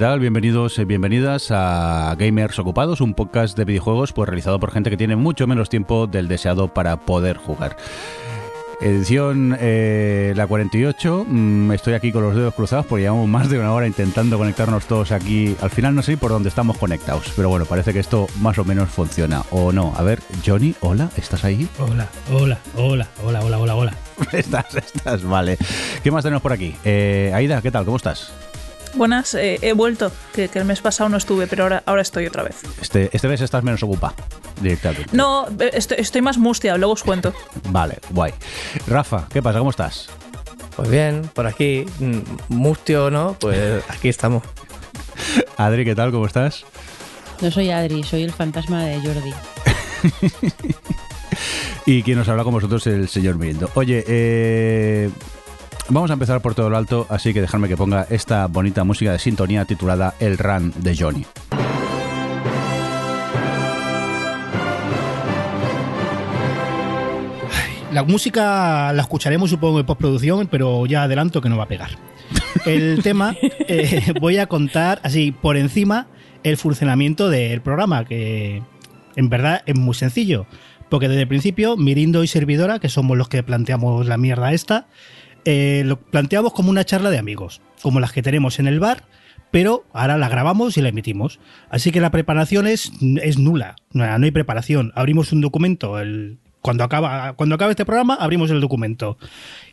¿Qué tal? Bienvenidos y bienvenidas a Gamers Ocupados, un podcast de videojuegos pues, realizado por gente que tiene mucho menos tiempo del deseado para poder jugar. Edición eh, la 48. Mm, estoy aquí con los dedos cruzados porque llevamos más de una hora intentando conectarnos todos aquí. Al final no sé por dónde estamos conectados, pero bueno, parece que esto más o menos funciona. ¿O no? A ver, Johnny, hola, ¿estás ahí? Hola, hola, hola, hola, hola, hola, hola. estás, estás, vale. ¿Qué más tenemos por aquí? Eh, Aida, ¿qué tal? ¿Cómo estás? Buenas, eh, he vuelto, que, el mes pasado no estuve, pero ahora, ahora estoy otra vez. Este, este mes estás menos ocupada, directamente. No, estoy, más mustia, luego os cuento. Vale, guay. Rafa, ¿qué pasa? ¿Cómo estás? Pues bien, por aquí, mm, mustio o no, pues aquí estamos. Adri, ¿qué tal? ¿Cómo estás? No soy Adri, soy el fantasma de Jordi. y quien nos habla con vosotros es el señor Mirindo. Oye, eh, Vamos a empezar por todo lo alto, así que dejadme que ponga esta bonita música de sintonía titulada El Run de Johnny. La música la escucharemos supongo en postproducción, pero ya adelanto que no va a pegar. El tema, eh, voy a contar así por encima el funcionamiento del programa, que en verdad es muy sencillo. Porque desde el principio, Mirindo y Servidora, que somos los que planteamos la mierda esta, eh, lo planteamos como una charla de amigos, como las que tenemos en el bar, pero ahora la grabamos y la emitimos. Así que la preparación es, es nula, no, hay preparación. Abrimos un documento, el, cuando acaba cuando acabe este programa abrimos el documento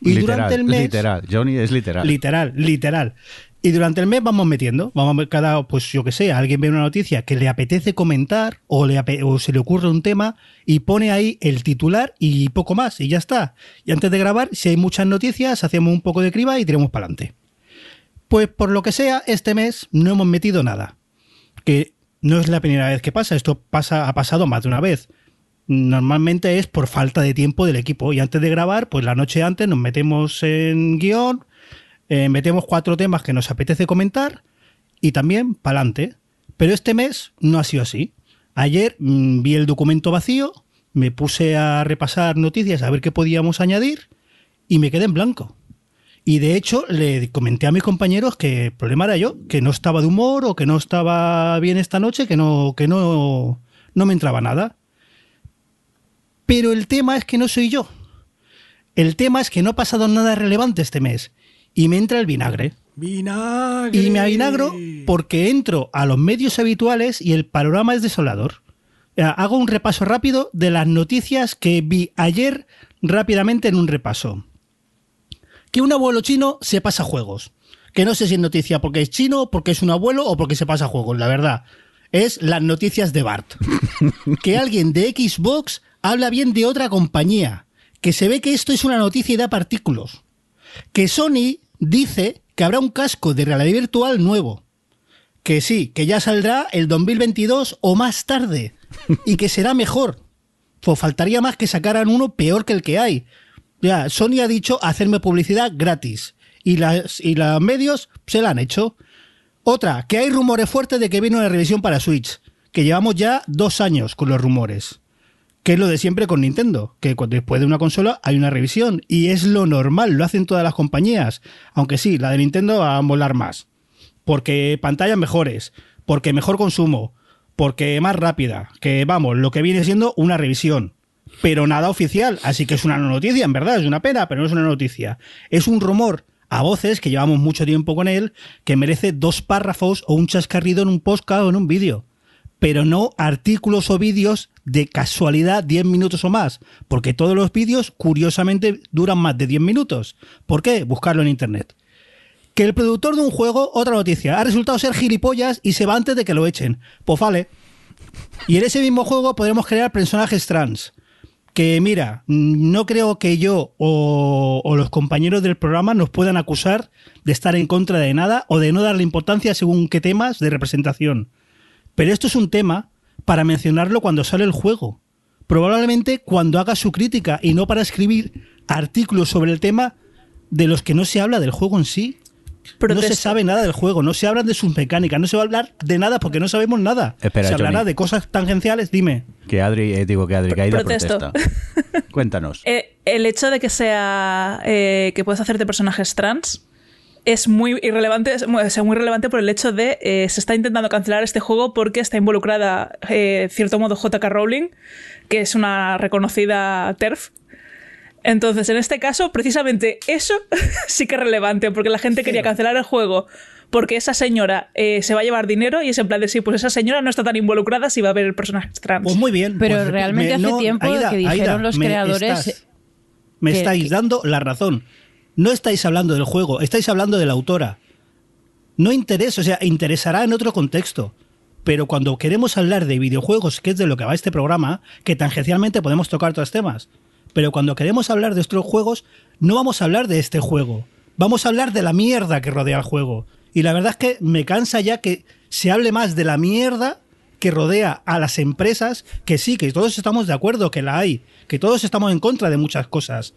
y durante el mes literal Johnny es literal literal literal y durante el mes vamos metiendo, vamos a cada, pues yo que sé, alguien ve una noticia que le apetece comentar o, le o se le ocurre un tema y pone ahí el titular y poco más y ya está. Y antes de grabar, si hay muchas noticias, hacemos un poco de criba y tiramos para adelante. Pues por lo que sea, este mes no hemos metido nada. Que no es la primera vez que pasa, esto pasa, ha pasado más de una vez. Normalmente es por falta de tiempo del equipo y antes de grabar, pues la noche antes nos metemos en guion, eh, metemos cuatro temas que nos apetece comentar y también para adelante. Pero este mes no ha sido así. Ayer mm, vi el documento vacío, me puse a repasar noticias a ver qué podíamos añadir y me quedé en blanco. Y de hecho le comenté a mis compañeros que el problema era yo, que no estaba de humor o que no estaba bien esta noche, que no, que no, no me entraba nada. Pero el tema es que no soy yo. El tema es que no ha pasado nada relevante este mes y me entra el vinagre. Vinagre. Y me avinagro porque entro a los medios habituales y el panorama es desolador. Hago un repaso rápido de las noticias que vi ayer rápidamente en un repaso. Que un abuelo chino se pasa juegos. Que no sé si es noticia porque es chino, porque es un abuelo o porque se pasa juegos, la verdad. Es las noticias de Bart. que alguien de Xbox habla bien de otra compañía. Que se ve que esto es una noticia y da partículos. Que Sony dice que habrá un casco de realidad virtual nuevo. Que sí, que ya saldrá el 2022 o más tarde. Y que será mejor. Pues faltaría más que sacaran uno peor que el que hay. Ya, Sony ha dicho hacerme publicidad gratis. Y, las, y los medios se la han hecho. Otra, que hay rumores fuertes de que viene una revisión para Switch. Que llevamos ya dos años con los rumores que es lo de siempre con Nintendo, que después de una consola hay una revisión y es lo normal, lo hacen todas las compañías, aunque sí, la de Nintendo va a molar más, porque pantallas mejores, porque mejor consumo, porque más rápida, que vamos, lo que viene siendo una revisión, pero nada oficial, así que es una noticia, en verdad, es una pena, pero no es una noticia, es un rumor a voces que llevamos mucho tiempo con él, que merece dos párrafos o un chascarrido en un podcast o en un vídeo pero no artículos o vídeos de casualidad 10 minutos o más, porque todos los vídeos curiosamente duran más de 10 minutos. ¿Por qué? Buscarlo en internet. Que el productor de un juego, otra noticia, ha resultado ser gilipollas y se va antes de que lo echen. Pues vale. Y en ese mismo juego podremos crear personajes trans. Que mira, no creo que yo o, o, los compañeros del programa nos puedan acusar de estar en contra de nada o de no darle importancia según qué temas de representación. Pero esto es un tema para mencionarlo cuando sale el juego. Probablemente cuando haga su crítica y no para escribir artículos sobre el tema de los que no se habla del juego en sí. No se sabe nada del juego, no se habla de sus mecánicas, no se va a hablar de nada porque no sabemos nada. se hablará de cosas tangenciales, dime. Que Adri, eh, digo que Adri, que protesta. Cuéntanos. Eh, el hecho de que sea eh, que puedes hacerte personajes trans es muy irrelevante, es muy, es muy relevante por el hecho de eh, se está intentando cancelar este juego porque está involucrada, eh, cierto modo, JK Rowling, que es una reconocida TERF. Entonces, en este caso, precisamente eso sí que es relevante, porque la gente quería cancelar el juego porque esa señora eh, se va a llevar dinero y es en plan de sí, pues esa señora no está tan involucrada si va a haber personajes trans. Pues muy bien. Pero pues realmente me- hace no, tiempo Aida, que dijeron Aida, los me creadores estás- me que- estáis que- dando la razón. No estáis hablando del juego, estáis hablando de la autora. No interesa, o sea, interesará en otro contexto. Pero cuando queremos hablar de videojuegos, que es de lo que va este programa, que tangencialmente podemos tocar otros temas, pero cuando queremos hablar de estos juegos, no vamos a hablar de este juego. Vamos a hablar de la mierda que rodea el juego. Y la verdad es que me cansa ya que se hable más de la mierda que rodea a las empresas, que sí, que todos estamos de acuerdo que la hay, que todos estamos en contra de muchas cosas.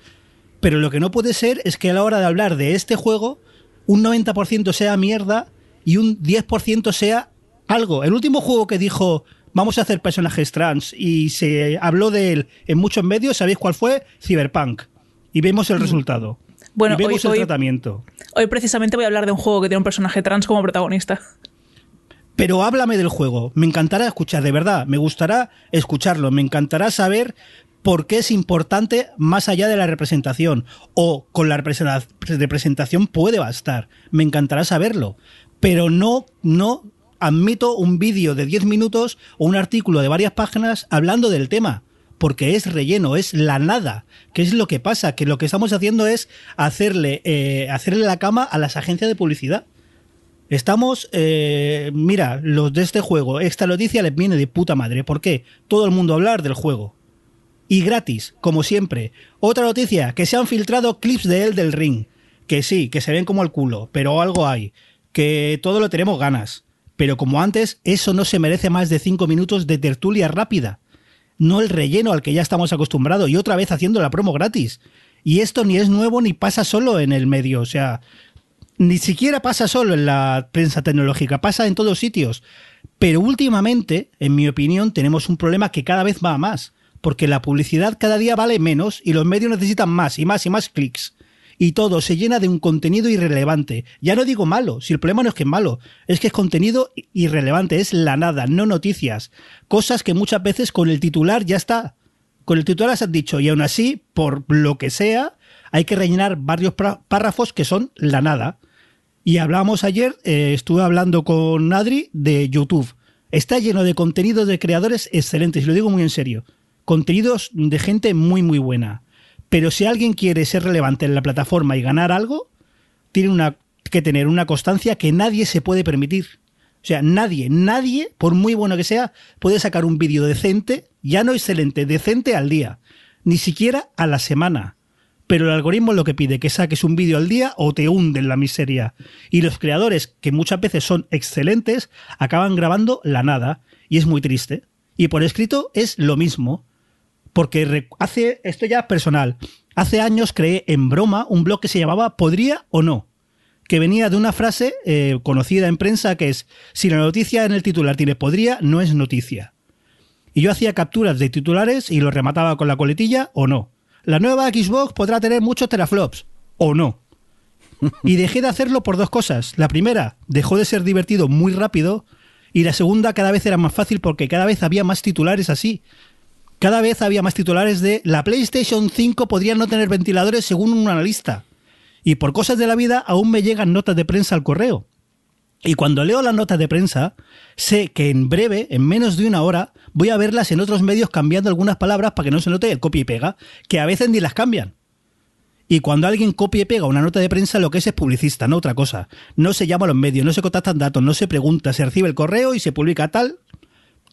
Pero lo que no puede ser es que a la hora de hablar de este juego, un 90% sea mierda y un 10% sea algo. El último juego que dijo vamos a hacer personajes trans y se habló de él en muchos medios, ¿sabéis cuál fue? Cyberpunk. Y vemos el resultado. Bueno, y vemos hoy- el hoy- tratamiento. Hoy precisamente voy a hablar de un juego que tiene un personaje trans como protagonista. Pero háblame del juego. Me encantará escuchar, de verdad. Me gustará escucharlo. Me encantará saber por qué es importante más allá de la representación. O con la representa- representación puede bastar. Me encantará saberlo. Pero no, no admito un vídeo de 10 minutos o un artículo de varias páginas hablando del tema. Porque es relleno, es la nada. ¿Qué es lo que pasa? Que lo que estamos haciendo es hacerle, eh, hacerle la cama a las agencias de publicidad. Estamos, eh, mira, los de este juego, esta noticia les viene de puta madre. ¿Por qué? Todo el mundo hablar del juego. Y gratis, como siempre. Otra noticia, que se han filtrado clips de él del ring. Que sí, que se ven como el culo, pero algo hay. Que todo lo tenemos ganas. Pero como antes, eso no se merece más de 5 minutos de tertulia rápida. No el relleno al que ya estamos acostumbrados y otra vez haciendo la promo gratis. Y esto ni es nuevo ni pasa solo en el medio. O sea, ni siquiera pasa solo en la prensa tecnológica, pasa en todos sitios. Pero últimamente, en mi opinión, tenemos un problema que cada vez va a más, porque la publicidad cada día vale menos y los medios necesitan más y más y más clics. Y todo se llena de un contenido irrelevante. Ya no digo malo, si el problema no es que es malo, es que es contenido irrelevante, es la nada, no noticias. Cosas que muchas veces con el titular ya está. Con el titular se han dicho, y aún así, por lo que sea, hay que rellenar varios párrafos que son la nada. Y hablamos ayer, eh, estuve hablando con Adri de YouTube. Está lleno de contenidos de creadores excelentes, y lo digo muy en serio. Contenidos de gente muy, muy buena. Pero si alguien quiere ser relevante en la plataforma y ganar algo, tiene una, que tener una constancia que nadie se puede permitir. O sea, nadie, nadie, por muy bueno que sea, puede sacar un vídeo decente, ya no excelente, decente al día. Ni siquiera a la semana. Pero el algoritmo es lo que pide, que saques un vídeo al día o te hunde en la miseria. Y los creadores, que muchas veces son excelentes, acaban grabando la nada. Y es muy triste. Y por escrito es lo mismo. Porque hace, esto ya personal, hace años creé en broma un blog que se llamaba Podría o no, que venía de una frase eh, conocida en prensa que es, si la noticia en el titular tiene podría, no es noticia. Y yo hacía capturas de titulares y los remataba con la coletilla o no. La nueva Xbox podrá tener muchos teraflops o no. Y dejé de hacerlo por dos cosas. La primera, dejó de ser divertido muy rápido. Y la segunda, cada vez era más fácil porque cada vez había más titulares así. Cada vez había más titulares de la PlayStation 5 podría no tener ventiladores según un analista. Y por cosas de la vida aún me llegan notas de prensa al correo. Y cuando leo las notas de prensa, sé que en breve, en menos de una hora, voy a verlas en otros medios cambiando algunas palabras para que no se note el copia y pega, que a veces ni las cambian. Y cuando alguien copia y pega una nota de prensa, lo que es es publicista, no otra cosa. No se llama a los medios, no se contactan datos, no se pregunta, se recibe el correo y se publica tal,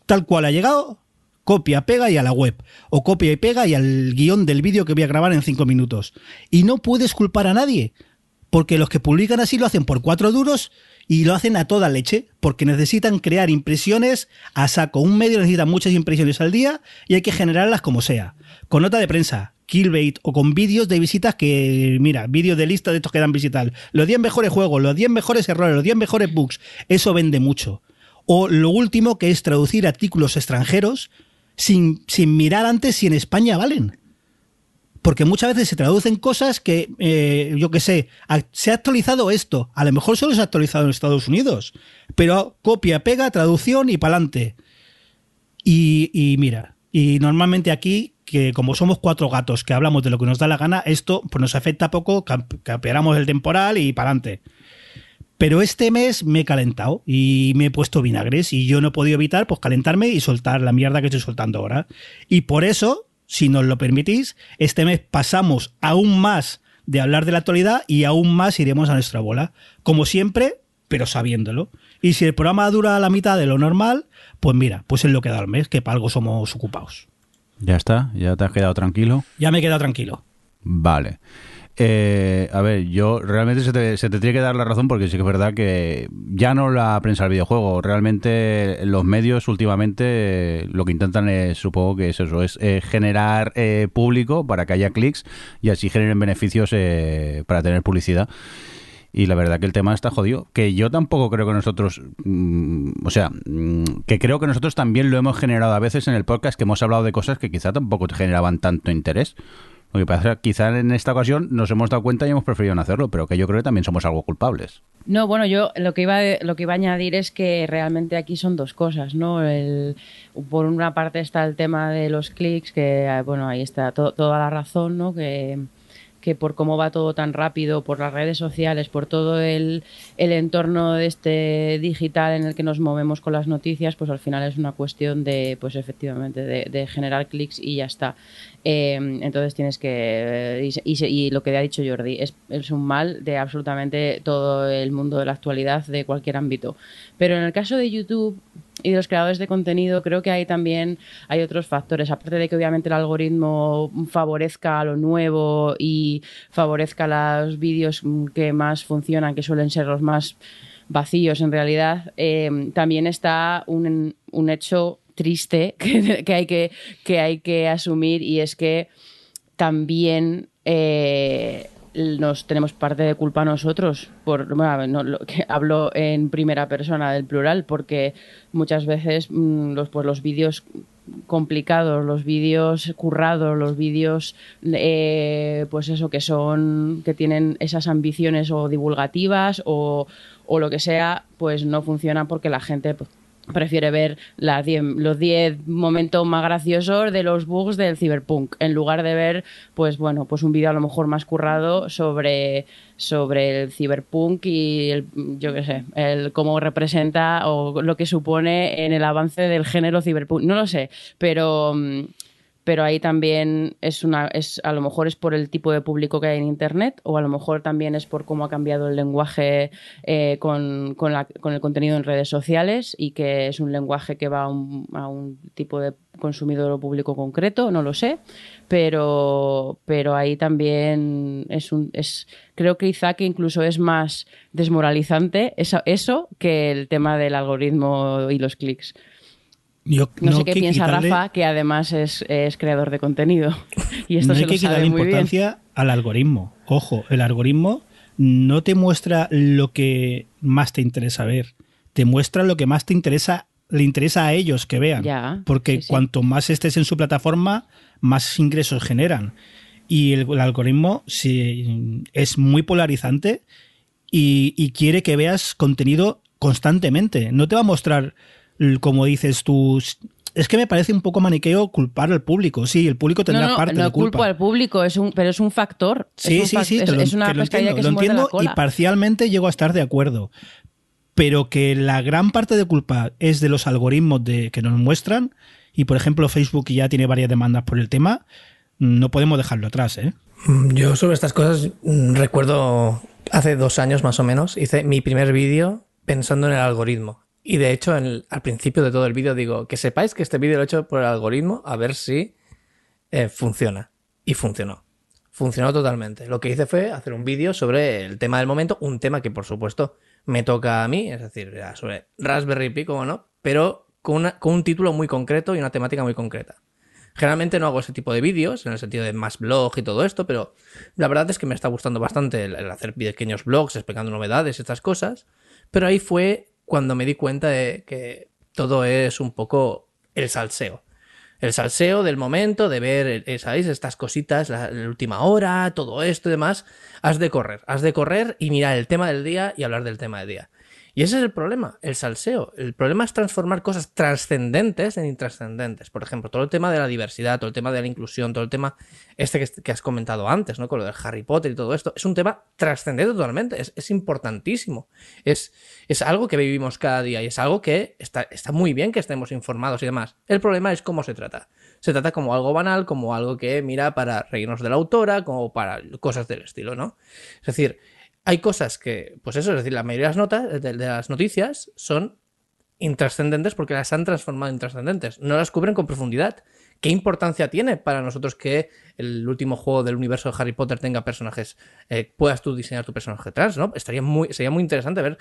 tal cual ha llegado, copia, pega y a la web. O copia y pega y al guion del vídeo que voy a grabar en cinco minutos. Y no puedes culpar a nadie, porque los que publican así lo hacen por cuatro duros y lo hacen a toda leche, porque necesitan crear impresiones a saco. Un medio necesita muchas impresiones al día y hay que generarlas como sea. Con nota de prensa, killbait o con vídeos de visitas que, mira, vídeos de lista de estos que dan visitas. Los 10 mejores juegos, los 10 mejores errores, los 10 mejores bugs. Eso vende mucho. O lo último que es traducir artículos extranjeros sin, sin mirar antes si en España valen. Porque muchas veces se traducen cosas que, eh, yo qué sé, se ha actualizado esto. A lo mejor solo se ha actualizado en Estados Unidos. Pero copia, pega, traducción y pa'lante. Y, y mira, y normalmente aquí, que como somos cuatro gatos que hablamos de lo que nos da la gana, esto pues nos afecta poco, camp- campeamos el temporal y pa'lante. Pero este mes me he calentado y me he puesto vinagres y yo no he podido evitar pues calentarme y soltar la mierda que estoy soltando ahora. Y por eso, si nos lo permitís, este mes pasamos aún más de hablar de la actualidad y aún más iremos a nuestra bola. Como siempre, pero sabiéndolo. Y si el programa dura la mitad de lo normal, pues mira, pues es lo que da el mes, que para algo somos ocupados. Ya está, ya te has quedado tranquilo. Ya me he quedado tranquilo. Vale. Eh, a ver, yo realmente se te, se te tiene que dar la razón porque sí que es verdad que ya no la prensa del videojuego, realmente los medios últimamente lo que intentan es, supongo que es eso, es eh, generar eh, público para que haya clics y así generen beneficios eh, para tener publicidad. Y la verdad que el tema está jodido. Que yo tampoco creo que nosotros, mm, o sea, mm, que creo que nosotros también lo hemos generado a veces en el podcast, que hemos hablado de cosas que quizá tampoco te generaban tanto interés. Lo que pasa es en esta ocasión nos hemos dado cuenta y hemos preferido no hacerlo, pero que yo creo que también somos algo culpables. No, bueno, yo lo que iba lo que iba a añadir es que realmente aquí son dos cosas, ¿no? El- por una parte está el tema de los clics, que eh, bueno, ahí está to- toda la razón, ¿no? Que, que por cómo va todo tan rápido, por las redes sociales, por todo el, el entorno de este digital en el que nos movemos con las noticias, pues al final es una cuestión de, pues efectivamente, de, generar clics y ya está. Eh, entonces tienes que. Se- y lo que ha dicho Jordi, es, es un mal de absolutamente todo el mundo de la actualidad, de cualquier ámbito. Pero en el caso de YouTube y de los creadores de contenido, creo que hay también hay otros factores. Aparte de que obviamente el algoritmo favorezca lo nuevo y favorezca los vídeos que más funcionan, que suelen ser los más vacíos en realidad, eh, también está un, un hecho triste que, que hay que, que hay que asumir y es que también eh, nos tenemos parte de culpa nosotros por bueno, no, lo que hablo en primera persona del plural porque muchas veces mm, los pues los vídeos complicados, los vídeos currados, los vídeos eh, pues eso que son que tienen esas ambiciones o divulgativas o, o lo que sea, pues no funcionan porque la gente pues, prefiere ver las 10 los 10 momentos más graciosos de los bugs del cyberpunk en lugar de ver pues bueno pues un vídeo a lo mejor más currado sobre sobre el cyberpunk y el, yo qué sé el cómo representa o lo que supone en el avance del género cyberpunk. No lo sé pero mm, pero ahí también es una es a lo mejor es por el tipo de público que hay en internet o a lo mejor también es por cómo ha cambiado el lenguaje eh, con, con, la- con el contenido en redes sociales y que es un lenguaje que va a un, tipo de consumidor o público concreto no lo sé pero pero ahí también es un es creo que quizá que incluso es más desmoralizante eso, eso que el tema del algoritmo y los clics Yo, no, sé qué piensa quitarle- Rafa, que además es, es creador de contenido. Y esto no se hay lo que quitarle bien. importancia al algoritmo. Ojo, el algoritmo no te muestra lo que más te interesa ver, te muestra lo que más te interesa, le interesa a ellos que vean. Ya, porque sí, sí. cuanto más estés en su plataforma, más ingresos generan. Y el, el algoritmo sí, es muy polarizante y, y quiere que veas contenido constantemente. No te va a mostrar, como dices tú. Es que me parece un poco maniqueo culpar al público. Sí, el público No, tendrá no, parte no de culpa. culpo al público, es un, pero es un factor. Es Sí, un sí, sí, te lo, es una que lo entiendo, que lo la y parcialmente llego a estar de acuerdo. Pero que la gran parte de culpa es de los algoritmos de, que nos muestran, y por ejemplo Facebook ya tiene varias demandas por el tema, no podemos dejarlo atrás, ¿eh? Mm, Yo sobre estas cosas mm, recuerdo hace dos años más o menos, hice mi primer vídeo pensando en el algoritmo. Y de hecho, al principio de todo el vídeo digo, que sepáis que este vídeo lo he hecho por el algoritmo, a ver si eh, funciona. Y funcionó. Funcionó totalmente. Lo que hice fue hacer un vídeo sobre el tema del momento, un tema que por supuesto me toca a mí, es decir, sobre Raspberry Pi, como no, pero con, una- con un título muy concreto y una temática muy concreta. Generalmente no hago ese tipo de vídeos, en el sentido de más blog y todo esto, pero la verdad es que me está gustando bastante el, hacer pequeños blogs explicando novedades estas cosas. Pero ahí fue cuando me di cuenta de que todo es un poco el salseo. El salseo del momento, de ver, eh, ¿sabéis? Estas cositas, la, la última hora, todo esto y demás. Has de correr, has de correr y mirar el tema del día y hablar del tema del día. Y ese es el problema, el salseo. El problema es transformar cosas trascendentes en intrascendentes. Por ejemplo, todo el tema de la diversidad, todo el tema de la inclusión, todo el tema este que, has comentado antes, ¿no? Con lo del Harry Potter y todo esto. Es un tema trascendente totalmente, es, es importantísimo. Es, es, algo que vivimos cada día y es algo que está, está muy bien que estemos informados y demás. El problema es cómo se trata. Se trata como algo banal, como algo que mira para reírnos de la autora, como para cosas del estilo, ¿no? Es decir, hay cosas que, pues eso, es decir, la mayoría de las notas, de, las noticias son intrascendentes porque las han transformado en trascendentes. No las cubren con profundidad. ¿Qué importancia tiene para nosotros que el último juego del universo de Harry Potter tenga personajes, eh, puedas tú diseñar tu personaje trans, ¿no? Estaría muy, sería muy interesante ver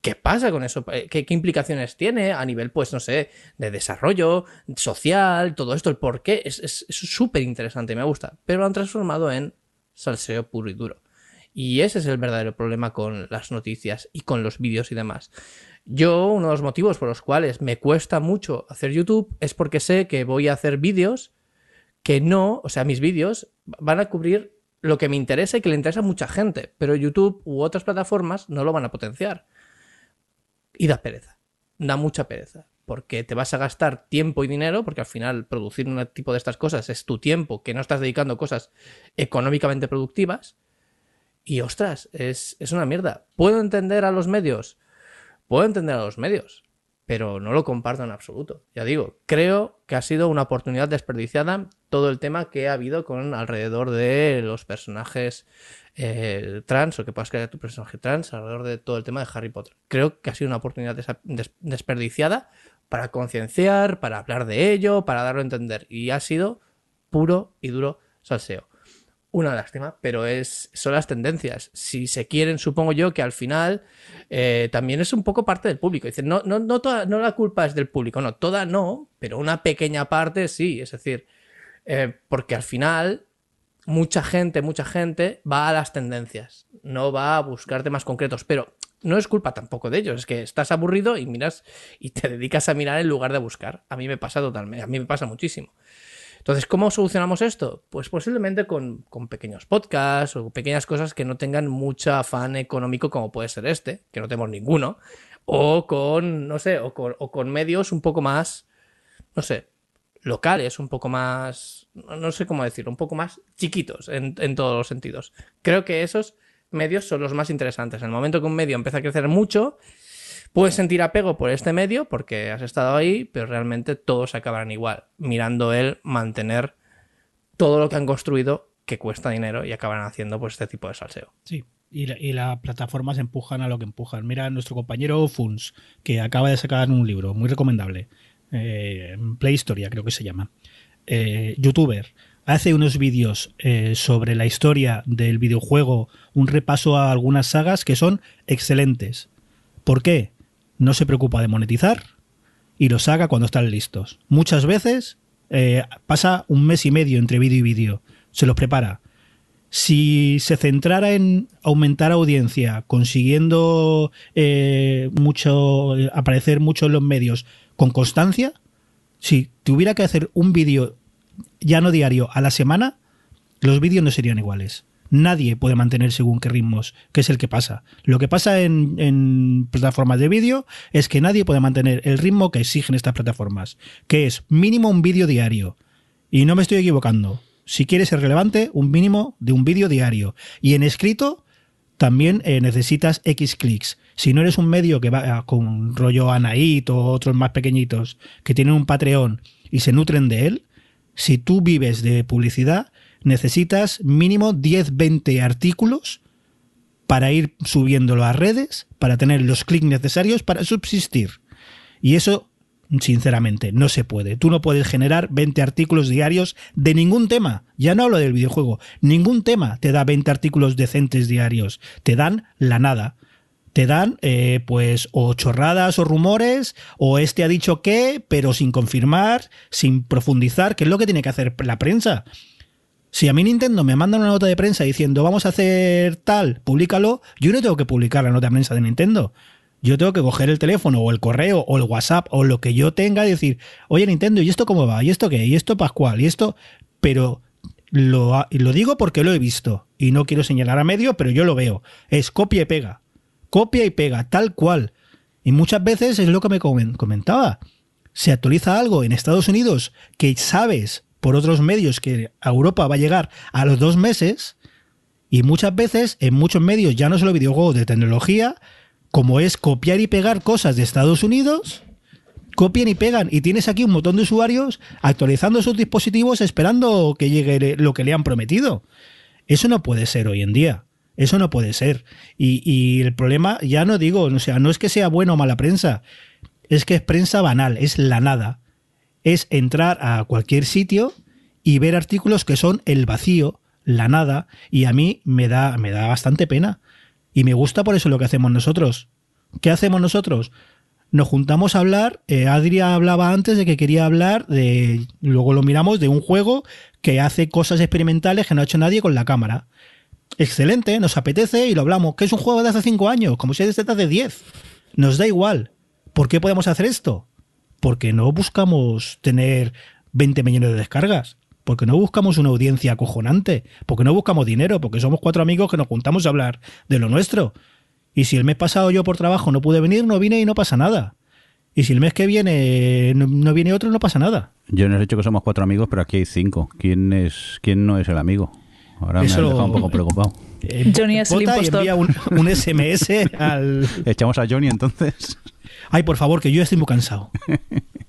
qué pasa con eso, qué, qué implicaciones tiene a nivel, pues, no sé, de desarrollo social, todo esto, el por qué. Es súper es, interesante, me gusta. Pero lo han transformado en salseo puro y duro. Y ese es el verdadero problema con las noticias y con los vídeos y demás. Yo, uno de los motivos por los cuales me cuesta mucho hacer YouTube es porque sé que voy a hacer vídeos que no, o sea, mis vídeos van a cubrir lo que me interesa y que le interesa a mucha gente, pero YouTube u otras plataformas no lo van a potenciar. Y da pereza, da mucha pereza, porque te vas a gastar tiempo y dinero, porque al final producir un tipo de estas cosas es tu tiempo que no estás dedicando cosas económicamente productivas y ostras, es, es una mierda. ¿Puedo entender a los medios? Puedo entender a los medios, pero no lo comparto en absoluto. Ya digo, creo que ha sido una oportunidad desperdiciada todo el tema que ha habido con alrededor de los personajes eh, trans o que puedas crear tu personaje trans alrededor de todo el tema de Harry Potter. Creo que ha sido una oportunidad des des desperdiciada para concienciar, para hablar de ello, para darlo a entender. Y ha sido puro y duro salseo una lástima, pero es, son las tendencias. Si se quieren, supongo yo que al final eh, también es un poco parte del público. Dicen, no, no, no, toda, no la culpa es del público, no, toda no, pero una pequeña parte sí. Es decir, eh, porque al final mucha gente, mucha gente va a las tendencias, no va a buscar temas concretos, pero no es culpa tampoco de ellos, es que estás aburrido y miras y te dedicas a mirar en lugar de buscar. A mí me pasa totalmente, a mí me pasa muchísimo. Entonces, ¿cómo solucionamos esto? Pues posiblemente con, con, pequeños podcasts o pequeñas cosas que no tengan mucho afán económico como puede ser este, que no tenemos ninguno, o con, no sé, o con, o con medios un poco más, no sé, locales, un poco más, no sé cómo decirlo, un poco más chiquitos en, en todos los sentidos. Creo que esos medios son los más interesantes. En el momento que un medio empieza a crecer mucho, Puedes sentir apego por este medio porque has estado ahí, pero realmente todos acabarán igual, mirando él mantener todo lo que han construido que cuesta dinero y acabarán haciendo pues este tipo de salseo. Sí. Y, la, y las plataformas empujan a lo que empujan. Mira nuestro compañero Funs, que acaba de sacar un libro muy recomendable. Eh, Play Historia, creo que se llama. Eh, Youtuber. Hace unos vídeos eh, sobre la historia del videojuego, un repaso a algunas sagas que son excelentes. ¿Por qué? No se preocupa de monetizar y los saca cuando están listos. Muchas veces eh, pasa un mes y medio entre vídeo y vídeo, se los prepara. Si se centrara en aumentar audiencia, consiguiendo eh, mucho, aparecer mucho en los medios con constancia, si tuviera que hacer un vídeo ya no diario a la semana, los vídeos no serían iguales nadie puede mantener según qué ritmos, que es el que pasa. Lo que pasa en, plataformas de vídeo es que nadie puede mantener el ritmo que exigen estas plataformas, que es mínimo un vídeo diario. Y no me estoy equivocando. Si quieres ser relevante, un mínimo de un vídeo diario. Y en escrito también eh, necesitas X clics. Si no eres un medio que va con rollo Anaid o otros más pequeñitos que tienen un Patreon y se nutren de él, si tú vives de publicidad, necesitas mínimo 10-20 artículos para ir subiéndolo a redes, para tener los clics necesarios para subsistir. Y eso, sinceramente, no se puede. Tú no puedes generar 20 artículos diarios de ningún tema. Ya no hablo del videojuego. Ningún tema te da 20 artículos decentes diarios. Te dan la nada. Te dan, eh, pues, o chorradas o rumores, o este ha dicho qué, pero sin confirmar, sin profundizar, que es lo que tiene que hacer la prensa. Si a mí Nintendo me manda una nota de prensa diciendo vamos a hacer tal, públicalo, yo no tengo que publicar la nota de prensa de Nintendo. Yo tengo que coger el teléfono o el correo o el WhatsApp o lo que yo tenga y decir, oye Nintendo, ¿y esto cómo va? ¿Y esto qué? ¿Y esto Pascual? ¿Y esto? Pero lo, lo digo porque lo he visto y no quiero señalar a medio, pero yo lo veo. Es copia y pega. Copia y pega, tal cual. Y muchas veces es lo que me comentaba. Se actualiza algo en Estados Unidos que sabes por otros medios que a Europa va a llegar a los dos meses y muchas veces en muchos medios, ya no solo videojuegos de tecnología, como es copiar y pegar cosas de Estados Unidos, copian y pegan. Y tienes aquí un montón de usuarios actualizando sus dispositivos esperando que llegue lo que le han prometido. Eso no puede ser hoy en día. Eso no puede ser. Y, el problema, ya no digo, o sea, no es que sea buena o mala prensa, es que es prensa banal, es la nada. Es entrar a cualquier sitio y ver artículos que son el vacío, la nada, y a mí me da, me da bastante pena. Y me gusta por eso lo que hacemos nosotros. ¿Qué hacemos nosotros? Nos juntamos a hablar. Eh, Adria hablaba antes de que quería hablar de. Luego lo miramos de un juego que hace cosas experimentales que no ha hecho nadie con la cámara. Excelente, nos apetece y lo hablamos. ¿Qué es un juego de hace 5 años? Como si es de hace 10. Nos da igual. ¿Por qué podemos hacer esto? Porque no buscamos tener 20 millones de descargas porque no buscamos una audiencia acojonante, porque no buscamos dinero, porque somos cuatro amigos que nos juntamos a hablar de lo nuestro. Y si el mes pasado yo por trabajo no pude venir, no vine y no pasa nada. Y si el mes que viene no, viene otro, no pasa nada. Yo no he dicho que somos cuatro amigos, pero aquí hay cinco. ¿Quién es quién no es el amigo? Ahora me ha dejado un poco preocupado. Eh, Johnny es el impostor. envía un, un SMS al... Echamos a Johnny entonces. Ay, por favor, que yo estoy muy cansado.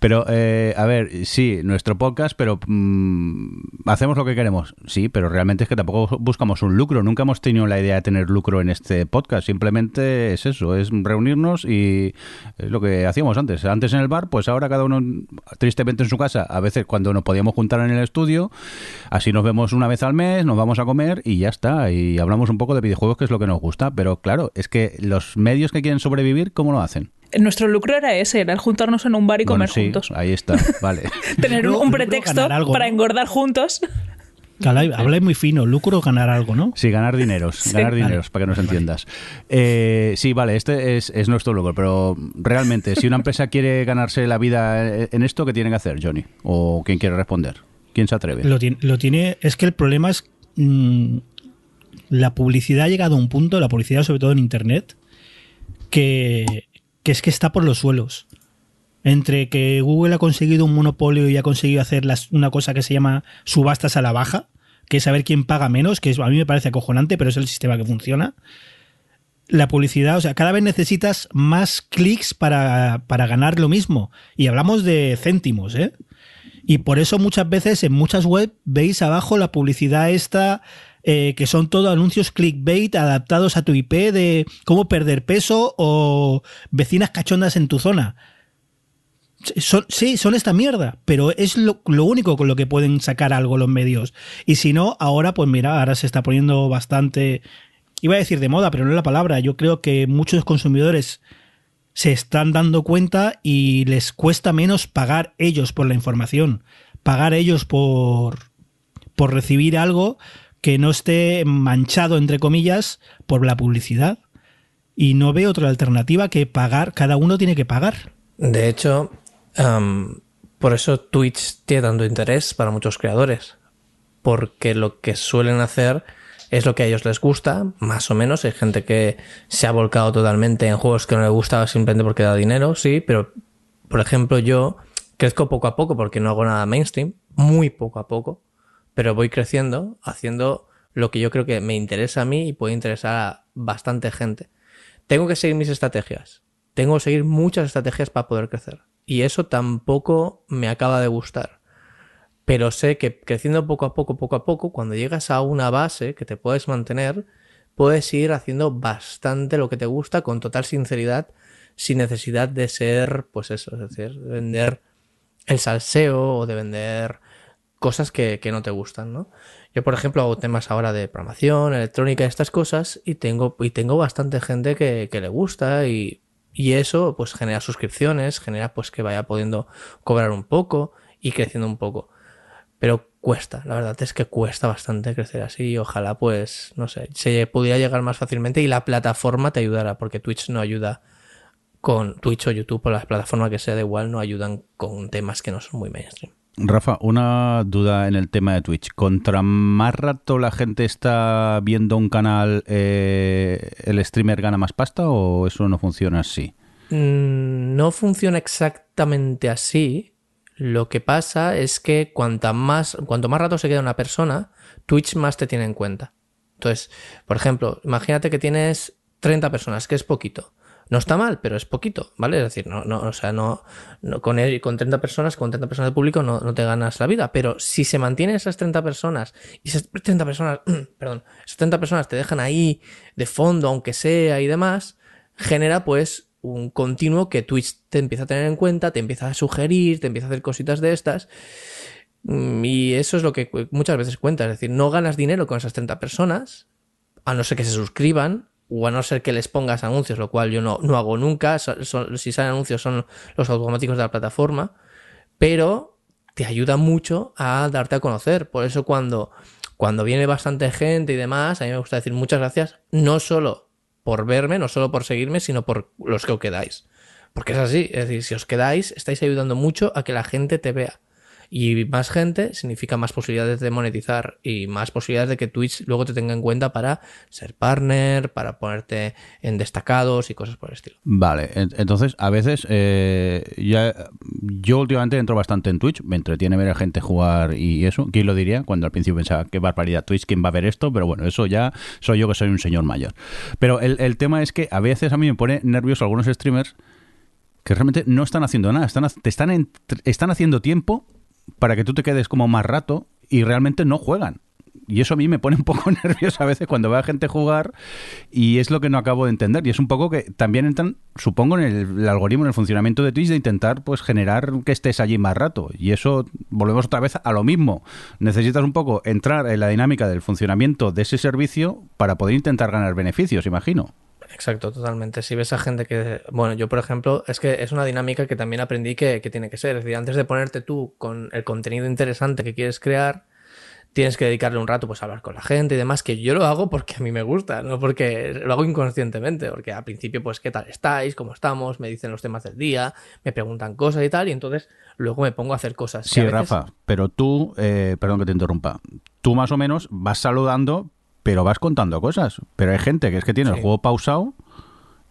Pero, eh, a ver, sí, nuestro podcast, pero mm, hacemos lo que queremos. Sí, pero realmente es que tampoco buscamos un lucro. Nunca hemos tenido la idea de tener lucro en este podcast. Simplemente es eso, es reunirnos y es lo que hacíamos antes. Antes en el bar, pues ahora cada uno tristemente en su casa. A veces cuando nos podíamos juntar en el estudio, así nos vemos una vez al mes, nos vamos a comer y ya está. Y hablamos un poco de videojuegos, que es lo que nos gusta. Pero claro, es que los medios que quieren sobrevivir, ¿cómo lo hacen? Nuestro lucro era ese, era el juntarnos en un bar y comer juntos. Ahí está, vale. Tener un, pretexto para engordar juntos. Habla muy fino, lucro ganar algo, ¿no? Sí, ganar dineros, ganar dineros, para que nos entiendas. Eh, sí, vale, este es, es, nuestro lucro, pero realmente, si una empresa quiere ganarse la vida en esto, ¿qué tiene que hacer, Johnny? ¿O quién quiere responder? ¿Quién se atreve? Lo tiene, lo tiene es que el problema es mm, la publicidad ha llegado a un punto, la publicidad sobre todo en Internet, que que es que está por los suelos. Entre que Google ha conseguido un monopolio y ha conseguido hacer una cosa que se llama subastas a la baja, que es saber quién paga menos, que a mí me parece acojonante, pero es el sistema que funciona. La publicidad, o sea, cada vez necesitas más clics para, para ganar lo mismo. Y hablamos de céntimos, ¿eh? Y por eso muchas veces en muchas webs veis abajo la publicidad esta eh, que son todos anuncios clickbait adaptados a tu IP de cómo perder peso o vecinas cachondas en tu zona. Sí, son esta mierda, pero es lo, único con lo que pueden sacar algo los medios. Y si no, ahora, pues mira, ahora se está poniendo bastante, iba a decir de moda, pero no es la palabra. Yo creo que muchos consumidores se están dando cuenta y les cuesta menos pagar ellos por la información, pagar ellos por, por recibir algo que no esté manchado, entre comillas, por la publicidad. Y no veo otra alternativa que pagar, cada uno tiene que pagar. De hecho, por eso Twitch tiene tanto interés para muchos creadores. Porque lo que suelen hacer es lo que a ellos les gusta, más o menos. Hay gente que se ha volcado totalmente en juegos que no le gusta simplemente porque da dinero, sí, pero por ejemplo yo crezco poco a poco porque no hago nada mainstream, muy poco a poco pero voy creciendo haciendo lo que yo creo que me interesa a mí y puede interesar a bastante gente. Tengo que seguir mis estrategias. Tengo que seguir muchas estrategias para poder crecer. Y eso tampoco me acaba de gustar. Pero sé que creciendo poco a poco, poco a poco, cuando llegas a una base que te puedes mantener, puedes ir haciendo bastante lo que te gusta con total sinceridad, sin necesidad de ser, pues eso, es decir, de vender el salseo o de vender cosas que, no te gustan, ¿no? Yo, por ejemplo, hago temas ahora de programación, electrónica, estas cosas, y tengo, y tengo bastante gente que, le gusta y, y, eso pues genera suscripciones, genera pues que vaya pudiendo cobrar un poco y creciendo un poco. Pero cuesta, la verdad es que cuesta bastante crecer así y ojalá pues, no sé, se pudiera llegar más fácilmente y la plataforma te ayudara, porque Twitch no ayuda con Twitch o YouTube o la plataforma que sea de igual no ayudan con temas que no son muy mainstream. Rafa, una duda en el tema de Twitch. ¿Contra más rato la gente está viendo un canal, eh, el streamer gana más pasta o eso no funciona así? Mm, no funciona exactamente así. Lo que pasa es que más, cuanto más rato se queda una persona, Twitch más te tiene en cuenta. Entonces, por ejemplo, imagínate que tienes 30 personas, que es poquito. No está mal, pero es poquito, ¿vale? Es decir, no, no, o sea, no, con, él, con 30 personas, con 30 personas de público no, no te ganas la vida. Pero si se mantienen esas 30 personas, y esas 30 personas, perdón, esas 30 personas te dejan ahí de fondo, aunque sea y demás, genera pues un continuo que Twitch te empieza a tener en cuenta, te empieza a sugerir, te empieza a hacer cositas de estas. Mm, Y eso es lo que muchas veces cuenta. Es decir, no ganas dinero con esas 30 personas, a no ser que se suscriban, o a no ser que les pongas anuncios, lo cual yo no, no hago nunca. Si salen anuncios son los automáticos de la plataforma, pero te ayuda mucho a darte a conocer. Por eso cuando, cuando viene bastante gente y demás, a mí me gusta decir muchas gracias, no solo por verme, no solo por seguirme, sino por los que os quedáis. Porque es así, es decir, si os quedáis, estáis ayudando mucho a que la gente te vea. Y más gente significa más posibilidades de monetizar y más posibilidades de que Twitch luego te tenga en cuenta para ser partner, para ponerte en destacados y cosas por el estilo. Vale, en- entonces a veces eh, ya yo últimamente entro bastante en Twitch, me entretiene ver a gente jugar y eso. ¿Quién lo diría? Cuando al principio pensaba qué barbaridad Twitch, ¿quién va a ver esto? Pero bueno, eso ya soy yo que soy un señor mayor. Pero el, el tema es que a veces a mí me pone nervioso algunos streamers que realmente no están haciendo nada, están, te están, en- están haciendo tiempo para que tú te quedes como más rato y realmente no juegan. Y eso a mí me pone un poco nervioso a veces cuando veo a gente jugar y es lo que no acabo de entender. Y es un poco que también entran, supongo, en el, el algoritmo, en el funcionamiento de Twitch de intentar pues generar que estés allí más rato. Y eso volvemos otra vez a lo mismo. Necesitas un poco entrar en la dinámica del funcionamiento de ese servicio para poder intentar ganar beneficios, imagino. Exacto, totalmente. Si ves a gente que, bueno, yo por ejemplo, es que es una dinámica que también aprendí que, que tiene que ser. Es decir, antes de ponerte tú con el contenido interesante que quieres crear, tienes que dedicarle un rato pues a hablar con la gente y demás, que yo lo hago porque a mí me gusta, no porque lo hago inconscientemente, porque al principio pues qué tal estáis, cómo estamos, me dicen los temas del día, me preguntan cosas y tal, y entonces luego me pongo a hacer cosas. Sí, veces- Rafa, pero tú, eh, perdón que te interrumpa, tú más o menos vas saludando, pero vas contando cosas. Pero hay gente que es que tiene el juego pausado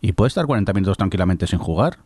y puede estar 40 minutos tranquilamente sin jugar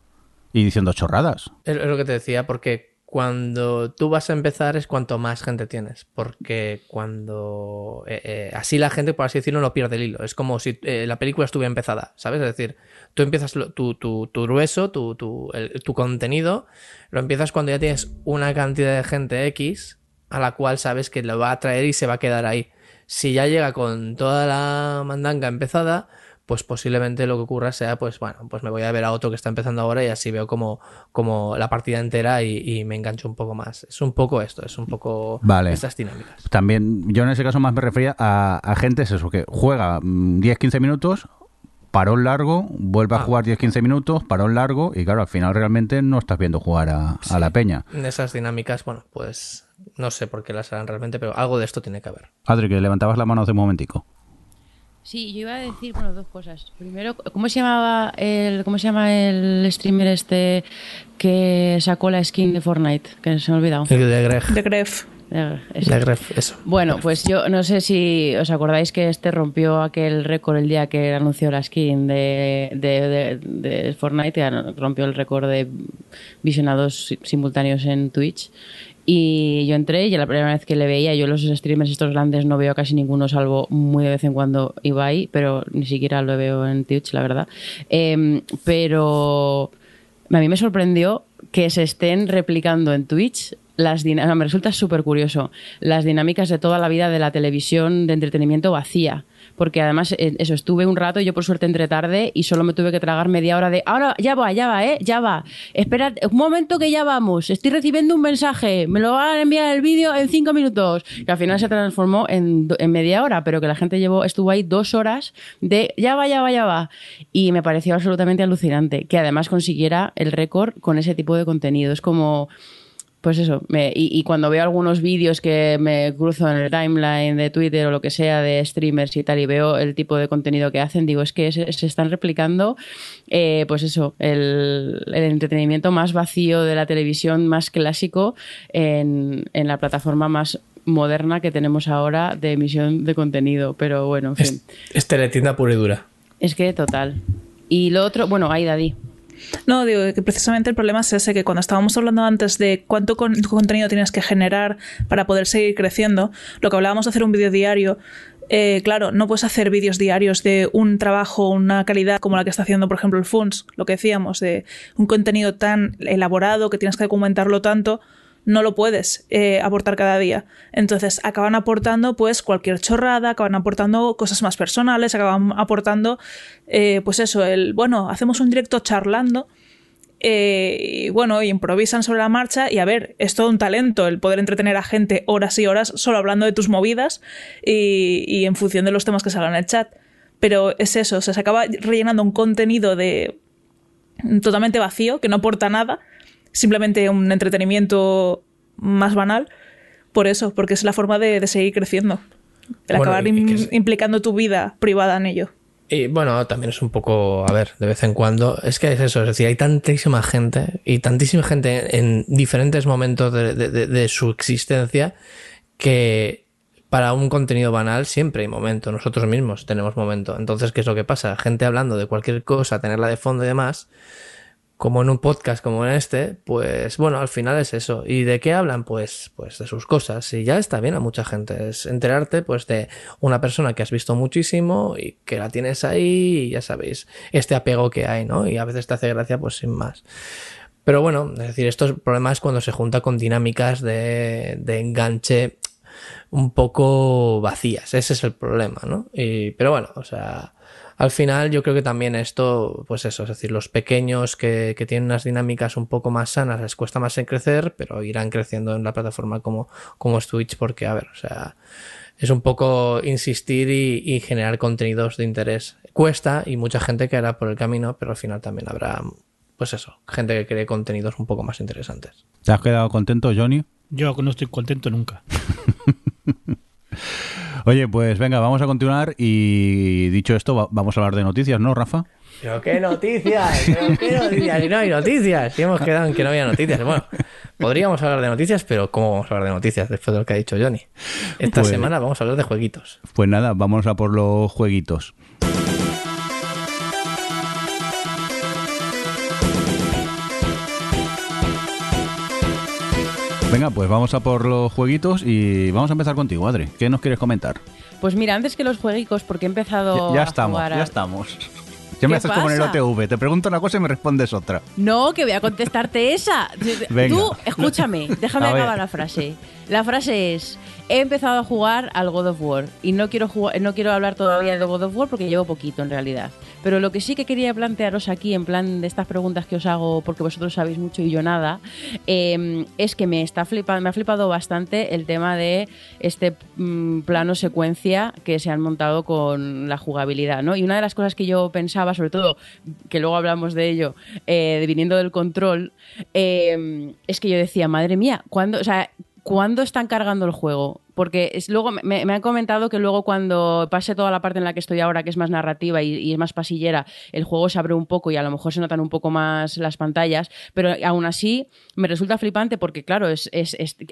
y diciendo chorradas. Es es lo que te decía, porque cuando tú vas a empezar es cuanto más gente tienes, porque cuando eh, eh, así la gente, por así decirlo, no pierde el hilo. Es como si eh, la película estuviera empezada, ¿sabes? Es decir, tú empiezas lo- tu, tu, tu grueso, tu, tu, el- tu contenido, lo empiezas cuando ya tienes una cantidad de gente X a la cual sabes que lo va a traer y se va a quedar ahí. Si ya llega con toda la mandanga empezada, pues posiblemente lo que ocurra sea, pues bueno, pues me voy a ver a otro que está empezando ahora y así veo como, como la partida entera y, y me engancho un poco más. Es un poco esto, es un poco Vale. estas dinámicas. También, yo en ese caso más me refería a, a gente, es eso, que juega mm, 10-15 minutos, parón largo, vuelve a Ah. jugar 10-15 minutos, parón largo, y claro, al final realmente no estás viendo jugar a, a la peña. En esas dinámicas, bueno, pues no sé por qué las harán realmente, pero algo de esto tiene que haber. Adri, que levantabas la mano hace un momentico. Sí, yo iba a decir, bueno, dos cosas. Primero, ¿cómo se llamaba el, cómo se llama el streamer este que sacó la skin de Fortnite? Que se me ha olvidado. El de Greg. De Gref. De Greg, eso. Bueno, pues yo no sé si os acordáis que este rompió aquel récord el día que anunció la skin de, de, de- de Fortnite, que rompió el récord de visionados si- simultáneos en Twitch. Y yo entré y la primera vez que le veía, yo los streamers estos grandes no veo casi ninguno, salvo muy de vez en cuando Ibai, pero ni siquiera lo veo en Twitch, la verdad. Em, pero a mí me sorprendió que se estén replicando en Twitch las. Me resulta súper curioso las dinámicas de toda la vida de la televisión de entretenimiento vacía. Porque además, eh, eso, estuve un rato, yo por suerte entré tarde y solo me tuve que tragar media hora de. Ahora, ya va, ya va, ¿eh? Ya va. Espera, un momento que ya vamos. Estoy recibiendo un mensaje. Me lo van a enviar el vídeo en cinco minutos. Que al final se transformó en, en media hora, pero que la gente llevó, estuvo ahí dos horas de ya va, ya va, ya va. Y me pareció absolutamente alucinante que además consiguiera el récord con ese tipo de contenido. Es como pues eso, me, y, cuando veo algunos vídeos que me cruzo en el timeline de Twitter o lo que sea de streamers y tal y veo el tipo de contenido que hacen, digo, es que se, están replicando, eh, pues eso, el, entretenimiento más vacío de la televisión, más clásico en, en, la plataforma más moderna que tenemos ahora de emisión de contenido. Pero bueno, en fin. Es, es teletienda pura y dura. Es que total. Y lo otro, bueno, ahí Daddy. No, digo que precisamente el problema es ese, que cuando estábamos hablando antes de cuánto contenido tienes que generar para poder seguir creciendo, lo que hablábamos de hacer un vídeo diario, eh, claro, no puedes hacer vídeos diarios de un trabajo, una calidad como la que está haciendo, por ejemplo, el FUNS, lo que decíamos, de un contenido tan elaborado que tienes que documentarlo tanto, no lo puedes eh, aportar cada día. Entonces acaban aportando pues cualquier chorrada, acaban aportando cosas más personales, acaban aportando eh, pues eso, el, bueno, hacemos un directo charlando. Eh, y bueno, y improvisan sobre la marcha y a ver, es todo un talento el poder entretener a gente horas y horas solo hablando de tus movidas y, en función de los temas que salgan en el chat. Pero es eso, se acaba rellenando un contenido de totalmente vacío, que no aporta nada, simplemente un entretenimiento más banal, por eso, porque es la forma de, seguir creciendo. El acabar implicando tu vida privada en ello. Y bueno, también es un poco, a ver, de vez en cuando, es que es eso, es decir, hay tantísima gente y tantísima gente en diferentes momentos de, su existencia que para un contenido banal siempre hay momento, nosotros mismos tenemos momento. Entonces, ¿qué es lo que pasa? Gente hablando de cualquier cosa, tenerla de fondo y demás, como en un podcast como en este, pues bueno, al final es eso. ¿Y de qué hablan? Pues, pues de sus cosas. Y ya está bien a mucha gente. Es enterarte pues de una persona que has visto muchísimo y que la tienes ahí y ya sabéis, este apego que hay, ¿no? Y a veces te hace gracia pues sin más. Pero bueno, es decir, estos problemas cuando se junta con dinámicas de, de enganche un poco vacías. Ese es el problema, ¿no? Y, pero bueno, o sea, al final yo creo que también esto, pues eso, es decir, los pequeños que, tienen unas dinámicas un poco más sanas les cuesta más en crecer, pero irán creciendo en la plataforma como, como es Twitch porque, a ver, o sea, es un poco insistir y, generar contenidos de interés. Cuesta y mucha gente quedará por el camino, pero al final también habrá, pues eso, gente que cree contenidos un poco más interesantes. ¿Te has quedado contento, Johnny? Yo no estoy contento nunca. Oye, pues venga, vamos a continuar y dicho esto, vamos a hablar de noticias, ¿no, Rafa? Pero qué noticias, pero qué noticias, y no hay noticias, y hemos quedado en que no había noticias. Bueno, podríamos hablar de noticias, pero ¿cómo vamos a hablar de noticias después de lo que ha dicho Johnny? Esta pues semana vamos a hablar de jueguitos. Pues nada, vamos a por los jueguitos. Venga, pues vamos a por los jueguitos y vamos a empezar contigo, Adri. ¿Qué nos quieres comentar? Pues mira, antes que los jueguitos, porque he empezado ya, estamos, a Ya estamos. Ya me haces como en el OTV. Te pregunto una cosa y me respondes otra. No, que voy a contestarte esa. Venga. Tú, escúchame, déjame acabar la frase. La frase es: he empezado a jugar al God of War y no quiero, no quiero hablar todavía de God of War porque llevo poquito en realidad. Pero lo que sí que quería plantearos aquí, en plan de estas preguntas que os hago porque vosotros sabéis mucho y yo nada, em, es que me, está me ha flipado bastante el tema de este mm, plano secuencia que se han montado con la jugabilidad. ¿no? Y una de las cosas que yo pensaba, sobre todo, que luego hablamos de ello, eh, viniendo del control, em, es que yo decía, madre mía, ¿cuándo, o sea, ¿cuándo están cargando el juego? Porque es, luego me, han comentado que luego cuando pase toda la parte en la que estoy ahora, que es más narrativa y, es más pasillera, el juego se abre un poco y a lo mejor se notan un poco más las pantallas, pero aún así me resulta flipante porque, claro, es,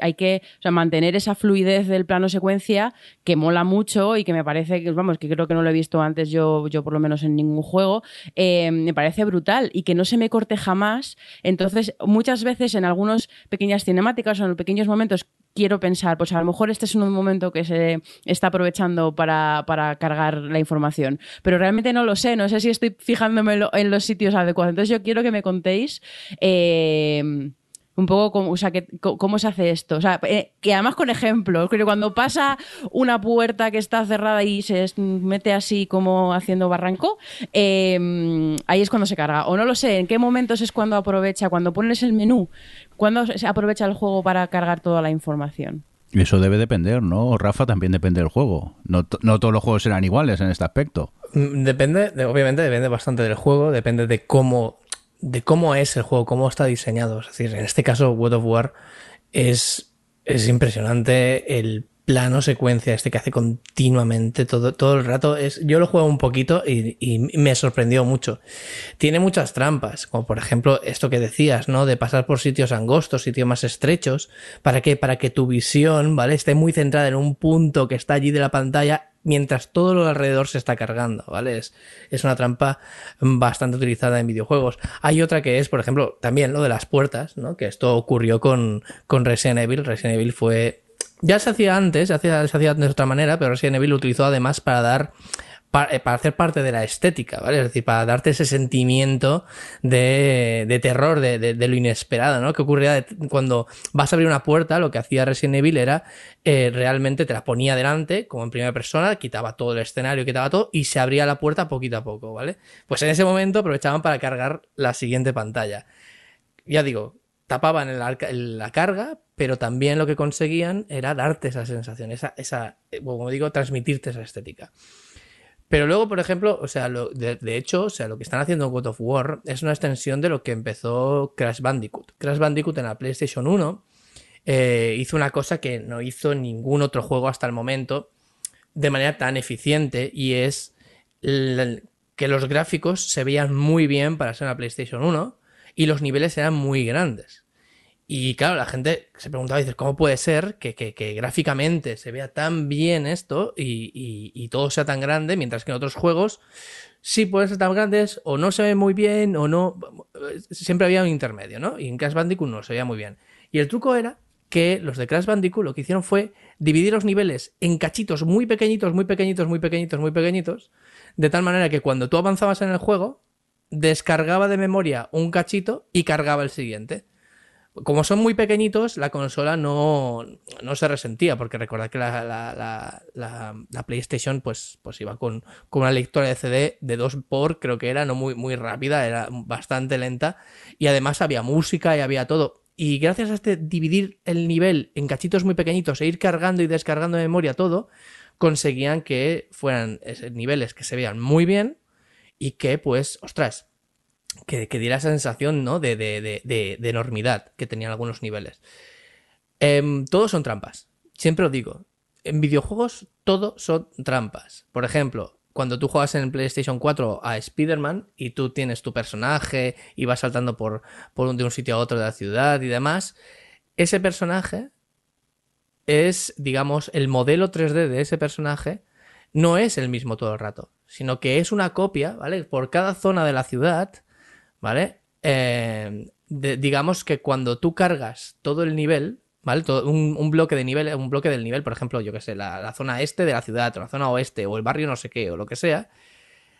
hay que mantener esa fluidez del plano secuencia que mola mucho y que me parece que, vamos, que creo que no lo he visto antes yo, yo por lo menos en ningún juego, eh, me parece brutal y que no se me corte jamás. Entonces, muchas veces en algunas pequeñas cinemáticas o en pequeños momentos quiero pensar, pues a lo mejor este es un momento que se está aprovechando para, cargar la información, pero realmente no lo sé, no sé si estoy fijándome en los sitios adecuados. Entonces yo quiero que me contéis... Eh, un poco cómo, o sea, que, cómo se hace esto. O sea, eh, que además con ejemplos, que cuando pasa una puerta que está cerrada y se mete así como haciendo barranco, eh, ahí es cuando se carga. O no lo sé, en qué momentos es cuando aprovecha, cuando pones el menú, ¿Cuándo se aprovecha el juego para cargar toda la información? Eso debe depender, ¿no? Rafa también depende del juego. No, todos los juegos serán iguales en este aspecto. Mm, depende, obviamente depende bastante del juego, depende de cómo, de cómo es el juego, cómo está diseñado. Es decir, en este caso, World of War es, es impresionante el plano secuencia este que hace continuamente todo, todo el rato. Es, yo lo juego un poquito y, me sorprendió mucho. Tiene muchas trampas, como por ejemplo esto que decías, ¿no? De pasar por sitios angostos, sitios más estrechos. ¿Para qué? Para que tu visión, ¿vale? Esté muy centrada en un punto que está allí de la pantalla mientras todo lo alrededor se está cargando, ¿vale? Es, una trampa bastante utilizada en videojuegos. Hay otra que es, por ejemplo, también lo de las puertas, ¿no? Que esto ocurrió con, con Resident Evil. Resident Evil fue ya se hacía antes, se hacía, se hacía de otra manera, pero Resident Evil lo utilizó además para dar eh, para, hacer parte de la estética, ¿vale? Es decir, para darte ese sentimiento de, terror, de, de, lo inesperado, ¿no? Que ocurría cuando vas a abrir una puerta, lo que hacía Resident Evil era eh, realmente te la ponía delante, como en primera persona, quitaba todo el escenario, quitaba todo, y se abría la puerta poquito a poco, ¿vale? Pues en ese momento aprovechaban para cargar la siguiente pantalla. Ya digo, tapaban la carga, pero también lo que conseguían era darte esa sensación, esa, esa eh, como digo, transmitirte esa estética. Pero luego, por ejemplo, o sea, de, hecho, o sea, lo que están haciendo God of War es una extensión de lo que empezó Crash Bandicoot. Crash Bandicoot en la PlayStation 1 eh, hizo una cosa que no hizo ningún otro juego hasta el momento de manera tan eficiente y es que los gráficos se veían muy bien para ser una PlayStation 1 y los niveles eran muy grandes. Y claro, la gente se preguntaba, ¿cómo puede ser que, que, gráficamente se vea tan bien esto y, y, todo sea tan grande, mientras que en otros juegos sí pueden ser tan grandes o no se ven muy bien o no... Siempre había un intermedio, ¿no? Y en Crash Bandicoot no se veía muy bien. Y el truco era que los de Crash Bandicoot lo que hicieron fue dividir los niveles en cachitos muy pequeñitos, muy pequeñitos, muy pequeñitos, muy pequeñitos, de tal manera que cuando tú avanzabas en el juego, descargaba de memoria un cachito y cargaba el siguiente como son muy pequeñitos, la consola no, no se resentía, porque recordad que la, la, la, la, PlayStation pues, pues iba con, con, una lectora de CD de 2 por, creo que era, no muy, muy rápida, era bastante lenta, y además había música y había todo. Y gracias a este dividir el nivel en cachitos muy pequeñitos e ir cargando y descargando de memoria todo, conseguían que fueran niveles que se vean muy bien y que, pues, ostras, que, diera esa sensación ¿no? de, de, de, enormidad que tenían algunos niveles. Eh, todos son trampas. Siempre os digo. En videojuegos todo son trampas. Por ejemplo, cuando tú juegas en PlayStation 4 a Spider-Man y tú tienes tu personaje y vas saltando por, por de un sitio a otro de la ciudad y demás, ese personaje es, digamos, el modelo 3D de ese personaje no es el mismo todo el rato, sino que es una copia, ¿vale? Por cada zona de la ciudad ¿vale? Eh, digamos que cuando tú cargas todo el nivel, ¿vale? Todo, un, bloque de nivel, un bloque del nivel, por ejemplo, yo que sé, la, zona este de la ciudad, o la zona oeste, o el barrio no sé qué, o lo que sea,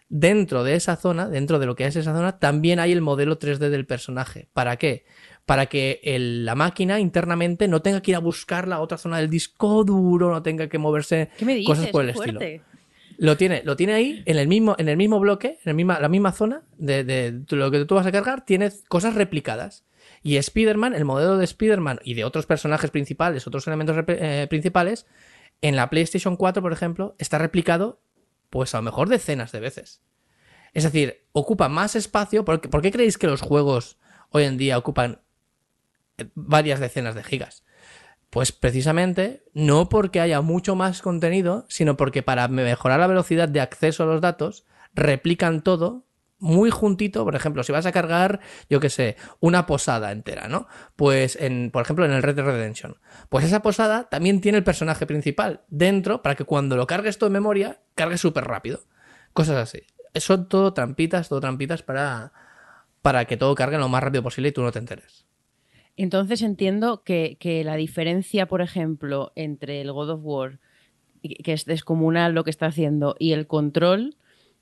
dentro de esa zona, dentro de lo que es esa zona, también hay el modelo 3D del personaje. ¿Para qué? Para que la máquina internamente no tenga que ir a buscar la otra zona del disco duro, no tenga que moverse cosas por el estilo. Lo tiene, lo tiene ahí, en el mismo, en el mismo bloque, en misma, la misma zona de, lo que tú vas a cargar, tiene cosas replicadas. Y Spider-Man, el modelo de Spider-Man y de otros personajes principales, otros elementos eh, principales, en la PlayStation 4, por ejemplo, está replicado, pues a lo mejor decenas de veces. Es decir, ocupa más espacio. ¿Por qué, ¿por qué creéis que los juegos hoy en día ocupan varias decenas de gigas? Pues precisamente no porque haya mucho más contenido, sino porque para mejorar la velocidad de acceso a los datos, replican todo muy juntito, por ejemplo, si vas a cargar, yo qué sé, una posada entera, ¿no? Pues en, por ejemplo, en el Red Dead Redemption. Pues esa posada también tiene el personaje principal dentro para que cuando lo cargues todo en memoria, cargue súper rápido. Cosas así. Son todo trampitas, todo trampitas para, para que todo cargue lo más rápido posible y tú no te enteres. Entonces entiendo que, la diferencia, por ejemplo, entre el God of War, que es descomunal lo que está haciendo, y el control,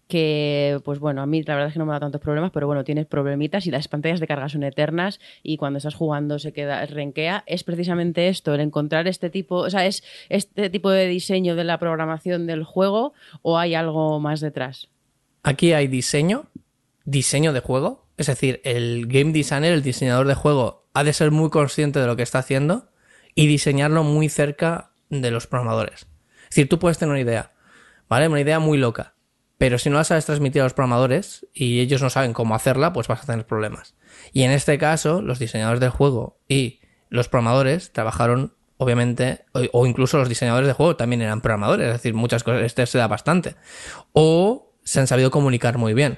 que pues bueno, a mí la verdad es que no me da tantos problemas, pero bueno, tienes problemitas y las pantallas de carga son eternas y cuando estás jugando se queda renquea, es precisamente esto, el encontrar este tipo, o sea, es este tipo de diseño de la programación del juego o hay algo más detrás. Aquí hay diseño, diseño de juego, es decir, el game designer, el diseñador de juego ha de ser muy consciente de lo que está haciendo y diseñarlo muy cerca de los programadores. Es decir, tú puedes tener una idea, ¿vale? Una idea muy loca. Pero si no la sabes transmitir a los programadores y ellos no saben cómo hacerla, pues vas a tener problemas. Y en este caso, los diseñadores del juego y los programadores trabajaron, obviamente, o, o incluso los diseñadores de juego también eran programadores, es decir, muchas cosas, este se da bastante. O se han sabido comunicar muy bien.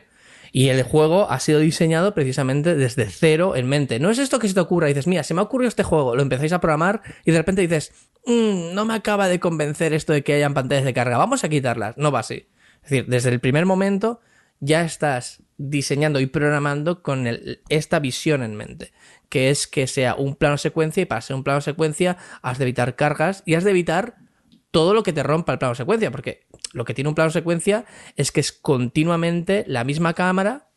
Y el juego ha sido diseñado precisamente desde cero en mente. No es esto que se te ocurra y dices, mira, se me ha ocurrido este juego, lo empezáis a programar y de repente dices, "Mm, no me acaba de convencer esto de que hayan pantallas de carga, vamos a quitarlas. No va así. Es decir, desde el primer momento ya estás diseñando y programando con esta visión en mente, que es que sea un plano secuencia y para ser un plano secuencia has de evitar cargas y has de evitar todo lo que te rompa el plano secuencia, porque lo que tiene un plano secuencia es que es continuamente la misma cámara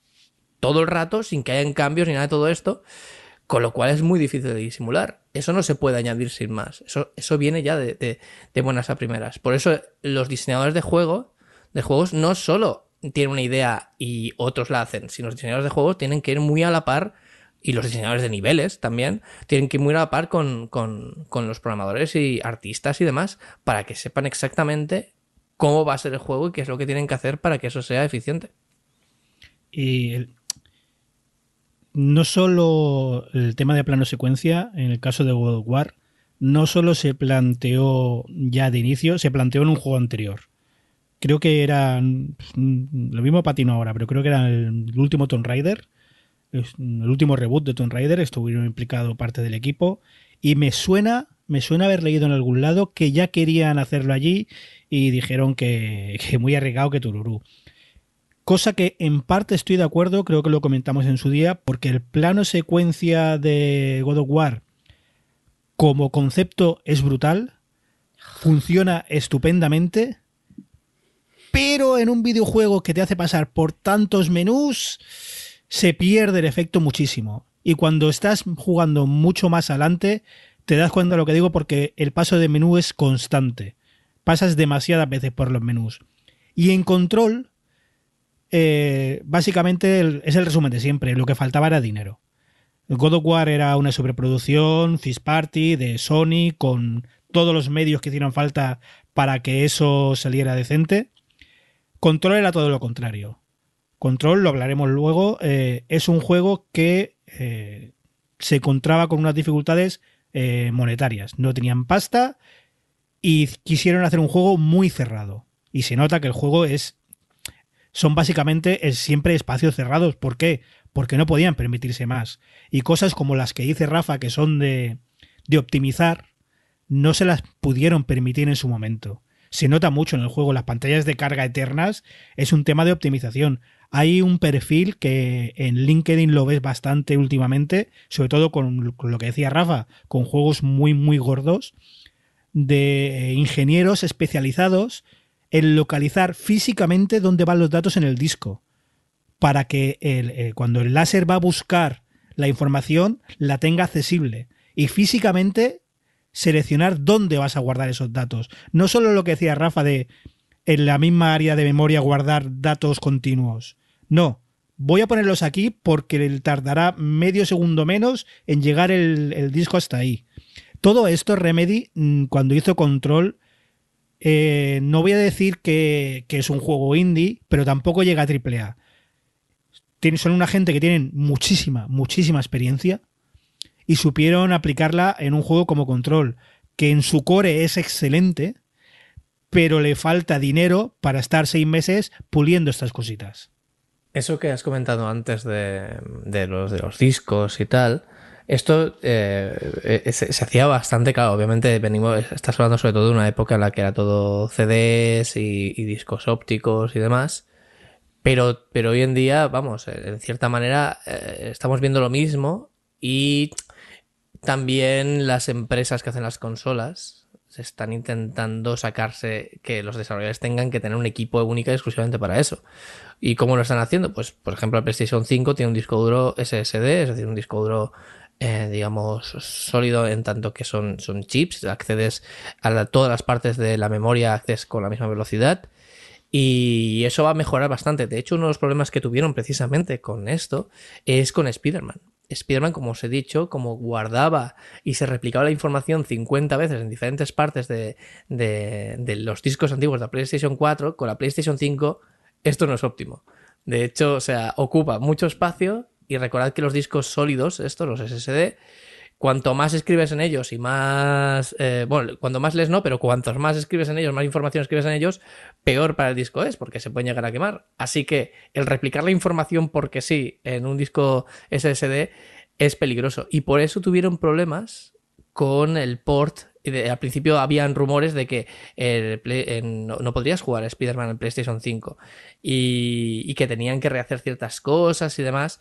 todo el rato sin que hayan cambios ni nada de todo esto, con lo cual es muy difícil de disimular. Eso no se puede añadir sin más. Eso, eso viene ya de, de- buenas a primeras. Por eso los diseñadores de juego, de juegos, no solo tienen una idea y otros la hacen, sino los diseñadores de juegos tienen que ir muy a la par y los diseñadores de niveles también tienen que ir muy a la par con, con- con los programadores y artistas y demás para que sepan exactamente cómo va a ser el juego y qué es lo que tienen que hacer para que eso sea eficiente. Y no solo el tema de plano secuencia, en el caso de World War, no solo se planteó ya de inicio, se planteó en un juego anterior. Creo que era, mm, lo mismo patino ahora, pero creo que era el, último Tomb Raider, el último reboot de Tomb Raider, estuvieron implicado parte del equipo, y me suena, me suena haber leído en algún lado que ya querían hacerlo allí y dijeron que, que muy arriesgado que Tururú. Cosa que en parte estoy de acuerdo, creo que lo comentamos en su día, porque el plano secuencia de God of War como concepto es brutal, funciona estupendamente, pero en un videojuego que te hace pasar por tantos menús, se pierde el efecto muchísimo. Y cuando estás jugando mucho más adelante, te das cuenta de lo que digo porque el paso de menú es constante. Pasas demasiadas veces por los menús. Y en control, eh, básicamente es el resumen de siempre. Lo que faltaba era dinero. God of War era una sobreproducción, Fist Party de Sony, con todos los medios que hicieron falta para que eso saliera decente. Control era todo lo contrario. Control, lo hablaremos luego, eh, es un juego que eh, se encontraba con unas dificultades eh, monetarias. No tenían pasta y quisieron hacer un juego muy cerrado. Y se nota que el juego es son básicamente siempre espacios cerrados. ¿Por qué? Porque no podían permitirse más. Y cosas como las que dice Rafa, que son de, de optimizar, no se las pudieron permitir en su momento. Se nota mucho en el juego, las pantallas de carga eternas es un tema de optimización. Hay un perfil que en LinkedIn lo ves bastante últimamente, sobre todo con, lo que decía Rafa, con juegos muy, muy gordos, de ingenieros especializados en localizar físicamente dónde van los datos en el disco, para que eh, cuando el láser va a buscar la información la tenga accesible y físicamente seleccionar dónde vas a guardar esos datos. No solo lo que decía Rafa de en la misma área de memoria guardar datos continuos. No, voy a ponerlos aquí porque tardará medio segundo menos en llegar el, disco hasta ahí. Todo esto Remedy, mm, cuando hizo Control, eh, no voy a decir que, es un juego indie, pero tampoco llega a AAA. Tienen, son una gente que tienen muchísima, muchísima experiencia y supieron aplicarla en un juego como Control, que en su core es excelente, pero le falta dinero para estar seis meses puliendo estas cositas. Eso que has comentado antes de, de, los, de los discos y tal, esto eh, se, se, hacía bastante claro. Obviamente, venimos, estás hablando sobre todo de una época en la que era todo CDs y, y discos ópticos y demás. Pero, pero hoy en día, vamos, en cierta manera, eh, estamos viendo lo mismo y también las empresas que hacen las consolas se están intentando sacarse que los desarrolladores tengan que tener un equipo único y exclusivamente para eso. ¿Y cómo lo están haciendo? Pues, por ejemplo, la PlayStation 5 tiene un disco duro SSD, es decir, un disco duro eh, digamos, sólido en tanto que son, son chips, accedes a todas las partes de la memoria, accedes con la misma velocidad. Y eso va a mejorar bastante. De hecho, uno de los problemas que tuvieron precisamente con esto es con Spider-Man. Spider-Man, como os he dicho, como guardaba y se replicaba la información 50 veces en diferentes partes de, de, de los discos antiguos de la PlayStation 4, con la PlayStation 5 esto no es óptimo. De hecho, o sea, ocupa mucho espacio y recordad que los discos sólidos, estos, los SSD, cuanto más escribes en ellos y más, eh, bueno, cuanto más lees no, pero cuantos más escribes en ellos, más información escribes en ellos, peor para el disco es, porque se pueden llegar a quemar. Así que el replicar la información porque sí en un disco SSD es peligroso. Y por eso tuvieron problemas con el port. Al principio habían rumores de que no, podrías jugar a Spider-Man en PlayStation 5 y, y que tenían que rehacer ciertas cosas y demás.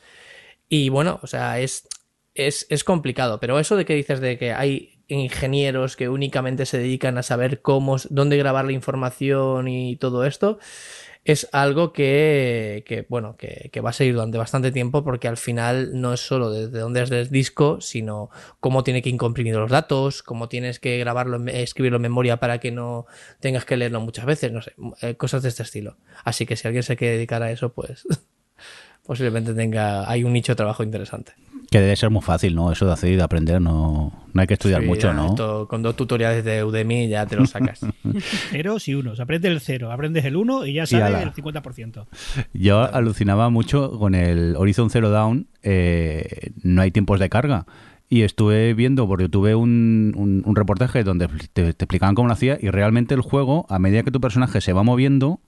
Y bueno, o sea, es, es, complicado, pero eso de que dices de que hay ingenieros que únicamente se dedican a saber cómo, dónde grabar la información y todo esto, es algo que, bueno, que, va a seguir durante bastante tiempo porque al final no es solo desde dónde es el disco, sino cómo tiene que incomprimir los datos, cómo tienes que grabarlo, escribirlo en memoria para que no tengas que leerlo muchas veces, no sé, eh, cosas de este estilo. Así que si alguien se quiere dedicar a eso, pues posiblemente tenga, hay un nicho de trabajo interesante. Que debe ser muy fácil, ¿no? Eso de hacer y de aprender, no, no hay que estudiar mucho, ¿no? con dos tutoriales de Udemy ya te lo sacas. Ceros y unos. Aprende el cero, aprendes el uno y ya sale el 50%. Yo alucinaba mucho con el Horizon Zero Down, eh, no hay tiempos de carga. Y estuve viendo porque tuve un, un, reportaje donde te, te, explicaban cómo lo hacía y realmente el juego, a medida que tu personaje se va moviendo,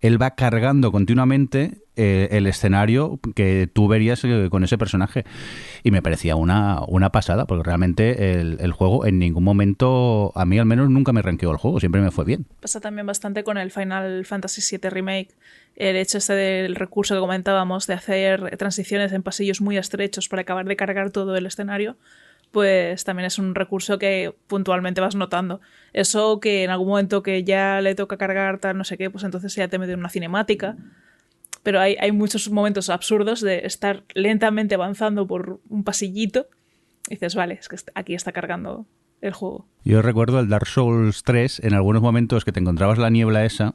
él va cargando continuamente eh, el escenario que tú verías eh, con ese personaje. Y me parecía una, una pasada, porque realmente el, juego en ningún momento, a mí al menos nunca me ranqueó el juego, siempre me fue bien. Pasa también bastante con el Final Fantasy VII Remake, el hecho este del recurso que comentábamos de hacer transiciones en pasillos muy estrechos para acabar de cargar todo el escenario pues también es un recurso que puntualmente vas notando. Eso que en algún momento que ya le toca cargar tal no sé qué, pues entonces ya te mete en una cinemática. Pero hay, hay muchos momentos absurdos de estar lentamente avanzando por un pasillito y dices, vale, es que aquí está cargando el juego. Yo recuerdo el Dark Souls 3, en algunos momentos que te encontrabas la niebla esa,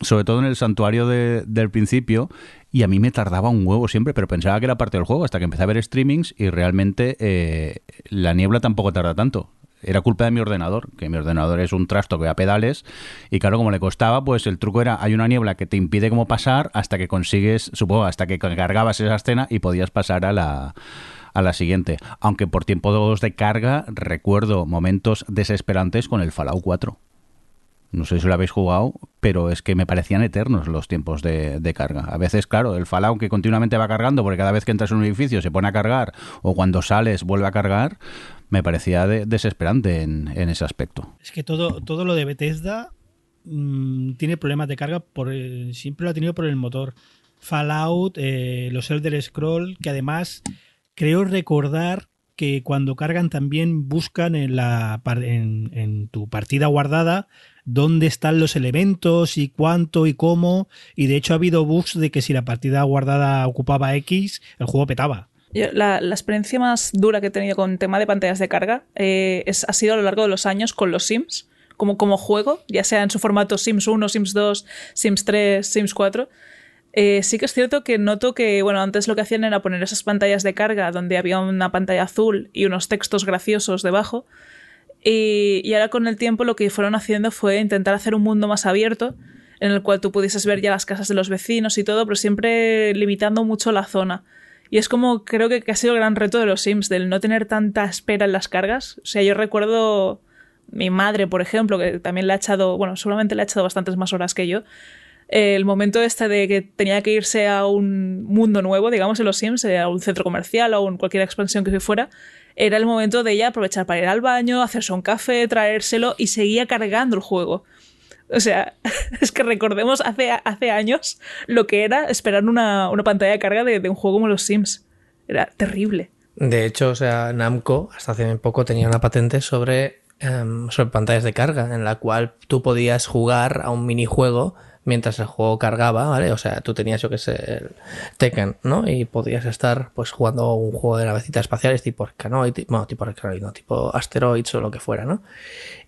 sobre todo en el santuario del principio, y a mí me tardaba un huevo siempre, pero pensaba que era parte del juego hasta que empecé a ver streamings y realmente eh, la niebla tampoco tarda tanto. Era culpa de mi ordenador, que mi ordenador es un trasto que a pedales y claro, como le costaba, pues el truco era, hay una niebla que te impide como pasar hasta que consigues, supongo, hasta que cargabas esa escena y podías pasar a la, a la siguiente. Aunque por tiempo de carga recuerdo momentos desesperantes con el Fallout 4. No sé si lo habéis jugado, pero es que me parecían eternos los tiempos de, carga. A veces, claro, el Fallout que continuamente va cargando, porque cada vez que entras en un edificio se pone a cargar, o cuando sales vuelve a cargar, me parecía desesperante en, ese aspecto. Es que todo, todo lo de Bethesda mm, tiene problemas de carga, por siempre lo ha tenido por el motor. Fallout, eh, los Elder Scroll, que además creo recordar que cuando cargan también buscan en, la, en tu partida guardada dónde están los elementos y cuánto y cómo. Y de hecho ha habido bugs de que si la partida guardada ocupaba X, el juego petaba. La, experiencia más dura que he tenido con tema de pantallas de carga eh, es, ha sido a lo largo de los años con los Sims, como, como juego, ya sea en su formato Sims 1, Sims 2, Sims 3, Sims 4. Eh, sí que es cierto que noto que, bueno, antes lo que hacían era poner esas pantallas de carga donde había una pantalla azul y unos textos graciosos debajo. Y, ahora con el tiempo lo que fueron haciendo fue intentar hacer un mundo más abierto en el cual tú pudieses ver ya las casas de los vecinos y todo, pero siempre limitando mucho la zona. Y es como creo que, ha sido el gran reto de los Sims, del no tener tanta espera en las cargas. O sea, yo recuerdo mi madre, por ejemplo, que también le ha echado, bueno, seguramente le ha echado bastantes más horas que yo. El momento este de que tenía que irse a un mundo nuevo, digamos, en los Sims, a un centro comercial o en cualquier expansión que fuera, era el momento de ella aprovechar para ir al baño, hacerse un café, traérselo y seguía cargando el juego. O sea, es que recordemos hace, hace años lo que era esperar una, pantalla de carga de, un juego como los Sims. Era terrible. De hecho, o sea, Namco hasta hace poco tenía una patente sobre, em, sobre pantallas de carga, en la cual tú podías jugar a un minijuego mientras el juego cargaba, ¿vale? O sea, tú tenías, yo que sé, el Tekken, ¿no? Y podías estar, pues, jugando un juego de navecitas espaciales tipo Arcanoid, bueno, tipo Arcanoid, no, tipo Asteroids o lo que fuera, ¿no?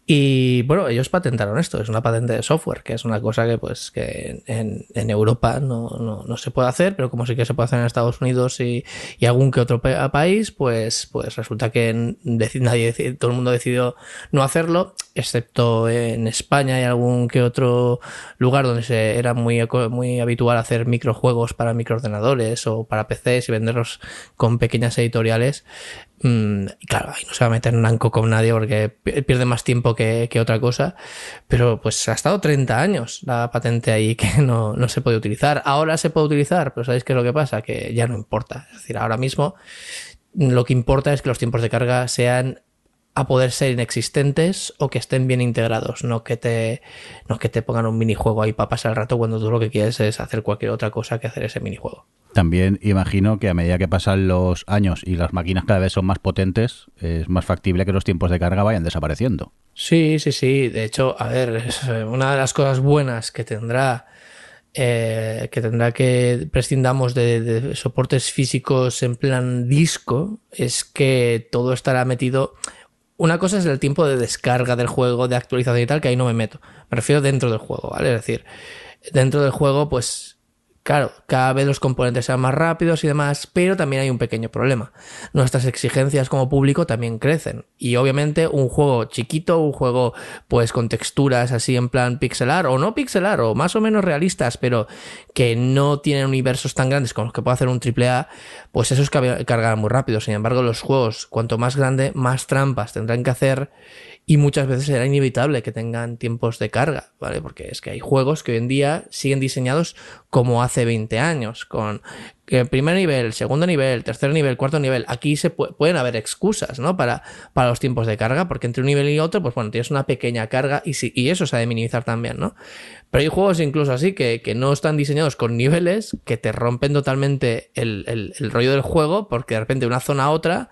Y bueno, ellos patentaron esto, es una patente de software, que es una cosa que pues que en, Europa no, no, no, se puede hacer, pero como sí que se puede hacer en Estados Unidos y, y algún que otro país, pues, pues resulta que nadie, todo el mundo decidió no hacerlo, excepto en España y algún que otro lugar donde se era muy, muy habitual hacer microjuegos para microordenadores o para PCs y venderlos con pequeñas editoriales. Mm, claro, ahí no se va a meter Nanco con nadie porque pierde más tiempo que, otra cosa. Pero pues ha estado 30 años la patente ahí que no, no, se puede utilizar. Ahora se puede utilizar, pero ¿sabéis qué es lo que pasa? Que ya no importa. Es decir, ahora mismo lo que importa es que los tiempos de carga sean a poder ser inexistentes o que estén bien integrados, no que te, no que te pongan un minijuego ahí para pasar el rato cuando tú lo que quieres es hacer cualquier otra cosa que hacer ese minijuego. También imagino que a medida que pasan los años y las máquinas cada vez son más potentes, es más factible que los tiempos de carga vayan desapareciendo. Sí, sí, sí. De hecho, a ver, eh, una de las cosas buenas que tendrá eh, que tendrá que prescindamos de, soportes físicos en plan disco es que todo estará metido una cosa es el tiempo de descarga del juego, de actualización y tal, que ahí no me meto. Me refiero dentro del juego, ¿vale? Es decir, dentro del juego, pues Claro, cada vez los componentes sean más rápidos y demás, pero también hay un pequeño problema. Nuestras exigencias como público también crecen. Y obviamente un juego chiquito, un juego pues con texturas así en plan pixelar o no pixelar o más o menos realistas, pero que no tienen universos tan grandes como los que puede hacer un AAA, pues esos cargarán muy rápido. Sin embargo, los juegos, cuanto más grande, más trampas tendrán que hacer y muchas veces será inevitable que tengan tiempos de carga, ¿vale? Porque es que hay juegos que hoy en día siguen diseñados como hace 20 años, con primer nivel, segundo nivel, tercer nivel, cuarto nivel. Aquí se pueden haber excusas, ¿no? Para, para los tiempos de carga, porque entre un nivel y otro, pues bueno, tienes una pequeña carga y, y eso se ha de minimizar también, ¿no? Pero hay juegos incluso así que, que no están diseñados con niveles que te rompen totalmente el, el, el rollo del juego, porque de repente de una zona a otra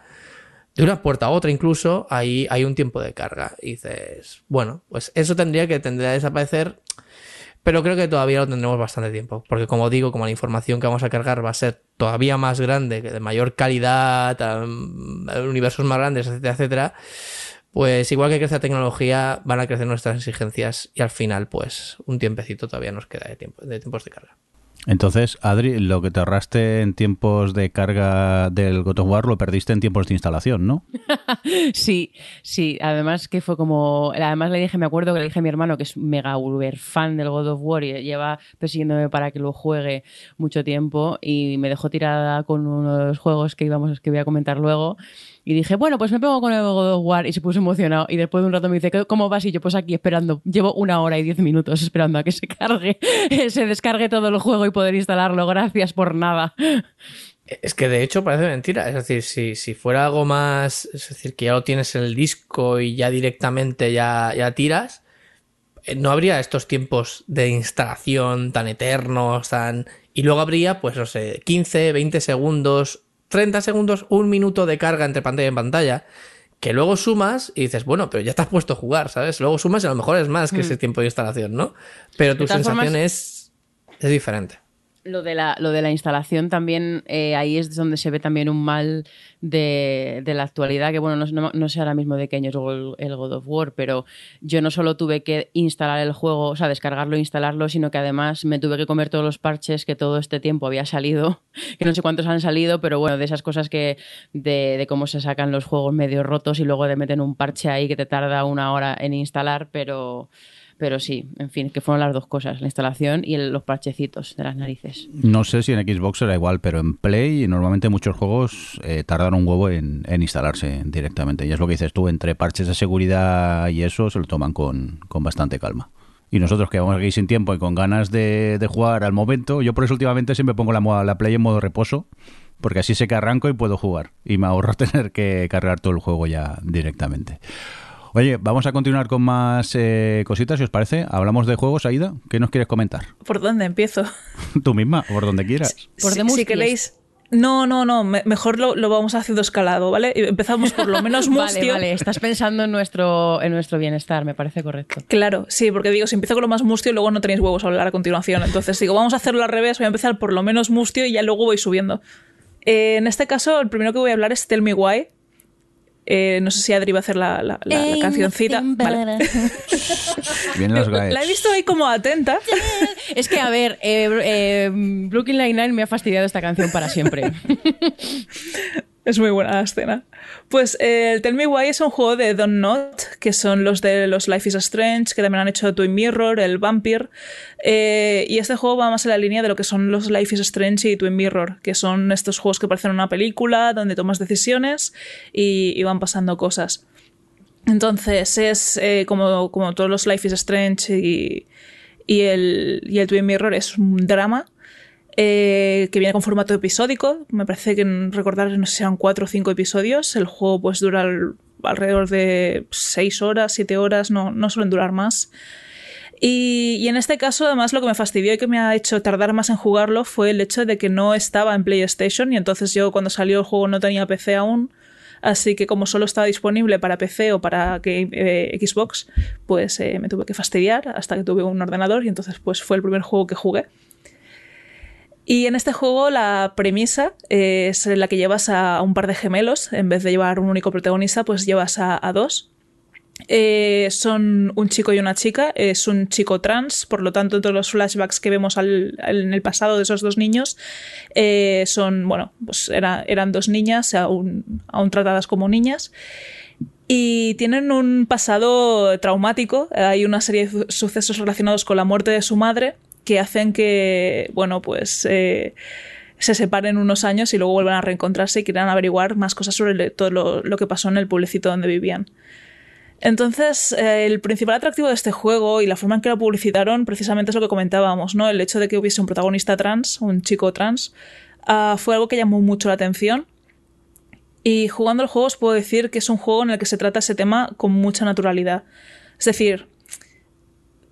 de una puerta a otra incluso, ahí hay un tiempo de carga. Y dices, bueno, pues eso tendría que tendría desaparecer, pero creo que todavía lo tendremos bastante tiempo. Porque como digo, como la información que vamos a cargar va a ser todavía más grande, de mayor calidad, universos más grandes, etcétera, etcétera, pues igual que crece la tecnología, van a crecer nuestras exigencias y al final, pues un tiempecito todavía nos queda de, tiempo, de tiempos de carga. Entonces, Adri, lo que te ahorraste en tiempos de carga del God of War lo perdiste en tiempos de instalación, ¿no? sí, sí. Además que fue como... Además le dije, me acuerdo que le dije a mi hermano, que es mega uber fan del God of War y lleva persiguiéndome para que lo juegue mucho tiempo y me dejó tirada con uno de los juegos que íbamos, que voy a comentar luego. Y dije, bueno, pues me pongo con el God of War y se puso emocionado. Y después de un rato me dice, ¿cómo vas? Y yo, pues aquí esperando. Llevo una hora y diez minutos esperando a que se cargue, se descargue todo el juego y poder instalarlo. Gracias por nada. Es que de hecho parece mentira. Es decir, si, si fuera algo más. Es decir, que ya lo tienes en el disco y ya directamente ya, ya tiras. Eh, no habría estos tiempos de instalación tan eternos, tan. Y luego habría, pues no sé, 15, 20 segundos 30 segundos, un minuto de carga entre pantalla y pantalla, que luego sumas y dices, bueno, pero ya estás puesto a jugar, ¿sabes? Luego sumas y a lo mejor es más que ese hmm. tiempo de instalación, ¿no? Pero tu sensación es, es diferente. Lo de la, lo de la instalación también, eh, ahí es donde se ve también un mal de, la actualidad, que bueno, no, sé ahora mismo de qué año es el, God of War, pero yo no solo tuve que instalar el juego, o sea, descargarlo e instalarlo, sino que además me tuve que comer todos los parches que todo este tiempo había salido, que no sé cuántos han salido, pero bueno, de esas cosas que de, de cómo se sacan los juegos medio rotos y luego de meter un parche ahí que te tarda una hora en instalar, pero... Pero sí, en fin, que fueron las dos cosas, la instalación y los parchecitos de las narices. No sé si en Xbox era igual, pero en Play normalmente muchos juegos eh, tardan un huevo en, instalarse directamente. Y es lo que dices tú, entre parches de seguridad y eso se lo toman con, bastante calma. Y nosotros que vamos aquí sin tiempo y con ganas de, jugar al momento, yo por eso últimamente siempre pongo la, la Play en modo reposo, porque así sé que arranco y puedo jugar. Y me ahorro tener que cargar todo el juego ya directamente. Oye, vamos a continuar con más eh, cositas, si os parece. Hablamos de juegos, Aida. ¿Qué nos quieres comentar? ¿Por dónde empiezo? Tú misma, por donde quieras. por si, si queréis. No, no, no, mejor lo, lo, vamos haciendo escalado, ¿vale? Empezamos por lo menos mustio. vale, vale, estás pensando en nuestro, en nuestro bienestar, me parece correcto. Claro, sí, porque digo, si empiezo con lo más mustio, luego no tenéis huevos a hablar a continuación. Entonces digo, vamos a hacerlo al revés, voy a empezar por lo menos mustio y ya luego voy subiendo. Eh, en este caso, el primero que voy a hablar es Tell Me Why, eh, no sé si Adri va a hacer la, la, la, cancioncita. Vale. la he visto ahí como atenta. es que, a ver, eh, eh, Brooklyn Nine-Nine me ha fastidiado esta canción para siempre. Es muy buena la escena. Pues eh, el Tell Me Why es un juego de Don't Not, que son los de los Life is Strange, que también han hecho Twin Mirror, el Vampire. Eh, y este juego va más en la línea de lo que son los Life is Strange y Twin Mirror, que son estos juegos que parecen una película, donde tomas decisiones y, van pasando cosas. Entonces es eh, como, como todos los Life is Strange y, y, el, y el Twin Mirror, es un drama eh, que viene con formato episódico. Me parece que recordar, no sé si eran cuatro o cinco episodios. El juego pues dura alrededor de seis horas, siete horas, no, no suelen durar más. Y, y, en este caso, además, lo que me fastidió y que me ha hecho tardar más en jugarlo fue el hecho de que no estaba en PlayStation y entonces yo cuando salió el juego no tenía PC aún. Así que como solo estaba disponible para PC o para eh, Xbox, pues eh, me tuve que fastidiar hasta que tuve un ordenador y entonces pues fue el primer juego que jugué. Y en este juego la premisa es la que llevas a un par de gemelos, en vez de llevar un único protagonista, pues llevas a, dos. Eh, son un chico y una chica, es un chico trans, por lo tanto todos los flashbacks que vemos en el pasado de esos dos niños eh, son, bueno, pues eran dos niñas, aún, aún tratadas como niñas. Y tienen un pasado traumático, hay una serie de sucesos relacionados con la muerte de su madre que hacen que, bueno, pues eh, se separen unos años y luego vuelvan a reencontrarse y quieran averiguar más cosas sobre todo lo, que pasó en el pueblecito donde vivían. Entonces, eh, el principal atractivo de este juego y la forma en que lo publicitaron precisamente es lo que comentábamos, ¿no? El hecho de que hubiese un protagonista trans, un chico trans, ah, fue algo que llamó mucho la atención. Y jugando el juego os puedo decir que es un juego en el que se trata ese tema con mucha naturalidad. Es decir,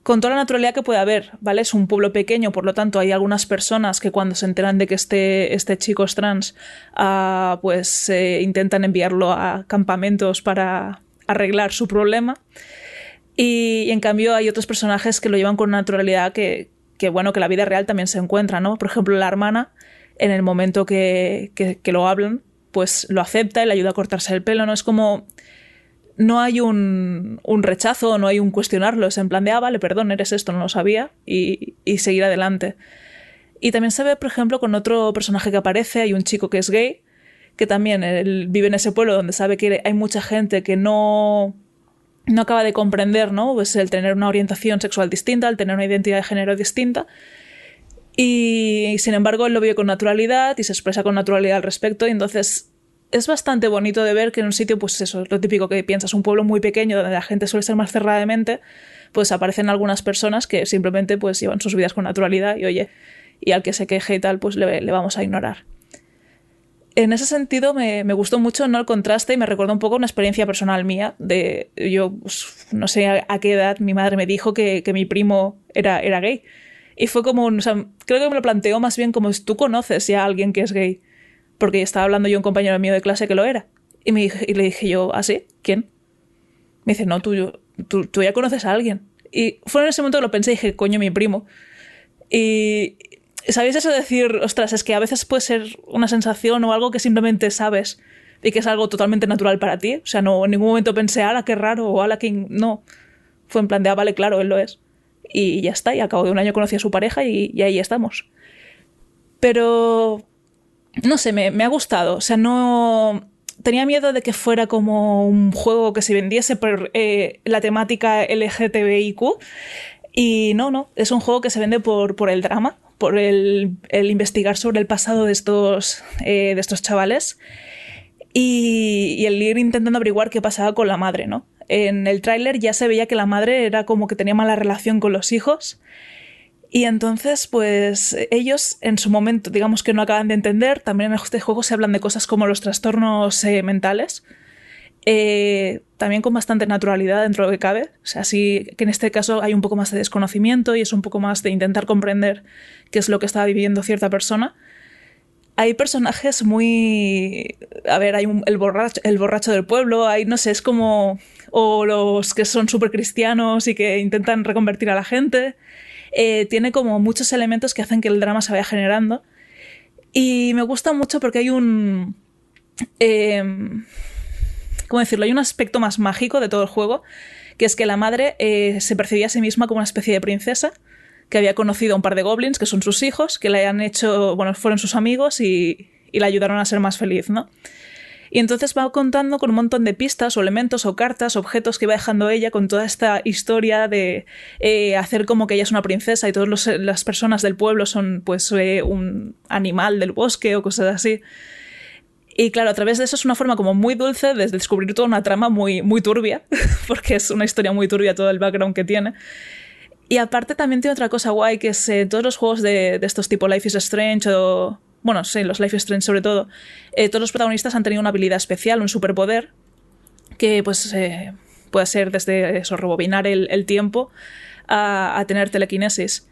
con toda la naturalidad que puede haber, ¿vale? Es un pueblo pequeño, por lo tanto hay algunas personas que cuando se enteran de que este, este chico es trans, uh, pues eh, intentan enviarlo a campamentos para arreglar su problema. Y, en cambio hay otros personajes que lo llevan con una naturalidad que, bueno, que la vida real también se encuentra, ¿no? Por ejemplo, la hermana, en el momento que, que lo hablan, pues lo acepta y le ayuda a cortarse el pelo, ¿no? Es como no hay un, un, rechazo, no hay un cuestionarlo, es en plan de, ah, vale, perdón, eres esto, no lo sabía, y, y, seguir adelante. Y también se ve, por ejemplo, con otro personaje que aparece, hay un chico que es gay, que también él vive en ese pueblo donde sabe que hay mucha gente que no, no acaba de comprender, ¿no? Pues el tener una orientación sexual distinta, el tener una identidad de género distinta. Y, sin embargo, él lo vive con naturalidad y se expresa con naturalidad al respecto, y entonces es bastante bonito de ver que en un sitio, pues eso, lo típico que piensas, un pueblo muy pequeño donde la gente suele ser más cerrada de mente, pues aparecen algunas personas que simplemente pues llevan sus vidas con naturalidad y oye, y al que se queje y tal, pues le, vamos a ignorar. En ese sentido me, gustó mucho ¿no? el contraste y me recuerda un poco una experiencia personal mía de yo pues, no sé a, qué edad mi madre me dijo que, mi primo era, era gay. Y fue como, sea, creo que me lo planteó más bien como si tú conoces ya a alguien que es gay porque estaba hablando yo un compañero mío de clase que lo era. Y, me y le dije yo, ¿ah, sí? ¿Quién? Me dice, no, tú, tú, ya conoces a alguien. Y fue en ese momento que lo pensé y dije, coño, mi primo. Y, ¿sabéis eso de decir, ostras, es que a veces puede ser una sensación o algo que simplemente sabes y que es algo totalmente natural para ti? O sea, no en ningún momento pensé, ala, qué raro, o ala, que no. Fue en plan de, ah, vale, claro, él lo es. Y ya está, y a cabo de un año conocí a su pareja y, y ahí estamos. Pero no sé, me, ha gustado. O sea, no. Tenía miedo de que fuera como un juego que se vendiese por eh, la temática LGTBIQ. Y no, no. Es un juego que se vende por, por el drama, por el, investigar sobre el pasado de estos, eh, de estos chavales. Y, y, el ir intentando averiguar qué pasaba con la madre, ¿no? En el tráiler ya se veía que la madre era como que tenía mala relación con los hijos y entonces, pues ellos en su momento, digamos que no acaban de entender, también en este juego se hablan de cosas como los trastornos eh, mentales, eh, también con bastante naturalidad dentro de lo que cabe. O sea, sí que en este caso hay un poco más de desconocimiento y es un poco más de intentar comprender qué es lo que está viviendo cierta persona. Hay personajes muy... A ver, hay el, borracho, el borracho del pueblo, hay, no sé, es como... O los que son súper cristianos y que intentan reconvertir a la gente. Eh, tiene como muchos elementos que hacen que el drama se vaya generando. Y me gusta mucho porque hay un... Em, ¿Cómo decirlo? Hay un aspecto más mágico de todo el juego, que es que la madre eh, se percibía a sí misma como una especie de princesa, que había conocido a un par de goblins, que son sus hijos, que le han hecho, bueno, fueron sus amigos y, y la ayudaron a ser más feliz, ¿no? Y entonces va contando con un montón de pistas o elementos o cartas, objetos que va dejando ella con toda esta historia de eh, hacer como que ella es una princesa y todas las personas del pueblo son pues eh, un animal del bosque o cosas así. Y claro, a través de eso es una forma como muy dulce de descubrir toda una trama muy, muy turbia, porque es una historia muy turbia todo el background que tiene. Y aparte también tiene otra cosa guay, que es eh, todos los juegos de, de, estos tipo Life is Strange o... Bueno, sí, los Life Strange sobre todo. Eh, todos los protagonistas han tenido una habilidad especial, un superpoder, que pues eh, puede ser desde eso, rebobinar el, tiempo a, a, tener telequinesis.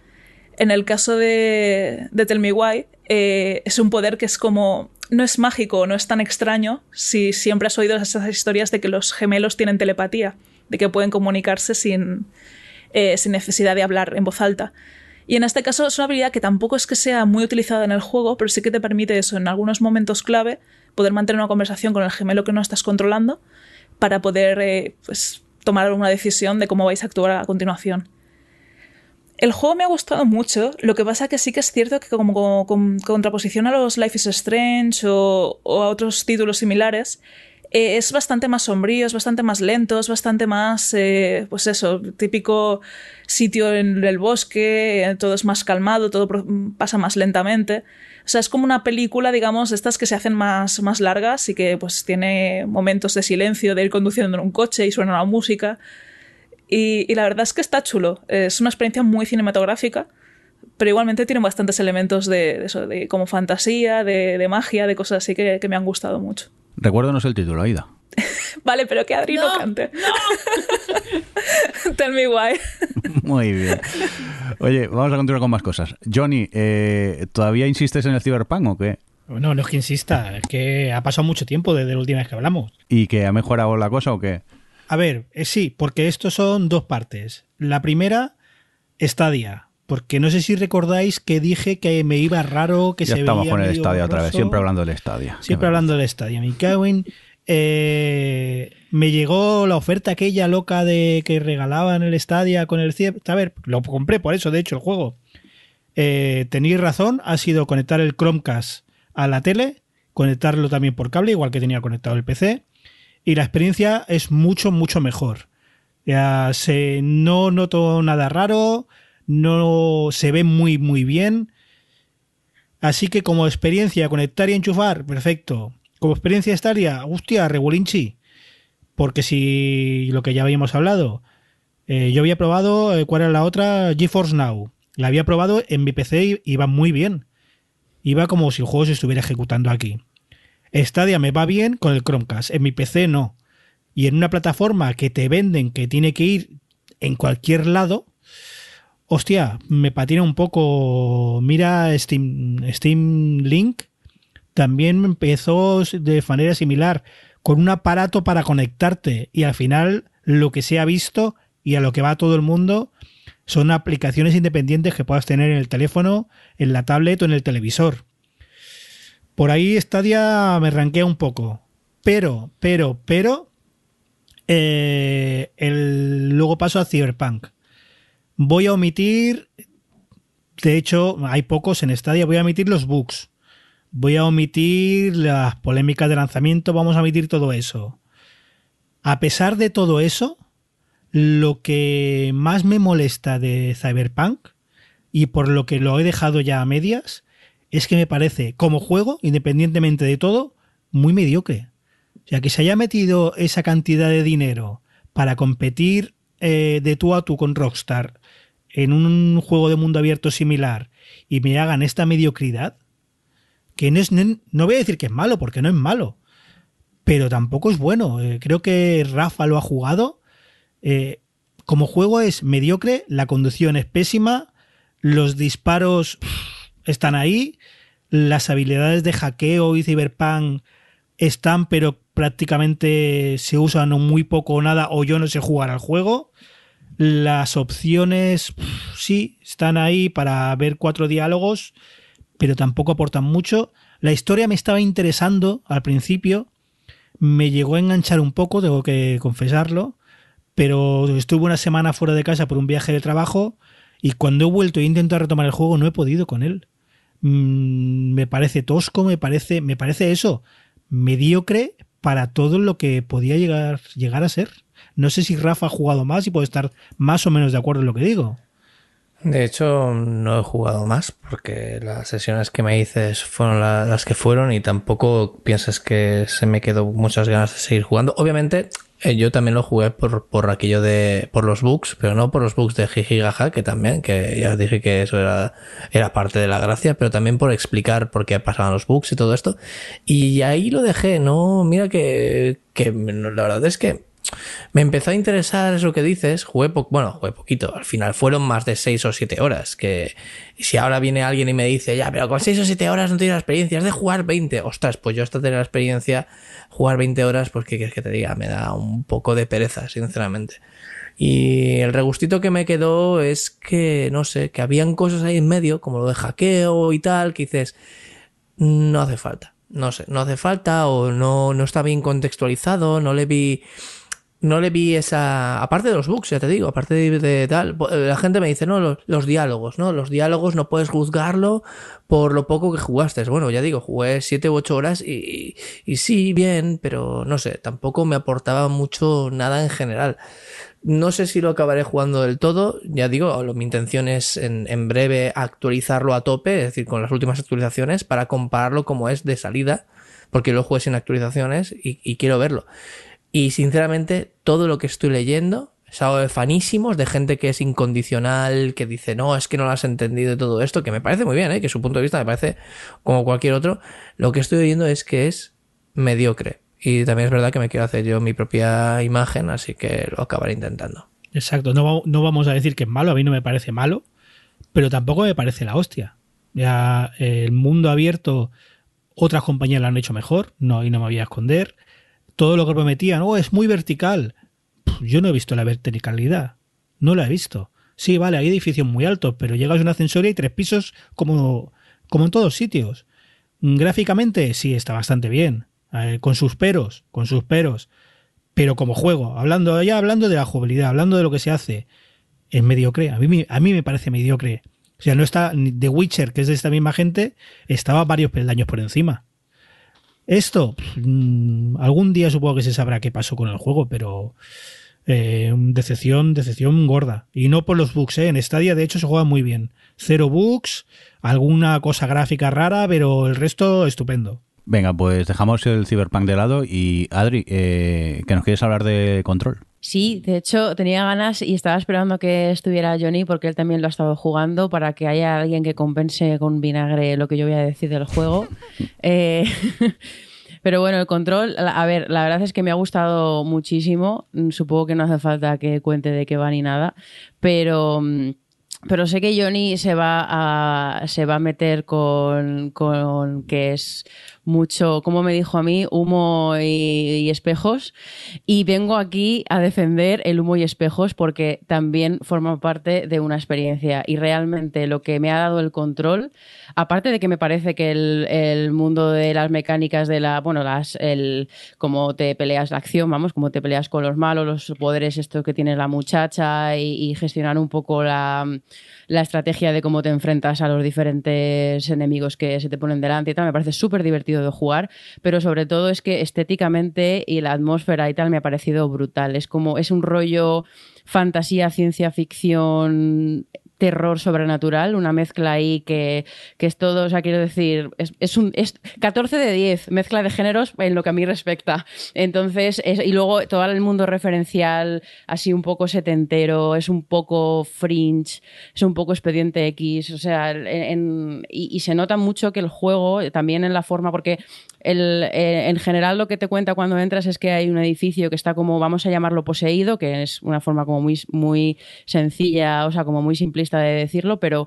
En el caso de, de Tell Me Why, eh, es un poder que es como no es mágico, no es tan extraño si siempre has oído esas historias de que los gemelos tienen telepatía, de que pueden comunicarse sin, eh, sin necesidad de hablar en voz alta. Y en este caso es una habilidad que tampoco es que sea muy utilizada en el juego, pero sí que te permite eso, en algunos momentos clave, poder mantener una conversación con el gemelo que no estás controlando para poder eh, pues, tomar una decisión de cómo vais a actuar a continuación. El juego me ha gustado mucho, lo que pasa que sí que es cierto que como contraposición a los Life is Strange o, o a otros títulos similares, eh, es bastante más sombrío, es bastante más lento, bastante más, eh, pues eso, típico sitio en el bosque, eh, todo es más calmado, todo pasa más lentamente. O sea, es como una película, digamos, estas que se hacen más, más largas y que pues tiene momentos de silencio, de ir conduciendo en un coche y suena la música. Y, y, la verdad es que está chulo. Es una experiencia muy cinematográfica, pero igualmente tiene bastantes elementos de, de eso, de como fantasía, de, de, magia, de cosas así que, que, me han gustado mucho. Recuérdanos el título, Aida. vale, pero que Adri no, no cante. No. Tell me why. Muy bien. Oye, vamos a continuar con más cosas. Johnny, eh, ¿todavía insistes en el Cyberpunk o qué? No, no es que insista, es que ha pasado mucho tiempo desde la última vez que hablamos. ¿Y que ha mejorado la cosa o qué? A ver, eh, sí, porque estos son dos partes. La primera, Stadia. Porque no sé si recordáis que dije que me iba raro, que ya se estamos veía con el medio Stadia otra vez, siempre hablando del Stadia. Siempre hablando del Stadia. Mi Kawin. Eh, me llegó la oferta aquella loca de que regalaban el Stadia con el CIEP. A ver, lo compré por eso, de hecho, el juego. Eh, tenéis razón, ha sido conectar el Chromecast a la tele, conectarlo también por cable, igual que tenía conectado el PC y la experiencia es mucho, mucho mejor. Ya se, no noto nada raro, no se ve muy, muy bien. Así que como experiencia, conectar y enchufar, perfecto. Como experiencia estaría, hostia, regulinchi. Porque si lo que ya habíamos hablado, eh, yo había probado, eh, ¿cuál era la otra? GeForce Now. La había probado en mi PC y iba muy bien. Iba como si el juego se estuviera ejecutando aquí. Stadia me va bien con el Chromecast, en mi PC no. Y en una plataforma que te venden que tiene que ir en cualquier lado, hostia, me patina un poco. Mira Steam, Steam Link, también empezó de manera similar, con un aparato para conectarte y al final lo que se ha visto y a lo que va todo el mundo son aplicaciones independientes que puedas tener en el teléfono, en la tablet o en el televisor. Por ahí Stadia me ranquea un poco. Pero, pero, pero. Eh, luego paso a Cyberpunk. Voy a omitir. De hecho, hay pocos en Stadia. Voy a omitir los bugs. Voy a omitir las polémicas de lanzamiento. Vamos a omitir todo eso. A pesar de todo eso, lo que más me molesta de Cyberpunk, y por lo que lo he dejado ya a medias, es que me parece, como juego, independientemente de todo, muy mediocre. O sea, que se haya metido esa cantidad de dinero para competir eh, de tú a tú con Rockstar en un juego de mundo abierto similar y me hagan esta mediocridad, que no, es, no, voy a decir que es malo, porque no es malo, pero tampoco es bueno. Eh, creo que Rafa lo ha jugado. Eh, como juego es mediocre, la conducción es pésima, los disparos están ahí, las habilidades de hackeo y cyberpunk están, pero prácticamente se usan muy poco o nada, o yo no sé jugar al juego. Las opciones sí están ahí para ver cuatro diálogos, pero tampoco aportan mucho. La historia me estaba interesando al principio, me llegó a enganchar un poco, tengo que confesarlo, pero estuve una semana fuera de casa por un viaje de trabajo y cuando he vuelto e intento retomar el juego no he podido con él. Mm, me parece tosco, me parece, me parece eso, mediocre, para todo lo que podía llegar, llegar a ser. No sé si Rafa ha jugado más y puede estar más o menos de acuerdo en lo que digo. De hecho, no he jugado más porque las sesiones que me dices fueron las que fueron y tampoco piensas que se me quedó muchas ganas de seguir jugando. Obviamente, eh, yo también lo jugué por, por aquello de, por los bugs, pero no por los bugs de Jijigaja, que también, que ya os dije que eso era, era parte de la gracia, pero también por explicar por qué pasaban los bugs y todo esto. Y ahí lo dejé, ¿no? Mira que, que la verdad es que me empezó a interesar eso que dices, jugué bueno, jugué poquito, al final fueron más de 6 o 7 horas, que si ahora viene alguien y me dice, ya, pero con 6 o 7 horas no tienes la experiencia, es de jugar 20, ostras, pues yo hasta tener la experiencia, jugar 20 horas, pues qué quieres que te diga, me da un poco de pereza, sinceramente. Y el regustito que me quedó es que, no sé, que habían cosas ahí en medio, como lo de hackeo y tal, que dices, no hace falta. No sé, no hace falta o no, no está bien contextualizado, no le vi no le vi esa. Aparte de los bugs, ya te digo, aparte de, tal. La gente me dice, no, los, diálogos, ¿no? Los diálogos no puedes juzgarlo por lo poco que jugaste. Bueno, ya digo, jugué 7 u 8 horas y, y, sí, bien, pero no sé, tampoco me aportaba mucho nada en general. No sé si lo acabaré jugando del todo. Ya digo, mi intención es en, en breve actualizarlo a tope, es decir, con las últimas actualizaciones, para compararlo como es de salida, porque lo jugué sin actualizaciones y, y quiero verlo. Y sinceramente, todo lo que estoy leyendo es algo de fanísimos, de gente que es incondicional, que dice, no, es que no lo has entendido de todo esto, que me parece muy bien, ¿eh? que su punto de vista me parece como cualquier otro. Lo que estoy oyendo es que es mediocre. Y también es verdad que me quiero hacer yo mi propia imagen, así que lo acabaré intentando. Exacto, no, no vamos a decir que es malo, a mí no me parece malo, pero tampoco me parece la hostia. Ya el mundo abierto, otras compañías lo han hecho mejor, no, y no me voy a esconder todo lo que prometían, oh, es muy vertical. yo no he visto la verticalidad. No la he visto. Sí, vale, hay edificios muy altos, pero llegas a un ascensor y tres pisos como, como en todos sitios. Gráficamente, sí, está bastante bien. con sus peros, con sus peros. Pero como juego, hablando ya hablando de la jugabilidad, hablando de lo que se hace, es mediocre. A mí, a mí me parece mediocre. O sea, no está. The Witcher, que es de esta misma gente, estaba varios peldaños por encima. Esto, mm, algún día supongo que se sabrá qué pasó con el juego, pero eh, decepción, decepción gorda. Y no por los bugs, ¿eh? en Stadia de hecho se juega muy bien. Cero bugs, alguna cosa gráfica rara, pero el resto estupendo. Venga, pues dejamos el Cyberpunk de lado y Adri, eh, que nos quieres hablar de control. Sí, de hecho tenía ganas y estaba esperando que estuviera Johnny porque él también lo ha estado jugando para que haya alguien que compense con vinagre lo que yo voy a decir del juego. Eh, pero bueno, el control, a ver, la verdad es que me ha gustado muchísimo. Supongo que no hace falta que cuente de qué va ni nada, pero pero sé que Johnny se va a, se va a meter con, con que es mucho, como me dijo a mí, humo y, espejos. Y vengo aquí a defender el humo y espejos porque también forma parte de una experiencia. Y realmente lo que me ha dado el control, aparte de que me parece que el, mundo de las mecánicas de la, bueno, las, el, cómo te peleas la acción, vamos, cómo te peleas con los malos, los poderes estos que tiene la muchacha y, gestionar un poco la, la estrategia de cómo te enfrentas a los diferentes enemigos que se te ponen delante y tal, me parece súper divertido de jugar, pero sobre todo es que estéticamente y la atmósfera y tal me ha parecido brutal. Es como, es un rollo fantasía, ciencia ficción terror sobrenatural, una mezcla ahí que, es todo, o sea, quiero decir, es, un es 14 de 10, mezcla de géneros en lo que a mí respecta. Entonces, y luego todo el mundo referencial, así un poco setentero, es un poco fringe, es un poco expediente X, o sea, y, se nota mucho que el juego, también en la forma, porque el, eh, en general lo que te cuenta cuando entras es que hay un edificio que está como, vamos a llamarlo poseído, que es una forma como muy, muy sencilla, o sea, como muy simplista de decirlo, pero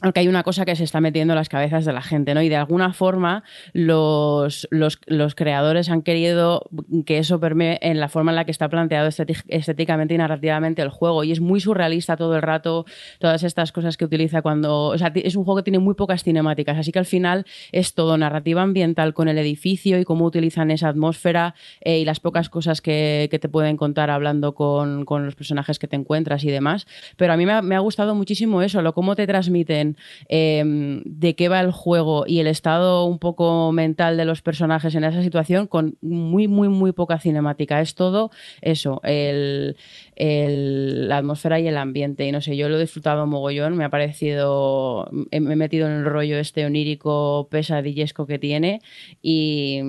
aunque hay una cosa que se está metiendo en las cabezas de la gente, ¿no? Y de alguna forma los, los, creadores han querido que eso permee en la forma en la que está planteado estéticamente y narrativamente el juego. Y es muy surrealista todo el rato, todas estas cosas que utiliza cuando... O sea, es un juego que tiene muy pocas cinemáticas, así que al final es todo narrativa ambiental con el edificio y cómo utilizan esa atmósfera eh, y las pocas cosas que, te pueden contar hablando con, los personajes que te encuentras y demás. Pero a mí me ha, me ha gustado muchísimo eso, lo cómo te transmiten em, de qué va el juego y el estado un poco mental de los personajes en esa situación con muy, muy, muy poca cinemática. Es todo eso, el, la atmósfera y el ambiente. Y no sé, yo lo he disfrutado mogollón, me ha parecido, me he metido en el rollo este onírico pesadillesco que tiene y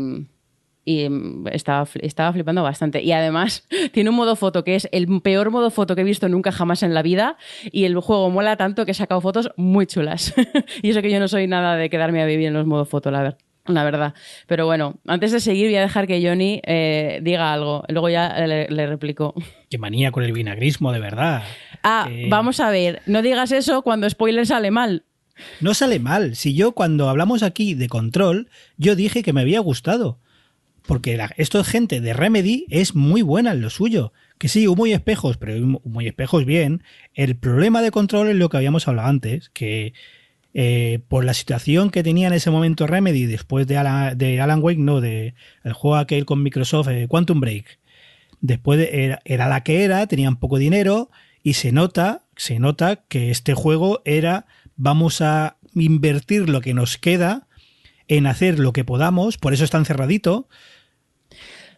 y estaba, estaba flipando bastante. Y además tiene un modo foto que es el peor modo foto que he visto nunca jamás en la vida y el juego mola tanto que he sacado fotos muy chulas. y eso que yo no soy nada de quedarme a vivir en los modos foto, la verdad. La verdad. Pero bueno, antes de seguir voy a dejar que Johnny eh, diga algo. Luego ya le, replico. Qué manía con el vinagrismo, de verdad. Ah, vamos a ver. No digas eso cuando spoiler sale mal. No sale mal. Si yo cuando hablamos aquí de control, yo dije que me había gustado porque esto es gente de Remedy, es muy buena en lo suyo. Que sí, humo y espejos, pero humo y espejos bien. El problema de control es lo que habíamos hablado antes, que eh, por la situación que tenía en ese momento Remedy después de Alan, de Alan Wake, no, de el juego aquel con Microsoft, eh, Quantum Break. Después era, era, la que era, tenían poco dinero y se nota, se nota que este juego era vamos a invertir lo que nos queda en hacer lo que podamos, por eso está encerradito.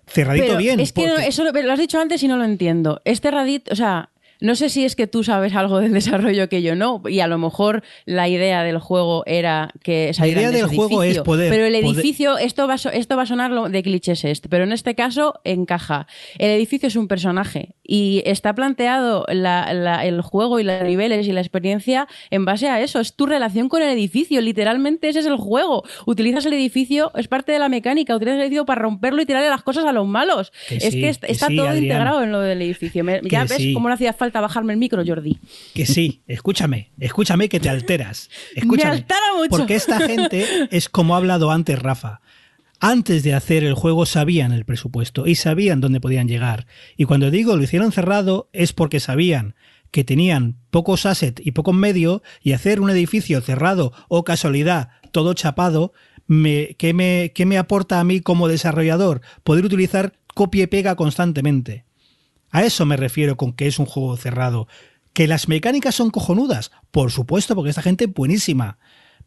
Cerradito bien. Es que eso lo, has dicho antes y no lo entiendo. Es cerradito, o sea, no sé si es que tú sabes algo del desarrollo que yo no, y a lo mejor la idea del juego era que La idea del juego es poder. Pero el edificio, esto, va, esto va a sonar de clichés este, pero en este caso encaja. El edificio es un personaje y está planteado el juego y los niveles y la experiencia en base a eso. Es tu relación con el edificio, literalmente ese es el juego. Utilizas el edificio, es parte de la mecánica, utilizas el edificio para romperlo y tirarle las cosas a los malos. es que está todo integrado en lo del edificio. ya ves cómo no hacía falta bajarme el micro, Jordi. Que sí, escúchame, escúchame que te alteras. Escúchame, Me altera mucho. Porque esta gente es como ha hablado antes Rafa. Antes de hacer el juego sabían el presupuesto y sabían dónde podían llegar. Y cuando digo lo hicieron cerrado es porque sabían que tenían pocos assets y pocos medios y hacer un edificio cerrado o casualidad todo chapado, me, ¿qué, me, ¿qué me aporta a mí como desarrollador? Poder utilizar copia y pega constantemente. A eso me refiero con que es un juego cerrado. Que las mecánicas son cojonudas, por supuesto, porque esta gente es buenísima.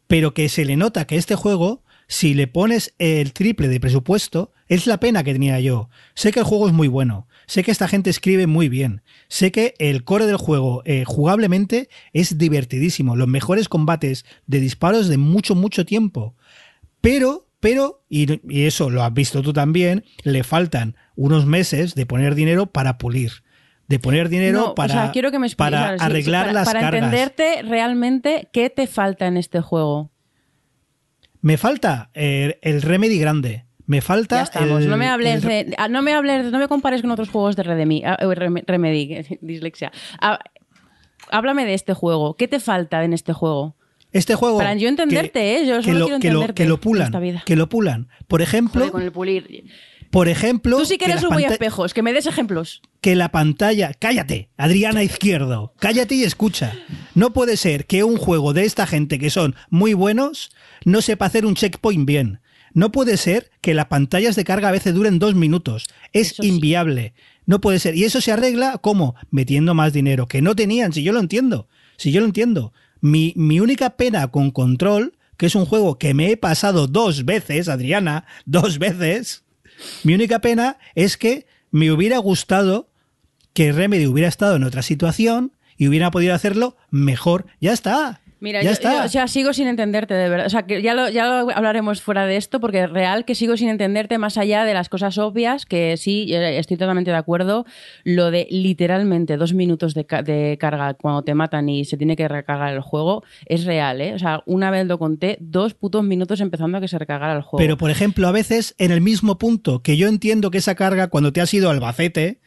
Pero que se le nota que este juego, si le pones el triple de presupuesto, es la pena que tenía yo. Sé que el juego es muy bueno, sé que esta gente escribe muy bien, sé que el core del juego eh, jugablemente es divertidísimo, los mejores combates de disparos de mucho, mucho tiempo. Pero pero, y, eso lo has visto tú también, le faltan unos meses de poner dinero para pulir de poner dinero para, quiero que me para arreglar las cargas. Para entenderte realmente, ¿qué te falta en este juego? Me falta el, Remedy grande. Me falta. Ya estamos. no me hables de. Ah, no me hables, no me compares con otros juegos de Remedy. Ah, Remedy, dislexia. Ah, háblame de este juego. ¿Qué te falta en este juego? Este juego. Para yo entenderte, ¿eh? Yo solo quiero entenderte. Que lo, pulan. Que lo pulan. Por ejemplo. con el pulir. Por ejemplo. Tú sí que eres un muy espejos, que me des ejemplos. Que la pantalla. Cállate, Adriana Izquierdo. Cállate y escucha. No puede ser que un juego de esta gente que son muy buenos no sepa hacer un checkpoint bien. No puede ser que las pantallas de carga a veces duren dos minutos. Es inviable. No puede ser. Y eso se arregla como metiendo más dinero, que no tenían, si yo lo entiendo. Si yo lo entiendo. Mi, única pena con Control, que es un juego que me he pasado dos veces, Adriana, dos veces, mi única pena es que me hubiera gustado que Remedy hubiera estado en otra situación y hubiera podido hacerlo mejor. Ya está. Mira, yo, o sea, sigo sin entenderte, de verdad. O sea, que ya lo, ya lo hablaremos fuera de esto, porque es real que sigo sin entenderte más allá de las cosas obvias, que sí, estoy totalmente de acuerdo. Lo de literalmente dos minutos de, de carga cuando te matan y se tiene que recargar el juego, es real, ¿eh? O sea, una vez lo conté, dos putos minutos empezando a que se recargara el juego. Pero, por ejemplo, a veces en el mismo punto que yo entiendo que esa carga, cuando te has ido al Albacete,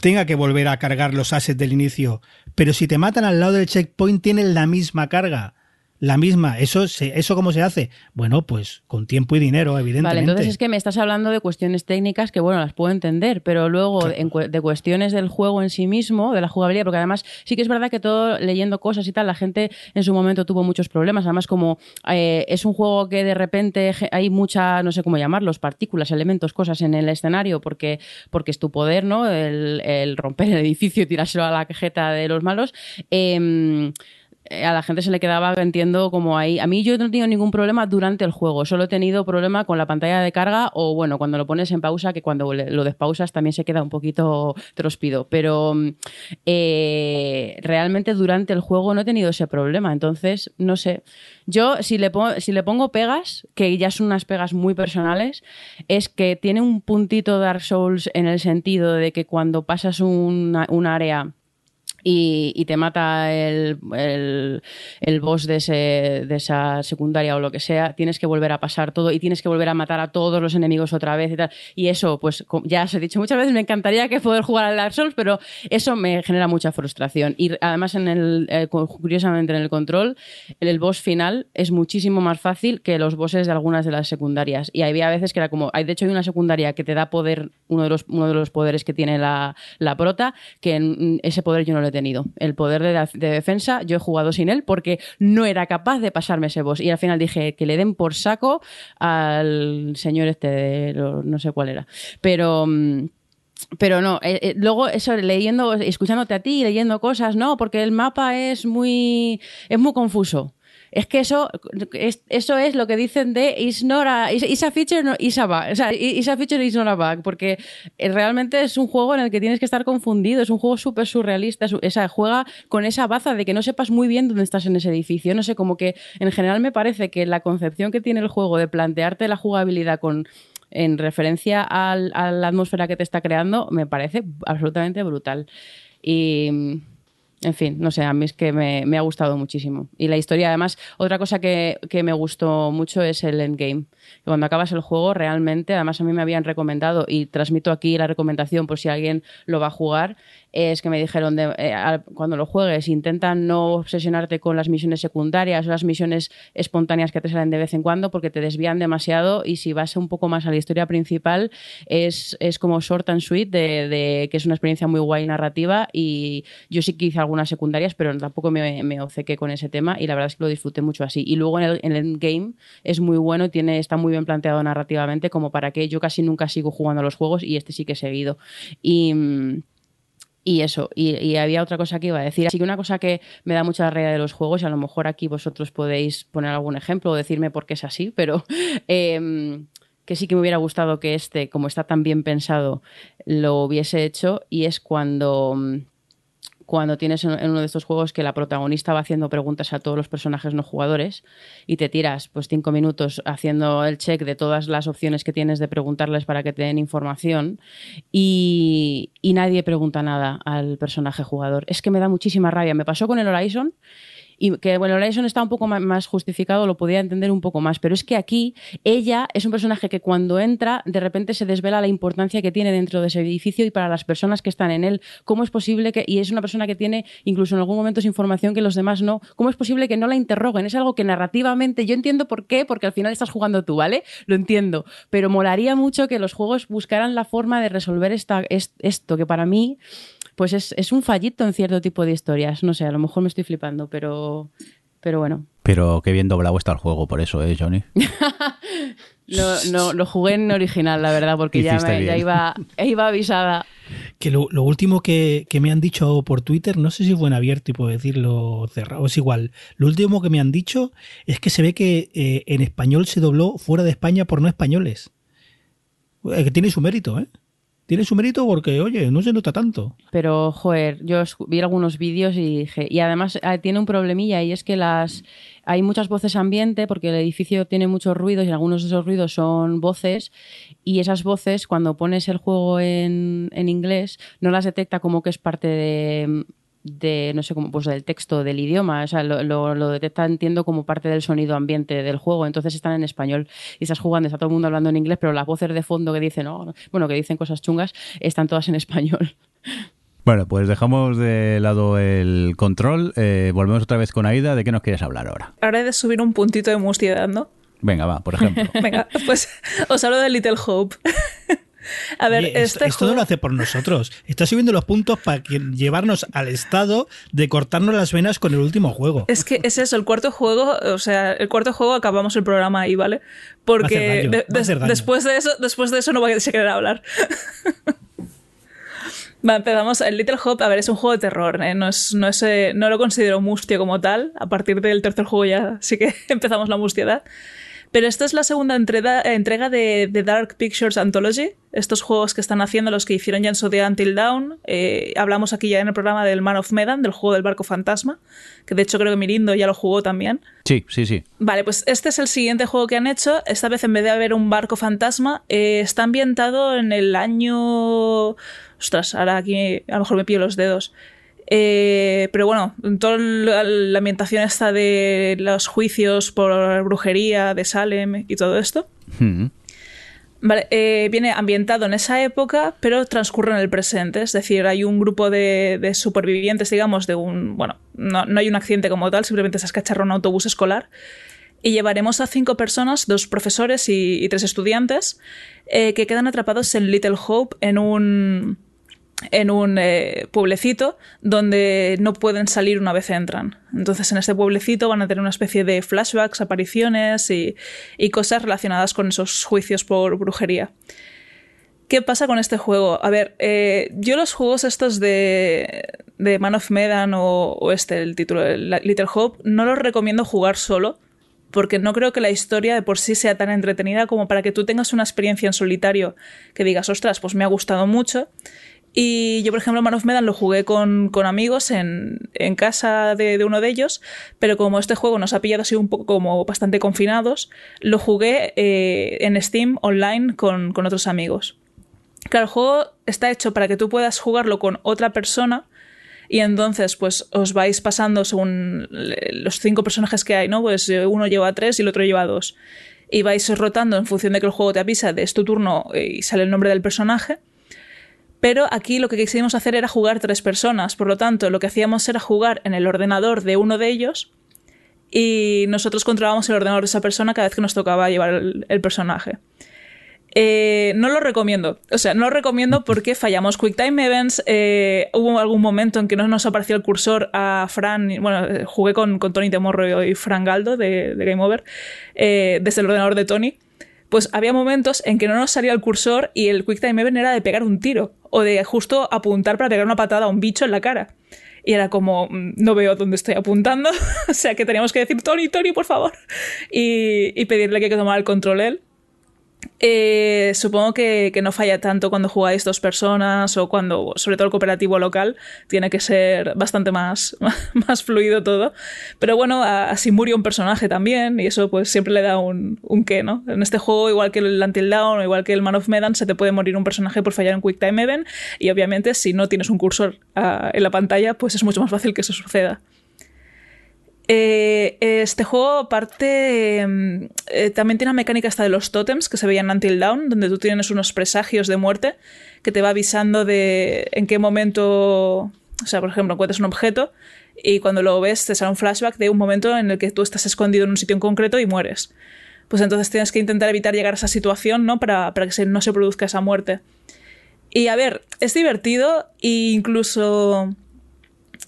tenga que volver a cargar los assets del inicio. Pero si te matan al lado del checkpoint, tienen la misma carga la misma. ¿Eso, ¿Eso cómo se hace? Bueno, pues con tiempo y dinero, evidentemente. Vale, entonces es que me estás hablando de cuestiones técnicas que, bueno, las puedo entender, pero luego de cuestiones del juego en sí mismo, de la jugabilidad, porque además sí que es verdad que todo leyendo cosas y tal, la gente en su momento tuvo muchos problemas. Además, como eh, es un juego que de repente hay mucha, no sé cómo llamarlos, partículas, elementos, cosas en el escenario, porque, porque es tu poder, ¿no? El, romper el edificio y tirárselo a la cajeta de los malos. Eh, a la gente se le quedaba, entiendo, como ahí. A mí yo no he tenido ningún problema durante el juego, solo he tenido problema con la pantalla de carga o, bueno, cuando lo pones en pausa, que cuando lo despausas también se queda un poquito trospido. Pero mm, eh, realmente durante el juego no he tenido ese problema, entonces, no sé. Yo, si le, pongo, si le pongo pegas, que ya son unas pegas muy personales, es que tiene un puntito Dark Souls en el sentido de que cuando pasas un área y, te mata el, el, boss de, ese, de esa secundaria o lo que sea, tienes que volver a pasar todo y tienes que volver a matar a todos los enemigos otra vez y tal. Y eso, pues ya os he dicho muchas veces, me encantaría que poder jugar al Dark Souls, pero eso me genera mucha frustración. Y además, en el, eh, curiosamente, en el control, el, boss final es muchísimo más fácil que los bosses de algunas de las secundarias. Y había veces que era como, hay, de hecho hay una secundaria que te da poder, uno de los, uno de los poderes que tiene la, la prota, que en, ese poder yo no le El poder de, defensa, yo he jugado sin él porque no era capaz de pasarme ese boss. Y al final dije que le den por saco al señor este, no sé cuál era. Pero mm, pero no, eh, eh, luego eso leyendo, escuchándote a ti, leyendo cosas, no, porque el mapa es muy, es muy confuso. Es que eso es, eso es lo que dicen de is, not a, is, a feature, no, is a bug. O sea, is feature, is a bug. Porque eh, realmente es un juego en el que tienes que estar confundido. Es un juego súper surrealista. Esa, juega con esa baza de que no sepas muy bien dónde estás en ese edificio. No sé, como que en general me parece que la concepción que tiene el juego de plantearte la jugabilidad con en referencia a la atmósfera que te está creando, me parece absolutamente brutal. Y en fin, no sé, a mí es que me, ha gustado muchísimo. Y la historia, además, otra cosa que, que, me gustó mucho es el endgame. Cuando acabas el juego, realmente, además a mí me habían recomendado, y transmito aquí la recomendación por si alguien lo va a jugar, es que me dijeron, de, eh, cuando lo juegues, intenta no obsesionarte con las misiones secundarias o las misiones espontáneas que te salen de vez en cuando porque te desvían demasiado y si vas un poco más a la historia principal es, es como short and sweet, de, que es una experiencia muy guay narrativa y yo sí que hice algunas secundarias, pero tampoco me, me obcequé con ese tema y la verdad es que lo disfruté mucho así. Y luego en el, en el game es muy bueno, tiene, está muy bien planteado narrativamente como para que yo casi nunca sigo jugando a los juegos y este sí que he seguido. Y... Mm, y eso, y, había otra cosa que iba a decir. Así que una cosa que me da mucha raya de los juegos, y a lo mejor aquí vosotros podéis poner algún ejemplo o decirme por qué es así, pero em, que sí que me hubiera gustado que este, como está tan bien pensado, lo hubiese hecho, y es cuando cuando tienes en uno de estos juegos que la protagonista va haciendo preguntas a todos los personajes no jugadores y te tiras pues cinco minutos haciendo el check de todas las opciones que tienes de preguntarles para que te den información y, y nadie pregunta nada al personaje jugador. Es que me da muchísima rabia. Me pasó con el Horizon y que bueno, Horizon está un poco más justificado, lo podía entender un poco más, pero es que aquí ella es un personaje que cuando entra de repente se desvela la importancia que tiene dentro de ese edificio y para las personas que están en él, cómo es posible que, y es una persona que tiene incluso en algún momento información que los demás no, cómo es posible que no la interroguen, es algo que narrativamente yo entiendo por qué, porque al final estás jugando tú, ¿vale? Lo entiendo, pero molaría mucho que los juegos buscaran la forma de resolver esta, esto, que para mí pues es, un fallito en cierto tipo de historias. No sé, a lo mejor me estoy flipando, pero, pero bueno. Pero qué bien doblado está el juego, por eso, ¿eh, Johnny? no, lo jugué en original, la verdad, porque ya, ya iba, iba avisada. Que lo, último que, me han dicho por Twitter, no sé si fue en abierto y puedo decirlo cerrado, es igual. Lo último que me han dicho es que se ve que eh, en español se dobló fuera de España por no españoles. Eh, que tiene su mérito, ¿eh? Tiene su mérito porque, oye, no se nota tanto. Pero, joder, yo vi algunos vídeos y dije, y además ah, tiene un problemilla y es que las hay muchas voces ambiente porque el edificio tiene muchos ruidos y algunos de esos ruidos son voces y esas voces cuando pones el juego en, en inglés no las detecta como que es parte de de, no sé cómo, pues del texto, del idioma, o sea, lo, lo, detecta, entiendo, como parte del sonido ambiente del juego, entonces están en español y estás jugando, está todo el mundo hablando en inglés, pero las voces de fondo que dicen, oh, bueno, que dicen cosas chungas, están todas en español. Bueno, pues dejamos de lado el control, eh, volvemos otra vez con Aida, ¿de qué nos quieres hablar ahora? Ahora he de subir un puntito de mustiedad, ¿no? Venga, va, por ejemplo. Venga, pues os hablo de Little Hope. A ver, este esto, no lo hace por nosotros. Está subiendo los puntos para llevarnos al estado de cortarnos las venas con el último juego. Es que es eso, el cuarto juego, o sea, el cuarto juego acabamos el programa ahí, ¿vale? Porque después de eso, después de eso no voy a querer hablar. Va, empezamos. El Little Hope, a ver, es un juego de terror. ¿eh? No, es, no, es, eh, no lo considero mustio como tal. A partir del tercer juego ya sí que empezamos la mustiedad. Pero esta es la segunda entrega, entrega de, The Dark Pictures Anthology, estos juegos que están haciendo los que hicieron ya en su día Until Dawn. Eh, hablamos aquí ya en el programa del Man of Medan, del juego del barco fantasma, que de hecho creo que Mirindo ya lo jugó también. Sí, sí, sí. Vale, pues este es el siguiente juego que han hecho. Esta vez en vez de haber un barco fantasma, eh, está ambientado en el año... Ostras, ahora aquí a lo mejor me pillo los dedos. Eh, pero bueno, toda la ambientación está de los juicios por brujería de Salem y todo esto. Mm. Vale, eh, viene ambientado en esa época, pero transcurre en el presente. Es decir, hay un grupo de, de supervivientes, digamos, de un. Bueno, no, no, hay un accidente como tal, simplemente se escacharra un autobús escolar. Y llevaremos a cinco personas, dos profesores y, y tres estudiantes, eh, que quedan atrapados en Little Hope en un en un eh, pueblecito donde no pueden salir una vez entran. Entonces en este pueblecito van a tener una especie de flashbacks, apariciones y, y cosas relacionadas con esos juicios por brujería. ¿Qué pasa con este juego? A ver, eh, yo los juegos estos de, de Man of Medan o, o, este, el título, Little Hope, no los recomiendo jugar solo, porque no creo que la historia de por sí sea tan entretenida como para que tú tengas una experiencia en solitario que digas, ostras, pues me ha gustado mucho y yo, por ejemplo, Man of Medan lo jugué con, con amigos en, en casa de, de, uno de ellos, pero como este juego nos ha pillado así un poco como bastante confinados, lo jugué eh, en Steam online con, con otros amigos. Claro, el juego está hecho para que tú puedas jugarlo con otra persona y entonces pues os vais pasando según los cinco personajes que hay, ¿no? Pues uno lleva tres y el otro lleva dos. Y vais rotando en función de que el juego te avisa de es tu turno y sale el nombre del personaje. Pero aquí lo que quisimos hacer era jugar tres personas, por lo tanto, lo que hacíamos era jugar en el ordenador de uno de ellos y nosotros controlábamos el ordenador de esa persona cada vez que nos tocaba llevar el, personaje. Eh, no lo recomiendo. O sea, no lo recomiendo porque fallamos QuickTime Events. Eh, hubo algún momento en que no nos apareció el cursor a Fran. Bueno, jugué con, con Tony Temorro y Fran Galdo de, Game Over eh, desde el ordenador de Tony pues había momentos en que no nos salía el cursor y el Quick Time Event era de pegar un tiro o de justo apuntar para pegar una patada a un bicho en la cara. Y era como, no veo dónde estoy apuntando. o sea que teníamos que decir, Tony, Tony, por favor. Y, y pedirle que tomara el control él. Eh, supongo que, que, no falla tanto cuando jugáis dos personas o cuando, sobre todo el cooperativo local, tiene que ser bastante más, más fluido todo. Pero bueno, así murió un personaje también y eso pues siempre le da un, un qué, ¿no? En este juego, igual que el Until Dawn o igual que el Man of Medan, se te puede morir un personaje por fallar en Quick Time Event y obviamente si no tienes un cursor uh, en la pantalla, pues es mucho más fácil que eso suceda. Eh, este juego, aparte, eh, también tiene una mecánica esta de los tótems que se veían en Until Dawn, donde tú tienes unos presagios de muerte que te va avisando de en qué momento, o sea, por ejemplo, encuentras un objeto y cuando lo ves te sale un flashback de un momento en el que tú estás escondido en un sitio en concreto y mueres. Pues entonces tienes que intentar evitar llegar a esa situación, ¿no? Para, para que no se produzca esa muerte. Y a ver, es divertido e incluso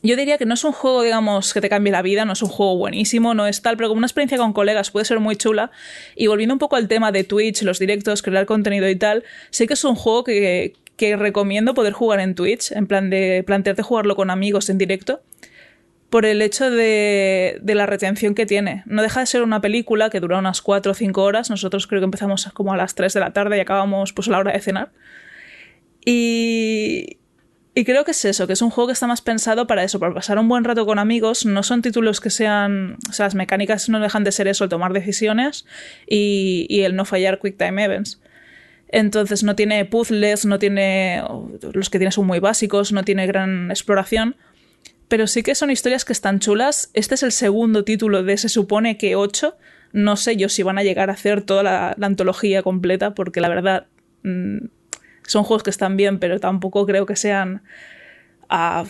yo diría que no es un juego, digamos, que te cambie la vida, no es un juego buenísimo, no es tal, pero como una experiencia con colegas puede ser muy chula. Y volviendo un poco al tema de Twitch, los directos, crear contenido y tal, sé que es un juego que, que recomiendo poder jugar en Twitch, en plan de plantearte jugarlo con amigos en directo, por el hecho de, de la retención que tiene. No deja de ser una película que dura unas 4 o 5 horas, nosotros creo que empezamos como a las 3 de la tarde y acabamos pues a la hora de cenar. Y, y creo que es eso, que es un juego que está más pensado para eso, para pasar un buen rato con amigos. No son títulos que sean. O sea, las mecánicas no dejan de ser eso, el tomar decisiones y, y el no fallar Quick Time Events. Entonces no tiene puzzles, no tiene. Los que tiene son muy básicos, no tiene gran exploración. Pero sí que son historias que están chulas. Este es el segundo título de se supone que ocho. No sé yo si van a llegar a hacer toda la, antología completa, porque la verdad. Mmm, son juegos que están bien, pero tampoco creo que sean uh,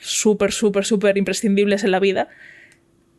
súper, súper, súper imprescindibles en la vida.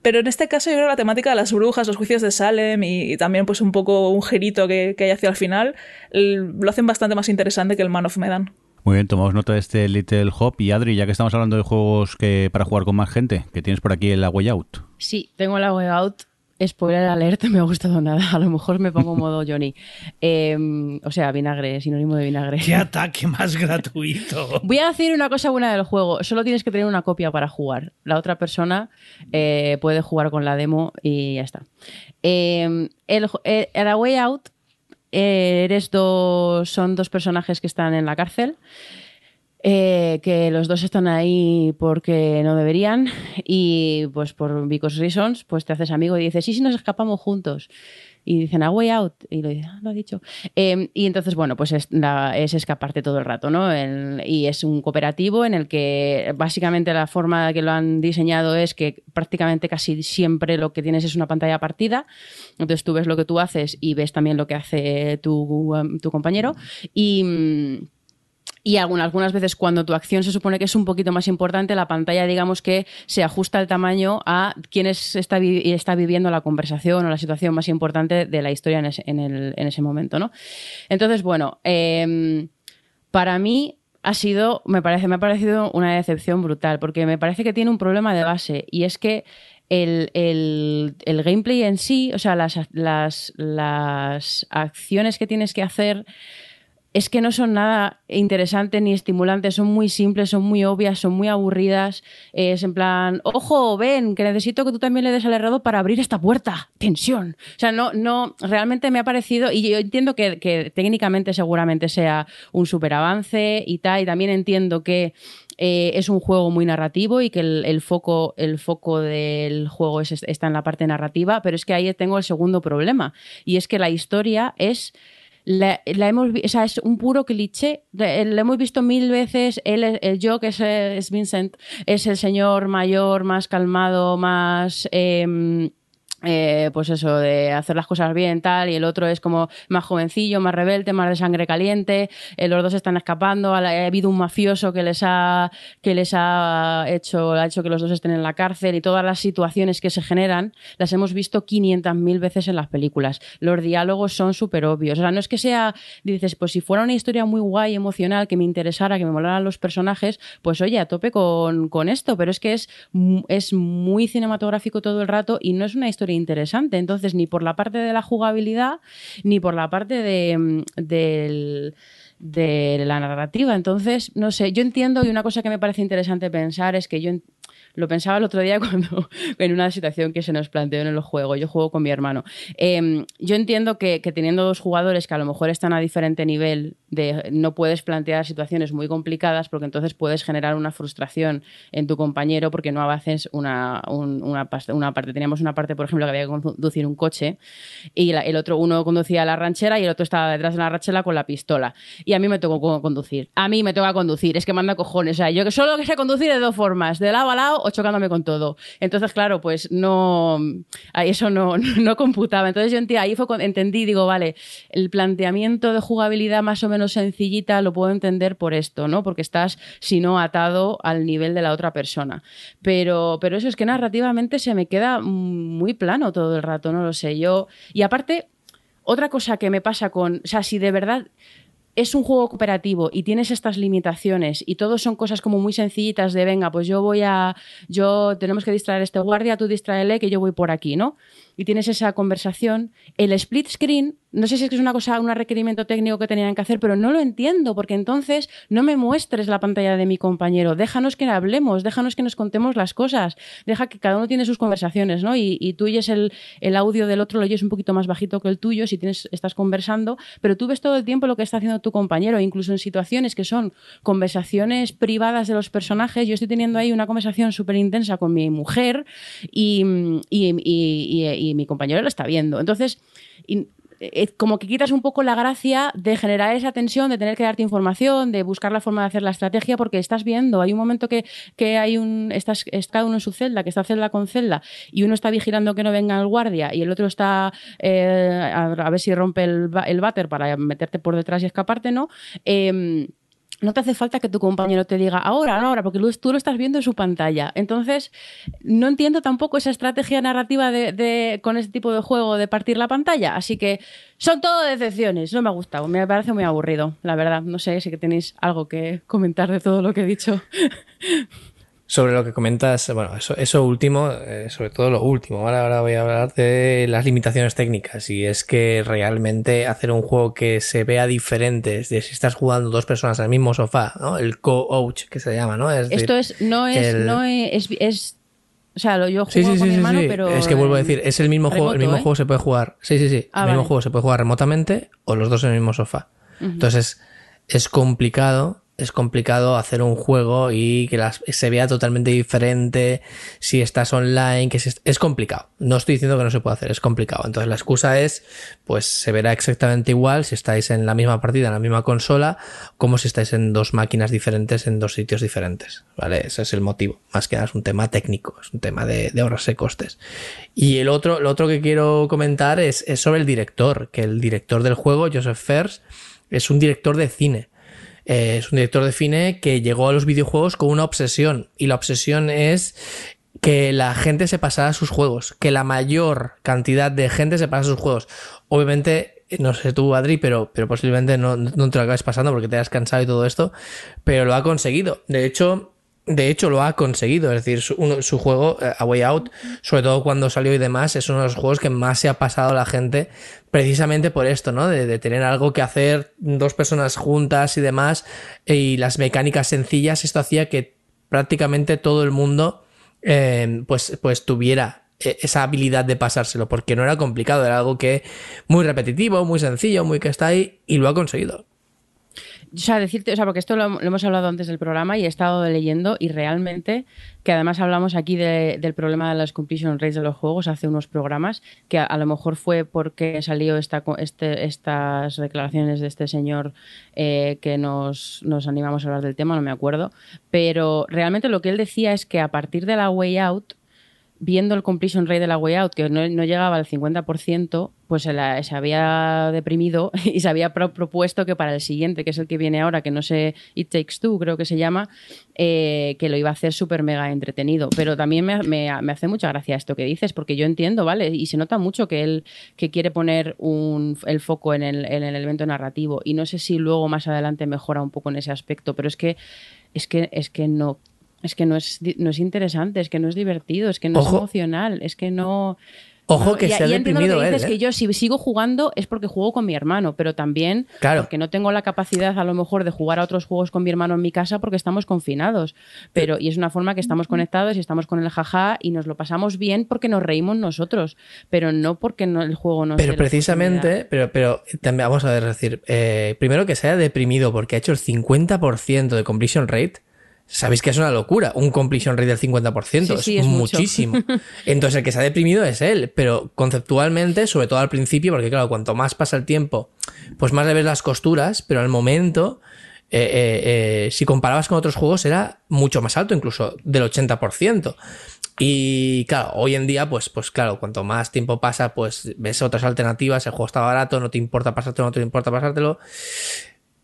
Pero en este caso yo creo que la temática de las brujas, los juicios de Salem y, y también pues un poco un girito que, que hay hacia el final lo hacen bastante más interesante que el Man of Medan. Muy bien, tomamos nota de este Little Hop. Y Adri, ya que estamos hablando de juegos que para jugar con más gente, que tienes por aquí el Way Out. Sí, tengo el Way Out Spoiler alert, me ha gustado nada. A lo mejor me pongo modo Johnny. Em, o sea, vinagre, sinónimo de vinagre. ¡Qué ataque más gratuito! Voy a decir una cosa buena del juego. Solo tienes que tener una copia para jugar. La otra persona eh, puede jugar con la demo y ya está. Em, el, el, el Way Out eh, eres dos, son dos personajes que están en la cárcel. Eh, que los dos están ahí porque no deberían y pues por because reasons pues te haces amigo y dices sí, sí nos escapamos juntos y dicen a way out y lo, dice, ah, lo ha dicho eh, y entonces bueno pues es, la, es, escaparte todo el rato no y es un cooperativo en el que básicamente la forma que lo han diseñado es que prácticamente casi siempre lo que tienes es una pantalla partida. Entonces tú ves lo que tú haces y ves también lo que hace tu, um, tu compañero. Y mm, y algunas, veces cuando tu acción se supone que es un poquito más importante, la pantalla digamos que se ajusta el tamaño a quién es, está, está viviendo la conversación o la situación más importante de la historia en ese, momento, ¿no? Entonces, bueno, eh, para mí ha sido, me parece, me ha parecido una decepción brutal, porque me parece que tiene un problema de base, y es que el, el, el gameplay en sí, o sea, las, las, las acciones que tienes que hacer es que no son nada interesantes ni estimulantes, son muy simples, son muy obvias, son muy aburridas. Es en plan, ojo, ven, que necesito que tú también le des al errado para abrir esta puerta. Tensión. O sea, no, no, realmente me ha parecido, y yo entiendo que, que técnicamente seguramente sea un super avance y tal, y también entiendo que eh, es un juego muy narrativo y que el, foco, el foco del juego es, está en la parte narrativa, pero es que ahí tengo el segundo problema, y es que la historia es la, hemos, o sea, es un puro cliché. Lo hemos visto mil veces. Él, el yo, que es, es Vincent, es el señor mayor, más calmado, más. Eh, eh, pues eso, de hacer las cosas bien, tal, y el otro es como más jovencillo, más rebelde, más de sangre caliente, eh, los dos están escapando, ha, ha, habido un mafioso que les ha, que les ha hecho, ha hecho que los dos estén en la cárcel y todas las situaciones que se generan las hemos visto 500.000 veces en las películas. Los diálogos son súper obvios. O sea, no es que sea, dices, pues si fuera una historia muy guay, emocional, que me interesara, que me molaran los personajes, pues oye, a tope con, con esto, pero es que es, es muy cinematográfico todo el rato y no es una historia interesante. Entonces, ni por la parte de la jugabilidad, ni por la parte de, del de la narrativa. Entonces, no sé, yo entiendo y una cosa que me parece interesante pensar es que yo lo pensaba el otro día cuando en una situación que se nos planteó en el juego. Yo juego con mi hermano. Eh, yo entiendo que, teniendo dos jugadores que a lo mejor están a diferente nivel, no puedes plantear situaciones muy complicadas porque entonces puedes generar una frustración en tu compañero porque no avances una, un, una, parte. Teníamos una parte, por ejemplo, que había que conducir un coche y la, el otro, uno conducía la ranchera y el otro estaba detrás de la ranchera con la pistola. Y a mí me tocó conducir. A mí me toca conducir. Es que manda cojones. Yo solo que sé conducir de dos formas, de lado a lado o chocándome con todo. Entonces, claro, pues no, eso no, no computaba. Entonces yo entendí, ahí fue entendí, digo, vale, el planteamiento de jugabilidad más o menos sencillita lo puedo entender por esto, ¿no? Porque estás, si no, atado al nivel de la otra persona. Pero, pero eso es que narrativamente se me queda muy plano todo el rato, no lo sé. Yo, y aparte, otra cosa que me pasa con, o sea, si de verdad es un juego cooperativo y tienes estas limitaciones y todo son cosas como muy sencillitas de venga, pues yo voy a, yo tenemos que distraer a este guardia, tú distraele que yo voy por aquí, ¿no? Y tienes esa conversación. El split screen, no sé si es que es una cosa, un requerimiento técnico que tenían que hacer, pero no lo entiendo, porque entonces no me muestres la pantalla de mi compañero, déjanos que hablemos, déjanos que nos contemos las cosas, deja que cada uno tiene sus conversaciones, ¿no? Y, y tú oyes el, el audio del otro, lo oyes un poquito más bajito que el tuyo, si tienes, estás conversando, pero tú ves todo el tiempo lo que está haciendo tu compañero, incluso en situaciones que son conversaciones privadas de los personajes. Yo estoy teniendo ahí una conversación súper intensa con mi mujer y, y, y, y, mi compañero lo está viendo. Entonces, como que quitas un poco la gracia de generar esa tensión, de tener que darte información, de buscar la forma de hacer la estrategia, porque estás viendo, hay un momento que, que hay un, estás, está uno en su celda, que está celda con celda, y uno está vigilando que no venga el guardia, y el otro está eh, a, ver si rompe el, el váter para meterte por detrás y escaparte, ¿no? Eh, no te hace falta que tu compañero te diga ahora, ahora, porque tú lo estás viendo en su pantalla. Entonces, no entiendo tampoco esa estrategia narrativa de, con este tipo de juego de partir la pantalla. Así que son todo decepciones. No me ha gustado, me parece muy aburrido, la verdad. No sé si tenéis algo que comentar de todo lo que he dicho. sobre lo que comentas, bueno, eso, eso último, eh, sobre todo lo último. Ahora, ahora voy a hablar de las limitaciones técnicas. Y es que realmente hacer un juego que se vea diferente de si estás jugando dos personas en el mismo sofá, ¿no? El co-ouch que se llama, ¿no? Es Esto decir, es, no es, el- no es, es- o sea, lo yo juego Sí, sí, con sí, mi hermano, pero Es que vuelvo a decir, es el mismo juego, el mismo ¿eh? juego se puede jugar. Sí, sí, sí. Ah, el mismo juego se puede jugar remotamente o los dos en el mismo sofá. Entonces, es complicado, es complicado hacer un juego y que las- se vea totalmente diferente si estás online, que es complicado. No estoy diciendo que no se puede hacer, es complicado. Entonces, la excusa es, pues se verá exactamente igual si estáis en la misma partida, en la misma consola, como si estáis en dos máquinas diferentes, en dos sitios diferentes. ¿Vale? Ese es el motivo. Más que nada es un tema técnico, es un tema de, de ahorrarse costes. Y el otro, lo otro que quiero comentar es, es sobre el director, que el director del juego, Joseph Fers, es un director de cine. Eh, es un director de cine que llegó a los videojuegos con una obsesión. Y la obsesión es que la gente se pasara sus juegos. Que la mayor cantidad de gente se pase a sus juegos. Obviamente, no sé tú, Adri, pero, pero posiblemente no, no te lo acabes pasando porque te has cansado y todo esto. Pero lo ha conseguido. De hecho, de hecho, lo ha conseguido. Es decir, su, uno- su juego, eh, A Way Out, sobre todo cuando salió y demás, es uno de los juegos que más se ha pasado a la gente precisamente por esto, ¿no? De, tener algo que hacer dos personas juntas y demás, y las mecánicas sencillas. Esto hacía que prácticamente todo el mundo, eh, pues, pues tuviera eh, esa habilidad de pasárselo, porque no era complicado, era algo que muy repetitivo, muy sencillo, muy que está ahí, y lo ha conseguido. O sea, decirte, o sea, porque esto lo, lo hemos hablado antes del programa y he estado leyendo y realmente, que además hablamos aquí de- del problema de las completion rates de los juegos hace unos programas, que a, a lo mejor fue porque salió esta, este, estas declaraciones de este señor eh, que nos, nos animamos a hablar del tema, no me acuerdo, pero realmente lo que él decía es que a partir de la Way Out, viendo el completion rate de la Way Out, que no, no llegaba al 50%, pues se, la- se había deprimido y se había pro- propuesto que para el siguiente, que es el que viene ahora, que no sé, It Takes Two, creo que se llama, eh, que lo iba a hacer súper mega entretenido. Pero también me, me- me hace mucha gracia esto que dices, porque yo entiendo, ¿vale? Y se nota mucho que él que quiere poner un- el foco en el, en el elemento narrativo. Y no sé si luego más adelante mejora un poco en ese aspecto, pero es que es que, es que no. Es que no es, no es interesante, es que no es divertido, es que no Ojo. es emocional, es que no. Ojo que y- se ha y entiendo lo deprimido que él. dices, ¿eh? que yo si sigo jugando es porque juego con mi hermano, pero también Claro. porque no tengo la capacidad a lo mejor de jugar a otros juegos con mi hermano en mi casa porque estamos confinados. Pero y es una forma que estamos conectados y estamos con el jaja y nos lo pasamos bien porque nos reímos nosotros, pero no porque no, el juego no Pero precisamente, pero, pero también vamos a decir, eh, primero que se haya deprimido porque ha hecho el 50% de completion rate. Sabéis que es una locura, un completion rate del 50%, Sí, sí, es, muchísimo. Entonces el que se ha deprimido es él, pero conceptualmente, sobre todo al principio, porque claro, cuanto más pasa el tiempo, pues más le ves las costuras, pero al momento, eh, eh, eh, si comparabas con otros juegos, era mucho más alto, incluso del 80%. Y claro, hoy en día, pues, pues claro, cuanto más tiempo pasa, pues ves otras alternativas, el juego está barato, no te importa pasártelo, no te importa pasártelo.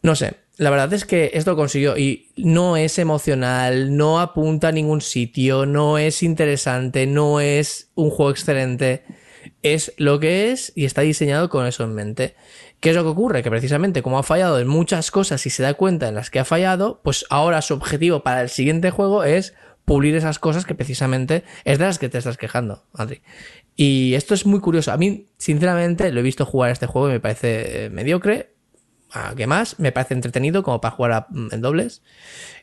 No sé, la verdad es que esto consiguió y no es emocional, no apunta a ningún sitio, no es interesante, no es un juego excelente. Es lo que es y está diseñado con eso en mente. ¿Qué es lo que ocurre? Que precisamente como ha fallado en muchas cosas y se da cuenta en las que ha fallado, pues ahora su objetivo para el siguiente juego es pulir esas cosas que precisamente es de las que te estás quejando, Adri. Y esto es muy curioso. A mí, sinceramente, lo he visto jugar este juego y me parece eh, mediocre. ¿A qué más? Me parece entretenido como para jugar a- mm, en dobles.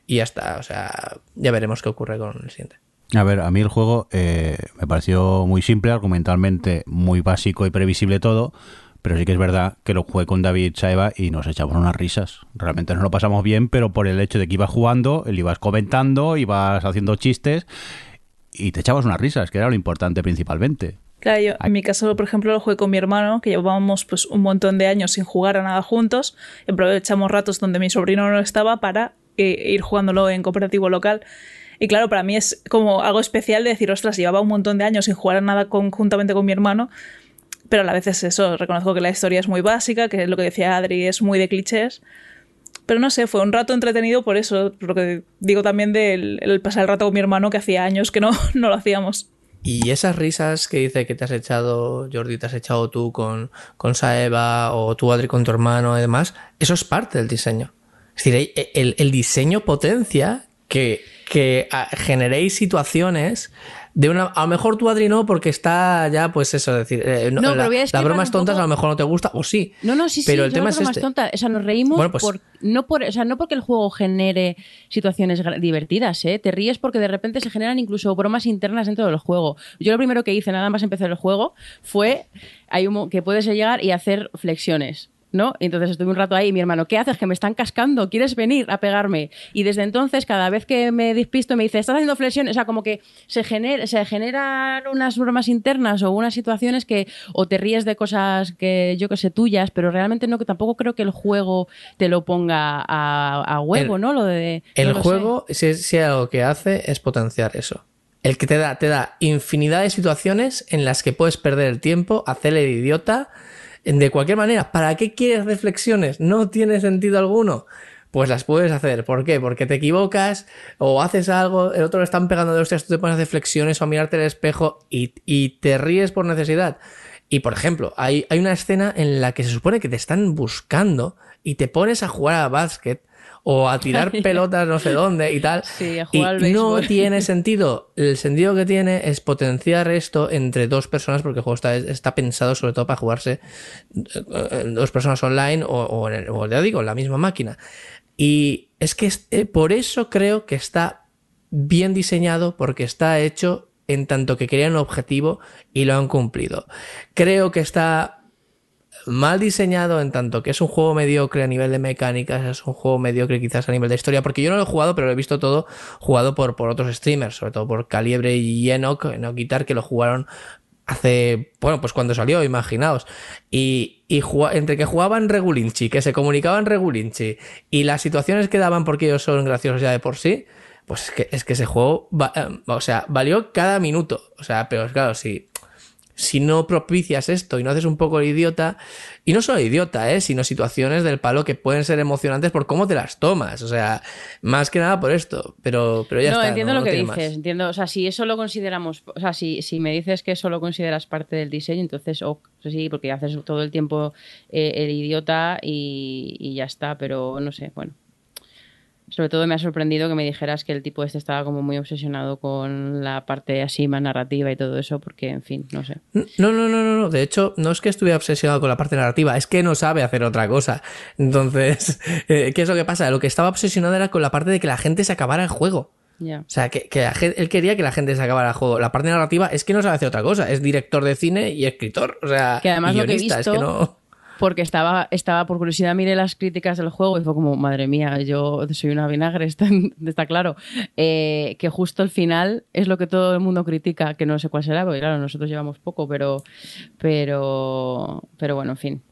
Y ya está. O sea, ya veremos qué ocurre con el siguiente. A ver, a mí el juego eh, me pareció muy simple, argumentalmente muy básico y previsible todo, pero sí que es verdad que lo jugué con David Chaeva y nos echamos unas risas. Realmente nos lo pasamos bien, pero por el hecho de que ibas jugando, le ibas comentando, ibas haciendo chistes y te echabas unas risas, que era lo importante principalmente. Claro, yo en mi caso, por ejemplo, lo jugué con mi hermano, que llevábamos pues un montón de años sin jugar a nada juntos. Aprovechamos ratos donde mi sobrino no estaba para eh, ir jugándolo en cooperativo local. Y claro, para mí es como algo especial de decir, ostras, llevaba un montón de años sin jugar a nada conjuntamente con mi hermano, pero a la vez es eso, reconozco que la historia es muy básica, que lo que decía Adri, es muy de clichés. Pero no sé, fue un rato entretenido por eso, por lo que digo también del el pasar el rato con mi hermano, que hacía años que no, no lo hacíamos. Y esas risas que dice que te has echado, Jordi, te has echado tú con, con Saeva o tú, Adri, con tu hermano y demás, eso es parte del diseño. Es decir, el, el diseño potencia que que ah, generéis situaciones de una. A lo mejor tú, Adri, no, porque está ya, pues eso, decir. eh, no, No, la- pero las bromas tontas poco- a lo mejor no te gusta, o sí. No, no, sí, sí, Pero el yo tema es este. tonta. O sea, nos reímos Bueno, pues- por, no por, o sea, no porque el juego genere situaciones divertidas, ¿eh? Te ríes porque de repente se generan incluso bromas internas dentro del juego. Yo lo primero que hice, nada más empezar el juego, fue hay un que puedes llegar y hacer flexiones. ¿No? Y entonces estuve un rato ahí y mi hermano, ¿qué haces? Que me están cascando, ¿quieres venir a pegarme? Y desde entonces, cada vez que me despisto, me dice, ¿estás haciendo flexiones? O sea, como que se, se generan unas bromas internas o unas situaciones que o te ríes de cosas que yo que sé tuyas, pero realmente no que tampoco creo que el juego te lo ponga a, a huevo, El- ¿no? Lo de El no juego, si, si algo que hace, es potenciar eso. El que te da, te da infinidad de situaciones en las que puedes perder el tiempo, hacer el idiota, de cualquier manera. ¿Para qué quieres reflexiones? No tiene sentido alguno. Pues las puedes hacer. ¿Por qué? Porque te equivocas o haces algo, el otro le están pegando de hostias, tú te pones a hacer flexiones o a mirarte al espejo y, y te ríes por necesidad. Y por ejemplo, hay, hay una escena en la que se supone que te están buscando y te pones a jugar a básquet o a tirar pelotas no sé dónde y tal. Sí, a y al no tiene sentido. El sentido que tiene es potenciar esto entre dos personas porque el juego está, está pensado sobre todo para jugarse eh, dos personas online o, o, en el- o ya digo, en la misma máquina. Y es que es- eh, por eso creo que está bien diseñado porque está hecho en tanto que querían un objetivo y lo han cumplido. Creo que está mal diseñado en tanto que es un juego mediocre a nivel de mecánicas, es un juego mediocre quizás a nivel de historia, porque yo no lo he jugado, pero lo he visto todo jugado por, por otros streamers, sobre todo por Caliebre y Enoch, Enoch Guitar, que lo jugaron hace, bueno, pues cuando salió, imaginaos. Y, y entre que jugaban Regulinchi, que se comunicaban Regulinchi, y las situaciones que daban porque ellos son graciosos ya de por sí, pues es que, es que ese juego, va- eh, o sea, valió cada minuto. O sea, pero claro, si, si no propicias esto y no haces un poco el idiota, y no solo idiota, ¿eh? sino situaciones del palo que pueden ser emocionantes por cómo te las tomas. O sea, más que nada por esto. Pero, pero ya no, está. entiendo no- lo no que dices, más. entiendo, o sea, si eso lo consideramos, o sea, si, si me dices que eso lo consideras parte del diseño, entonces ok, sí, porque haces todo el tiempo eh, el idiota y, y ya está, pero no sé, bueno. Sobre todo me ha sorprendido que me dijeras que el tipo este estaba como muy obsesionado con la parte así más narrativa y todo eso, porque, en fin, no sé. No, no, no, no, no. De hecho, no es que estuviera obsesionado con la parte narrativa, es que no sabe hacer otra cosa. Entonces, eh, ¿qué es lo que pasa? Lo que estaba obsesionado era con la parte de que la gente se acabara el juego. Ya. O sea, que, que la gen- él quería que la gente se acabara el juego. La parte narrativa es que no sabe hacer otra cosa. Es director de cine y escritor. O sea, Que además lo que he visto- Es que no. Porque estaba, estaba por curiosidad, miré las críticas del juego y fue como, madre mía, yo soy una vinagre, está, está claro. Eh, que justo el final es lo que todo el mundo critica, que no sé cuál será, porque claro, nosotros llevamos poco, pero, pero, pero bueno, en fin.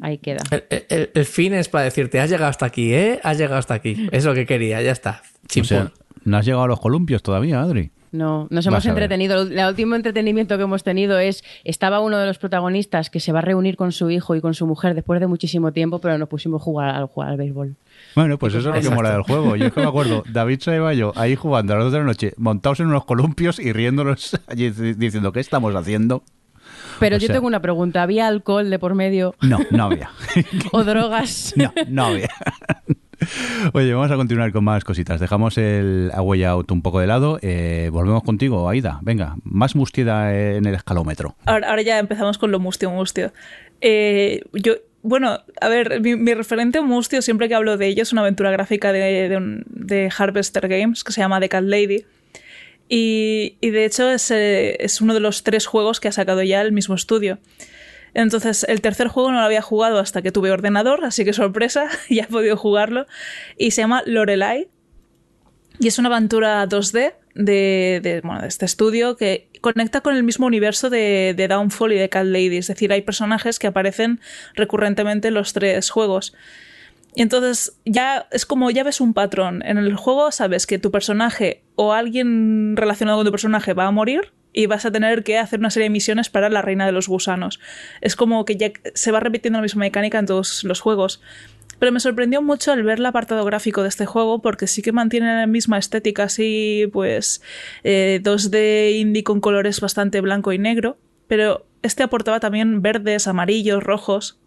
Ahí queda. El, el- el fin es para decirte, has llegado hasta aquí, ¿eh? Has llegado hasta aquí. Es lo que quería, ya está. O sea, no has llegado a los columpios todavía, Adri. No, nos hemos entretenido. El último entretenimiento que hemos tenido es, estaba uno de los protagonistas que se va a reunir con su hijo y con su mujer después de muchísimo tiempo, pero nos pusimos a jugar, a jugar al béisbol. Bueno, pues eso es lo que mola del juego. Yo es que me acuerdo, David Saeballo ahí jugando a las 2 de la noche, montados en unos columpios y riéndonos allí diciendo, ¿qué estamos haciendo? Pero O yo sea- tengo una pregunta, ¿había alcohol de por medio No, no había. o drogas? No, no había. Oye, vamos a continuar con más cositas. Dejamos el A Way Out un poco de lado. Eh, volvemos contigo, Aida. Venga, más mustida en el escalómetro. Ahora, ya empezamos con lo mustio, mustio. Eh, yo, bueno, a ver, mi, mi referente mustio, siempre que hablo de ello, es una aventura gráfica de, de, Harvester Games que se llama The Cat Lady. Y, de hecho eh, es uno de los tres juegos que ha sacado ya el mismo estudio. Entonces, el tercer juego no lo había jugado hasta que tuve ordenador, así que sorpresa, ya he podido jugarlo. Y se llama Lorelai. Y es una aventura 2D de, de, bueno, de este estudio que conecta con el mismo universo de, de Downfall y de Cat Lady. Es decir, hay personajes que aparecen recurrentemente en los tres juegos. Y entonces ya es como ya ves un patrón. En el juego sabes que tu personaje o alguien relacionado con tu personaje va a morir y vas a tener que hacer una serie de misiones para la reina de los gusanos. Es como que ya se va repitiendo la misma mecánica en todos los juegos. Pero me sorprendió mucho el ver el apartado gráfico de este juego porque sí que mantiene la misma estética así, pues eh, 2D indie con colores bastante blanco y negro. Pero este aportaba también verdes, amarillos, rojos.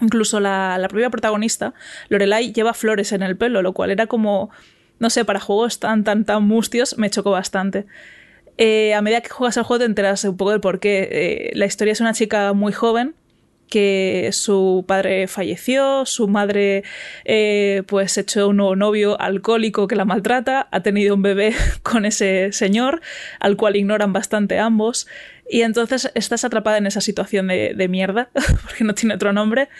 Incluso la, la propia protagonista, Lorelai, lleva flores en el pelo, lo cual era como no sé, para juegos tan, tan, tan mustios me chocó bastante. Eh, a medida que juegas el juego te enteras un poco del por qué. Eh, la historia es una chica muy joven que su padre falleció, su madre eh, pues echó un nuevo novio alcohólico que la maltrata, ha tenido un bebé con ese señor, al cual ignoran bastante ambos, y entonces estás atrapada en esa situación de, mierda, porque no tiene otro nombre,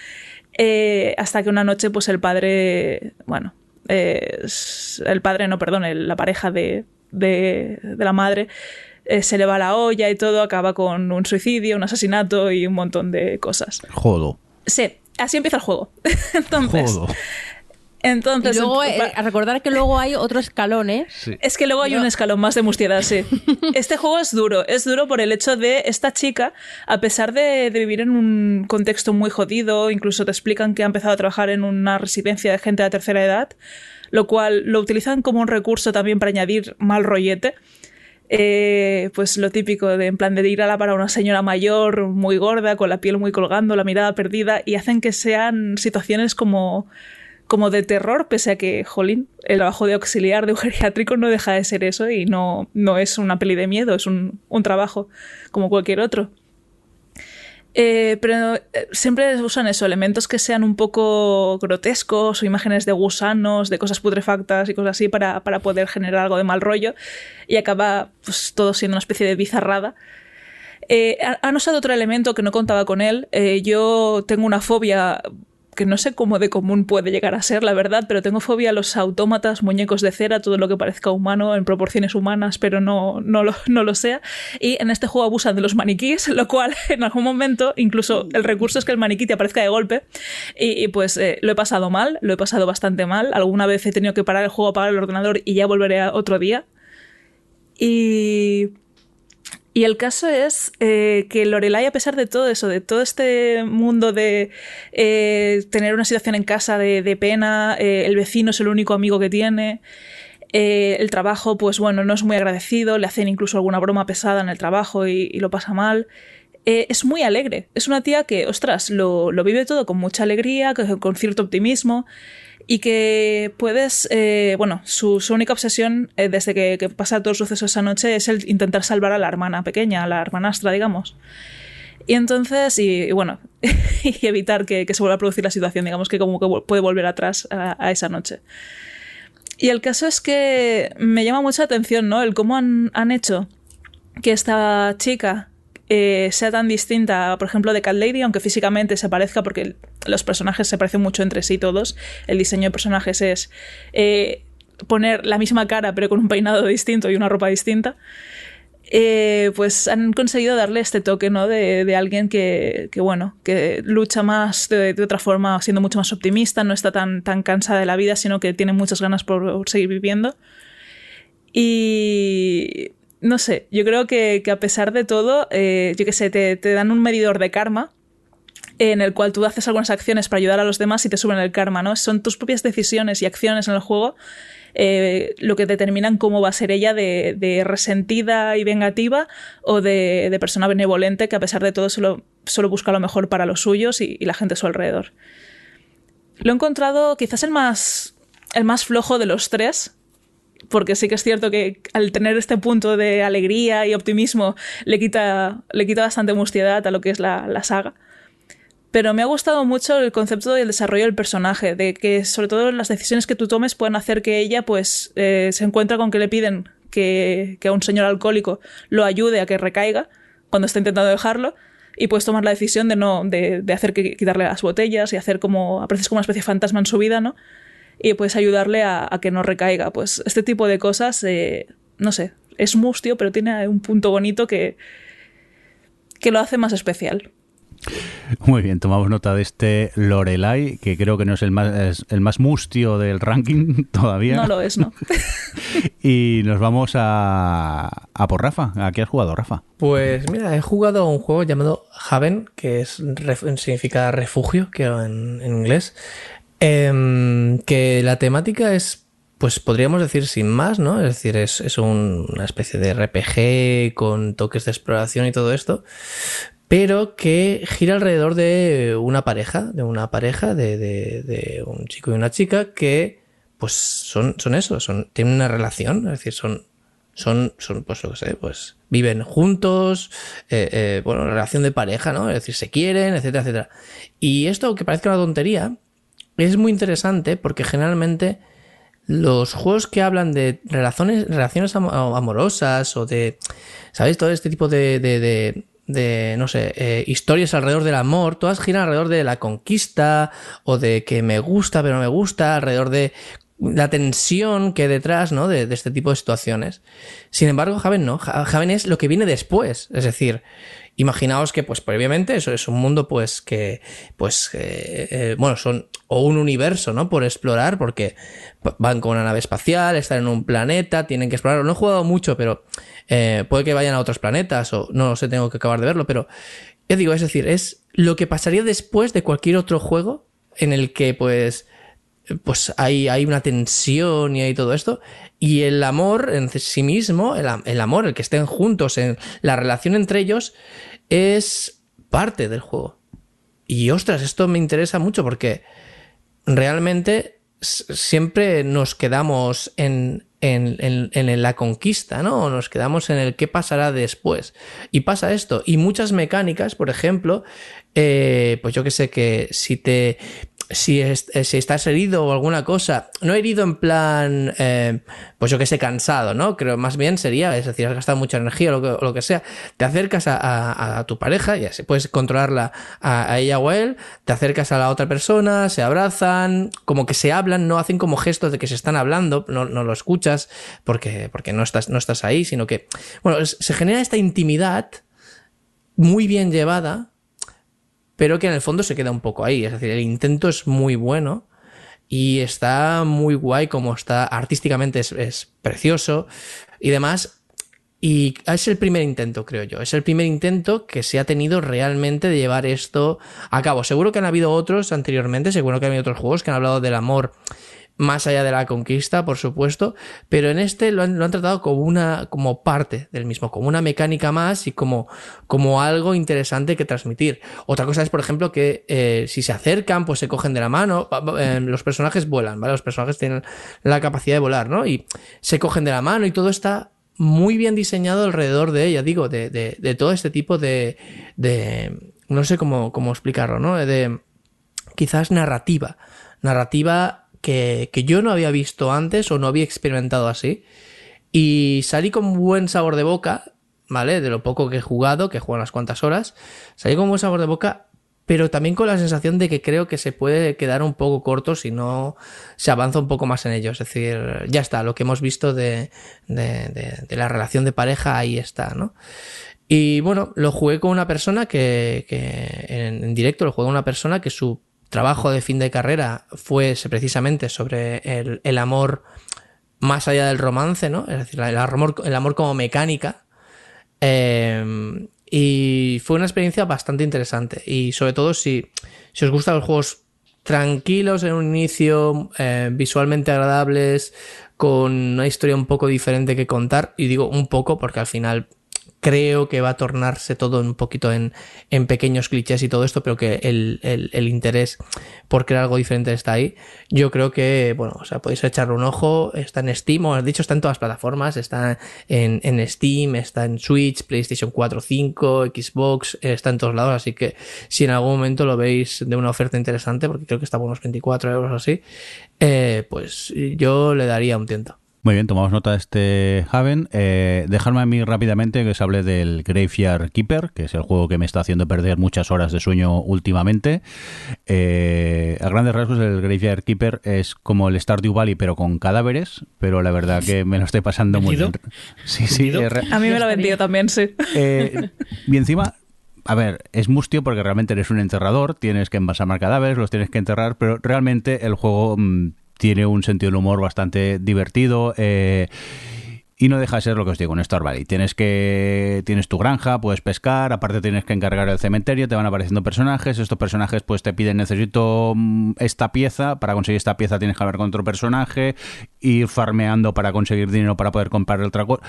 hasta que una noche pues el padre, bueno, el padre, no, perdón, la pareja de, de, de la madre, eh, se le va la olla y todo, acaba con un suicidio, un asesinato y un montón de cosas. Jodo. Sí, así empieza el juego. Entonces. Jodo. Entonces, y luego, eh, a recordar que luego hay otro escalón, ¿eh? Es que luego hay un escalón más de mustiedad, sí. Este juego es duro, es duro por el hecho de esta chica, a pesar de, de, vivir en un contexto muy jodido, incluso te explican que ha empezado a trabajar en una residencia de gente de tercera edad, lo cual lo utilizan como un recurso también para añadir mal rollete. Eh, pues lo típico de en plan de ir a la para una señora mayor muy gorda, con la piel muy colgando, la mirada perdida, y hacen que sean situaciones como, como de terror, pese a que, jolín, el trabajo de auxiliar de un geriátrico no deja de ser eso y no, no es una peli de miedo, es un, un trabajo como cualquier otro. Eh, pero eh, siempre usan eso, elementos que sean un poco grotescos o imágenes de gusanos, de cosas putrefactas y cosas así para, para poder generar algo de mal rollo y acaba pues, todo siendo una especie de bizarrada. Eh, han usado otro elemento que no contaba con él. Yo tengo una fobia que no sé cómo de común puede llegar a ser, la verdad, pero tengo fobia a los autómatas, muñecos de cera, todo lo que parezca humano en proporciones humanas, pero no, no, lo, no lo sea. Y en este juego abusan de los maniquíes, lo cual en algún momento, incluso el recurso es que el maniquí te aparezca de golpe. Y, pues eh, lo he pasado mal, lo he pasado bastante mal. Alguna vez he tenido que parar el juego, apagar el ordenador y ya volveré a otro día. Y y el caso es eh, que Lorelai, a pesar de todo eso, de todo este mundo de eh, tener una situación en casa de, pena, eh, el vecino es el único amigo que tiene, el trabajo, pues bueno, no es muy agradecido, le hacen incluso alguna broma pesada en el trabajo y, lo pasa mal. Es muy alegre. Es una tía que, ostras, lo, vive todo con mucha alegría, con cierto optimismo y que puedes, eh, bueno, su, única obsesión eh, desde que, pasa todos los sucesos esa noche es el intentar salvar a la hermana pequeña, a la hermanastra, digamos. Y entonces, y, bueno, y evitar que, que, se vuelva a producir la situación, digamos que como que puede volver atrás a, a, esa noche. Y el caso es que me llama mucha atención, ¿no? El cómo han, han hecho que esta chica eh, sea tan distinta, por ejemplo, de Cat Lady, aunque físicamente se parezca, porque los personajes se parecen mucho entre sí todos. El diseño de personajes es eh, poner la misma cara, pero con un peinado distinto y una ropa distinta. Eh, pues han conseguido darle este toque, ¿no? De, alguien que, bueno, que lucha más de, otra forma, siendo mucho más optimista, no está tan, tan cansada de la vida, sino que tiene muchas ganas por seguir viviendo. Y no sé, yo creo que, a pesar de todo, eh, yo qué sé, te, dan un medidor de karma en el cual tú haces algunas acciones para ayudar a los demás y te suben el karma, ¿no? Son tus propias decisiones y acciones en el juego eh, lo que determinan cómo va a ser ella de, resentida y vengativa o de, de, persona benevolente que a pesar de todo solo, solo busca lo mejor para los suyos y, y la gente a su alrededor. Lo he encontrado quizás el más, el más flojo de los tres, porque sí que es cierto que al tener este punto de alegría y optimismo le quita, le quita bastante mustiedad a lo que es la, la saga. Pero me ha gustado mucho el concepto del desarrollo del personaje, de que sobre todo las decisiones que tú tomes pueden hacer que ella pues eh, se encuentra con que le piden que, que, a un señor alcohólico lo ayude a que recaiga cuando está intentando dejarlo y puedes tomar la decisión de no de, de hacer que quitarle las botellas y hacer como apareces como una especie de fantasma en su vida, ¿no? Y puedes ayudarle a, a, que no recaiga. Pues este tipo de cosas, eh, no sé, es mustio, pero tiene un punto bonito que, que lo hace más especial. Muy bien, tomamos nota de este Lorelai, que creo que no es el más, el más mustio del ranking todavía. No lo es, ¿no? y nos vamos a, a por Rafa. ¿A qué has jugado, Rafa? Pues mira, he jugado a un juego llamado Haven, que es, significa refugio, que en, en inglés. Eh, que la temática es, pues podríamos decir sin más, ¿no? Es decir, es, es un, una especie de RPG con toques de exploración y todo esto, pero que gira alrededor de una pareja, de una pareja, de, de, de un chico y una chica que pues son, son eso, son, tienen una relación, es decir, son, son, son pues lo que sé, pues viven juntos, eh, eh, bueno, relación de pareja, ¿no? Es decir, se quieren, etcétera, etcétera. Y esto, que parezca una tontería, es muy interesante porque generalmente los juegos que hablan de relaciones, relaciones amorosas o de, ¿sabéis? Todo este tipo de, de, de, no sé, eh, historias alrededor del amor, todas giran alrededor de la conquista o de que me gusta pero no me gusta, alrededor de la tensión que hay detrás, ¿no? De, de, este tipo de situaciones. Sin embargo, Javen no. Javen es lo que viene después. Es decir, imaginaos que, pues, previamente, eso es un mundo, pues, que, pues, eh, eh, bueno, son, o un universo, ¿no? Por explorar, porque van con una nave espacial, están en un planeta, tienen que explorar. No he jugado mucho, pero eh, puede que vayan a otros planetas, o no sé, tengo que acabar de verlo, pero, ya digo, es decir, es lo que pasaría después de cualquier otro juego en el que, pues, pues hay, hay una tensión y hay todo esto. Y el amor en sí mismo, el, el, amor, el que estén juntos, en la relación entre ellos, es parte del juego. Y ostras, esto me interesa mucho porque realmente siempre nos quedamos en, en, en, en, la conquista, ¿no? Nos quedamos en el qué pasará después. Y pasa esto. Y muchas mecánicas, por ejemplo, eh, pues yo que sé que si te si, eh, si, estás herido o alguna cosa, no herido en plan, eh, pues yo que sé, cansado, ¿no? Creo más bien sería, es decir, has gastado mucha energía o lo que, lo que sea, te acercas a, a, tu pareja, ya se puedes controlarla a, a, ella o a él, te acercas a la otra persona, se abrazan, como que se hablan, no hacen como gestos de que se están hablando, no, no lo escuchas porque, porque no, estás, no estás ahí, sino que, bueno, se genera esta intimidad muy bien llevada pero que en el fondo se queda un poco ahí. Es decir, el intento es muy bueno y está muy guay como está artísticamente, es, precioso y demás. Y es el primer intento, creo yo. Es el primer intento que se ha tenido realmente de llevar esto a cabo. Seguro que han habido otros anteriormente, seguro que han habido otros juegos que han hablado del amor más allá de la conquista, por supuesto, pero en este lo han, lo han, tratado como una, como parte del mismo, como una mecánica más y como, como algo interesante que transmitir. Otra cosa es, por ejemplo, que eh, si se acercan, pues se cogen de la mano, eh, los personajes vuelan, ¿vale? Los personajes tienen la capacidad de volar, ¿no? Y se cogen de la mano y todo está muy bien diseñado alrededor de ella, digo, de, de, de todo este tipo de, de, no sé cómo, cómo explicarlo, ¿no? De quizás narrativa, narrativa que, yo no había visto antes o no había experimentado así. Y salí con buen sabor de boca, ¿vale? De lo poco que he jugado, que he jugado unas cuantas horas. Salí con buen sabor de boca, pero también con la sensación de que creo que se puede quedar un poco corto si no se avanza un poco más en ello. Es decir, ya está, lo que hemos visto de, de, la relación de pareja, ahí está, ¿no? Y bueno, lo jugué con una persona que, en directo lo jugué con una persona que su trabajo de fin de carrera fue precisamente sobre el, amor más allá del romance, ¿no? Es decir, el amor, el amor como mecánica. Eh, y fue una experiencia bastante interesante. Y sobre todo si, si os gustan los juegos tranquilos en un inicio, eh, visualmente agradables, con una historia un poco diferente que contar. Y digo un poco porque al final creo que va a tornarse todo un poquito en, en pequeños clichés y todo esto, pero que el, el, el, interés por crear algo diferente está ahí. Yo creo que, bueno, o sea, podéis echarle un ojo, está en Steam, o has dicho, está en todas las plataformas, está en, en Steam, está en Switch, PlayStation 4, 5, Xbox, está en todos lados, así que si en algún momento lo veis de una oferta interesante, porque creo que está por unos 24 euros o así, eh, pues yo le daría un tiento. Muy bien, tomamos nota de este Haven. Eh, dejadme a mí rápidamente que os hable del Graveyard Keeper, que es el juego que me está haciendo perder muchas horas de sueño últimamente. Eh, a grandes rasgos, el Graveyard Keeper es como el Stardew Valley, pero con cadáveres, pero la verdad que me lo estoy pasando muy bien. Sí, sí. A mí me lo ha vendido también, sí. Eh, y encima, a ver, es mustio porque realmente eres un enterrador, tienes que embalsamar cadáveres, los tienes que enterrar, pero realmente el juego mmm, tiene un sentido del humor bastante divertido. Eh, y no deja de ser lo que os digo, un Star Valley. Tienes que tienes tu granja, puedes pescar, aparte tienes que encargar el cementerio, te van apareciendo personajes, estos personajes pues te piden necesito esta pieza, para conseguir esta pieza tienes que hablar con otro personaje, ir farmeando para conseguir dinero para poder comprar otra cosa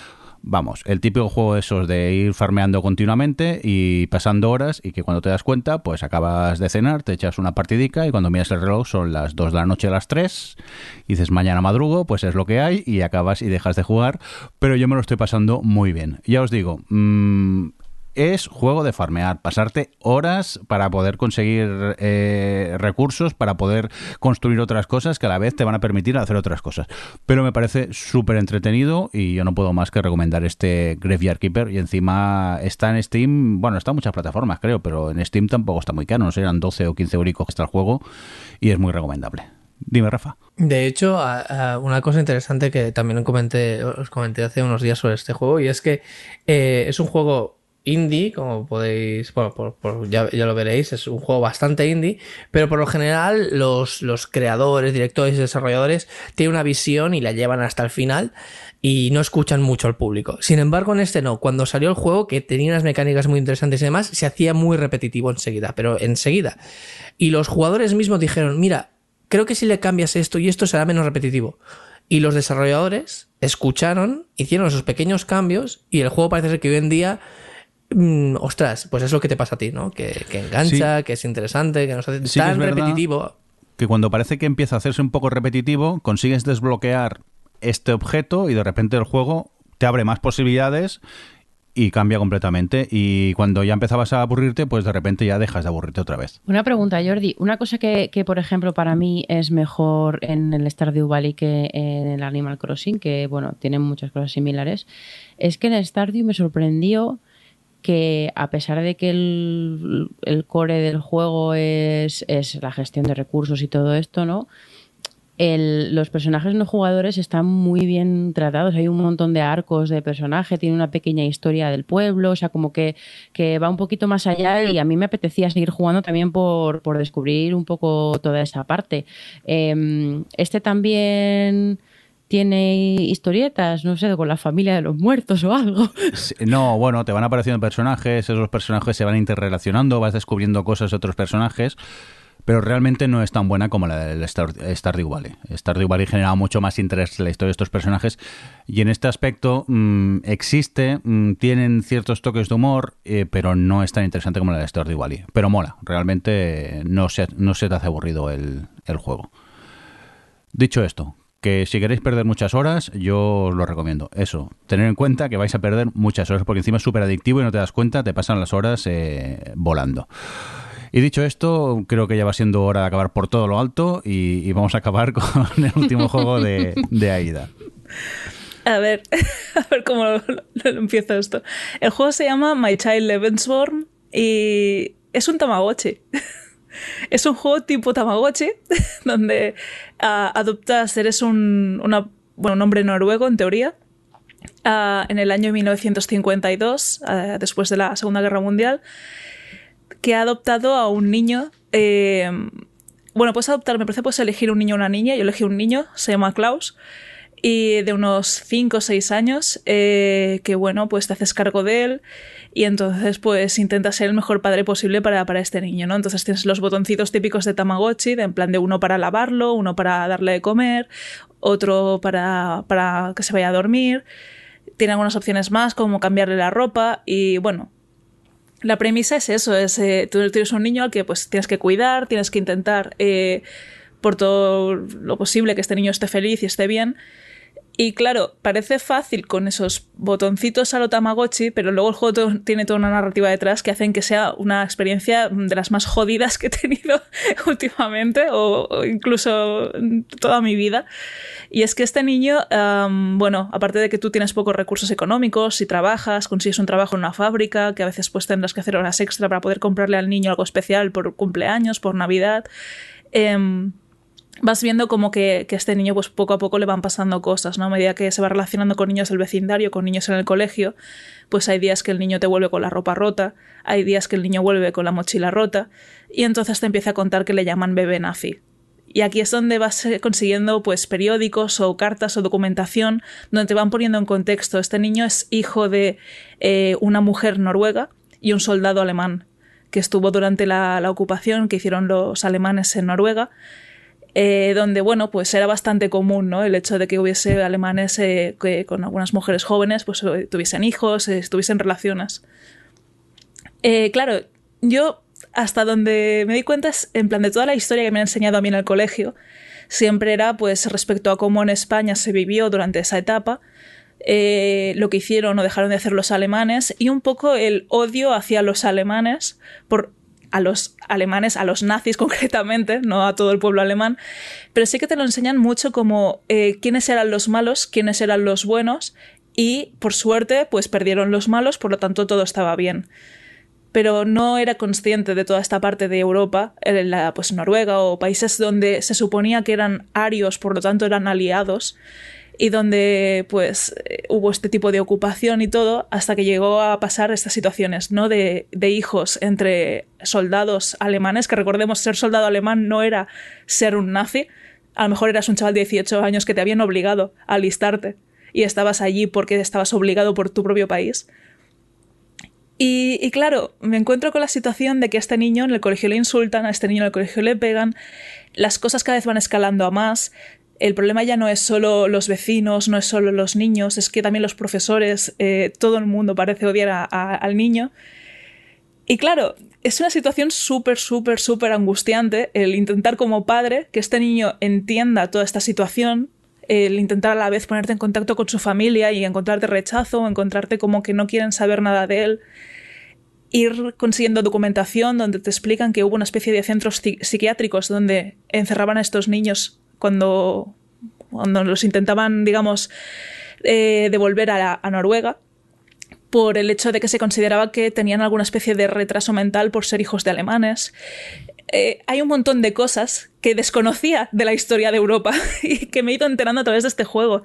Vamos, el típico juego esos de ir farmeando continuamente y pasando horas y que cuando te das cuenta, pues acabas de cenar, te echas una partidica y cuando miras el reloj son las 2 de la noche a las 3 y dices mañana madrugo, pues es lo que hay y acabas y dejas de jugar, pero yo me lo estoy pasando muy bien. Ya os digo, mmm, es juego de farmear, pasarte horas para poder conseguir eh, recursos, para poder construir otras cosas que a la vez te van a permitir hacer otras cosas. Pero me parece súper entretenido y yo no puedo más que recomendar este Graveyard Keeper y encima está en Steam, bueno, está en muchas plataformas creo, pero en Steam tampoco está muy caro, no sé, eran 12 o 15 euricos que está el juego y es muy recomendable. Dime, Rafa. De hecho, una cosa interesante que también comenté, os comenté hace unos días sobre este juego y es que eh, es un juego indie, como podéis, bueno, por, ya, lo veréis, es un juego bastante indie, pero por lo general los, los creadores, directores y desarrolladores tienen una visión y la llevan hasta el final y no escuchan mucho al público. Sin embargo, en este no, cuando salió el juego, que tenía unas mecánicas muy interesantes y demás, se hacía muy repetitivo enseguida, pero enseguida. Y los jugadores mismos dijeron, mira, creo que si le cambias esto y esto será menos repetitivo. Y los desarrolladores escucharon, hicieron esos pequeños cambios y el juego parece ser que hoy en día Mm, ostras, pues es lo que te pasa a ti, ¿no? Que, engancha, que es interesante, que no es tan repetitivo. Que cuando parece que empieza a hacerse un poco repetitivo, consigues desbloquear este objeto y de repente el juego te abre más posibilidades y cambia completamente. Y cuando ya empezabas a aburrirte, pues de repente ya dejas de aburrirte otra vez. Una pregunta, Jordi. Una cosa que, que por ejemplo, para mí es mejor en el Stardew Valley que en el Animal Crossing, que bueno, tienen muchas cosas similares, es que en el Stardew me sorprendió que a pesar de que el, core del juego es, la gestión de recursos y todo esto, ¿no? los personajes no jugadores están muy bien tratados. Hay un montón de arcos de personaje, tiene una pequeña historia del pueblo, o sea, como que, que va un poquito más allá y a mí me apetecía seguir jugando también por, por descubrir un poco toda esa parte. Em, este también tiene historietas, no sé, con la familia de los muertos o algo. no, bueno, te van apareciendo personajes, esos personajes se van interrelacionando, vas descubriendo cosas de otros personajes, pero realmente no es tan buena como la del Star, Stardew Valley. Stardew Valley generaba mucho más interés en la historia de estos personajes y en este aspecto mm, existe, mm, tienen ciertos toques de humor, eh, pero no es tan interesante como la de Stardew Valley. Pero mola, realmente no se, no se te hace aburrido el, el juego. Dicho esto, que si queréis perder muchas horas, yo os lo recomiendo. Eso, tener en cuenta que vais a perder muchas horas porque encima es súper adictivo y no te das cuenta, te pasan las horas eh, volando. Y dicho esto, creo que ya va siendo hora de acabar por todo lo alto y, vamos a acabar con el último juego de, de Aida. A ver, a ver cómo lo, empiezo esto. El juego se llama My Child Levensborn y es un Tamagotchi. Es un juego tipo Tamagotchi, donde uh, adoptas, eres un, bueno, un hombre noruego en teoría, uh, en el año 1952, uh, ah, después de la Segunda Guerra Mundial, que ha adoptado a un niño. Eh, bueno, puedes adoptar, me parece puedes elegir un niño o una niña. Yo elegí un niño, se llama Klaus y de unos 5 o 6 años, eh, que bueno, pues te haces cargo de él y entonces pues intentas ser el mejor padre posible para, para, este niño, ¿no? Entonces tienes los botoncitos típicos de Tamagotchi, en plan de uno para lavarlo, uno para darle de comer, otro para, para que se vaya a dormir. Tiene algunas opciones más, como cambiarle la ropa y bueno, la premisa es eso, es eh, tú tienes un niño al que pues tienes que cuidar, tienes que intentar eh, por todo lo posible que este niño esté feliz y esté bien y claro, parece fácil con esos botoncitos a lo Tamagotchi, pero luego el juego tiene toda una narrativa detrás que hacen que sea una experiencia de las más jodidas que he tenido últimamente o, incluso toda mi vida. Y es que este niño, bueno, aparte de que tú tienes pocos recursos económicos, si trabajas, consigues un trabajo en una fábrica, que a veces pues tendrás que hacer horas extra para poder comprarle al niño algo especial por cumpleaños, por Navidad. Eh, vas viendo como que, que, este niño pues poco a poco le van pasando cosas, ¿no? A medida que se va relacionando con niños del vecindario, con niños en el colegio, pues hay días que el niño te vuelve con la ropa rota, hay días que el niño vuelve con la mochila rota, y entonces te empieza a contar que le llaman bebé nazi. Y aquí es donde vas eh, consiguiendo pues periódicos o cartas o documentación donde te van poniendo en contexto. Este niño es hijo de eh, una mujer noruega y un soldado alemán que estuvo durante la, la ocupación que hicieron los alemanes en Noruega eh, donde, bueno, pues era bastante común, ¿no? El hecho de que hubiese alemanes eh, que con algunas mujeres jóvenes, pues eh, tuviesen hijos, estuviesen relaciones. claro, yo hasta donde me di cuenta es, en plan, de toda la historia que me han enseñado a mí en el colegio, siempre era, pues, respecto a cómo en España se vivió durante esa etapa, lo que hicieron o dejaron de hacer los alemanes y un poco el odio hacia los alemanes por a los alemanes, a los nazis concretamente, no a todo el pueblo alemán, pero sí que te lo enseñan mucho como eh, quiénes eran los malos, quiénes eran los buenos y por suerte pues perdieron los malos, por lo tanto todo estaba bien. Pero no era consciente de toda esta parte de Europa, en la, pues Noruega o países donde se suponía que eran arios, por lo tanto eran aliados, y donde pues eh, hubo este tipo de ocupación y todo hasta que llegó a pasar estas situaciones, ¿no? De, de, hijos entre soldados alemanes, que recordemos ser soldado alemán no era ser un nazi, a lo mejor eras un chaval de 18 años que te habían obligado a alistarte y estabas allí porque estabas obligado por tu propio país. Y, y, claro, me encuentro con la situación de que a este niño en el colegio le insultan, a este niño en el colegio le pegan, las cosas cada vez van escalando a más, el problema ya no es solo los vecinos, no es solo los niños, es que también los profesores, eh, todo el mundo parece odiar al niño. Y claro, es una situación súper, súper, súper angustiante el intentar como padre que este niño entienda toda esta situación, el intentar a la vez ponerte en contacto con su familia y encontrarte rechazo o encontrarte como que no quieren saber nada de él. Ir consiguiendo documentación donde te explican que hubo una especie de centros psiquiátricos donde encerraban a estos niños cuando, cuando los intentaban, digamos, eh, devolver a, Noruega por el hecho de que se consideraba que tenían alguna especie de retraso mental por ser hijos de alemanes. Eh, hay un montón de cosas que desconocía de la historia de Europa y que me he ido enterando a través de este juego.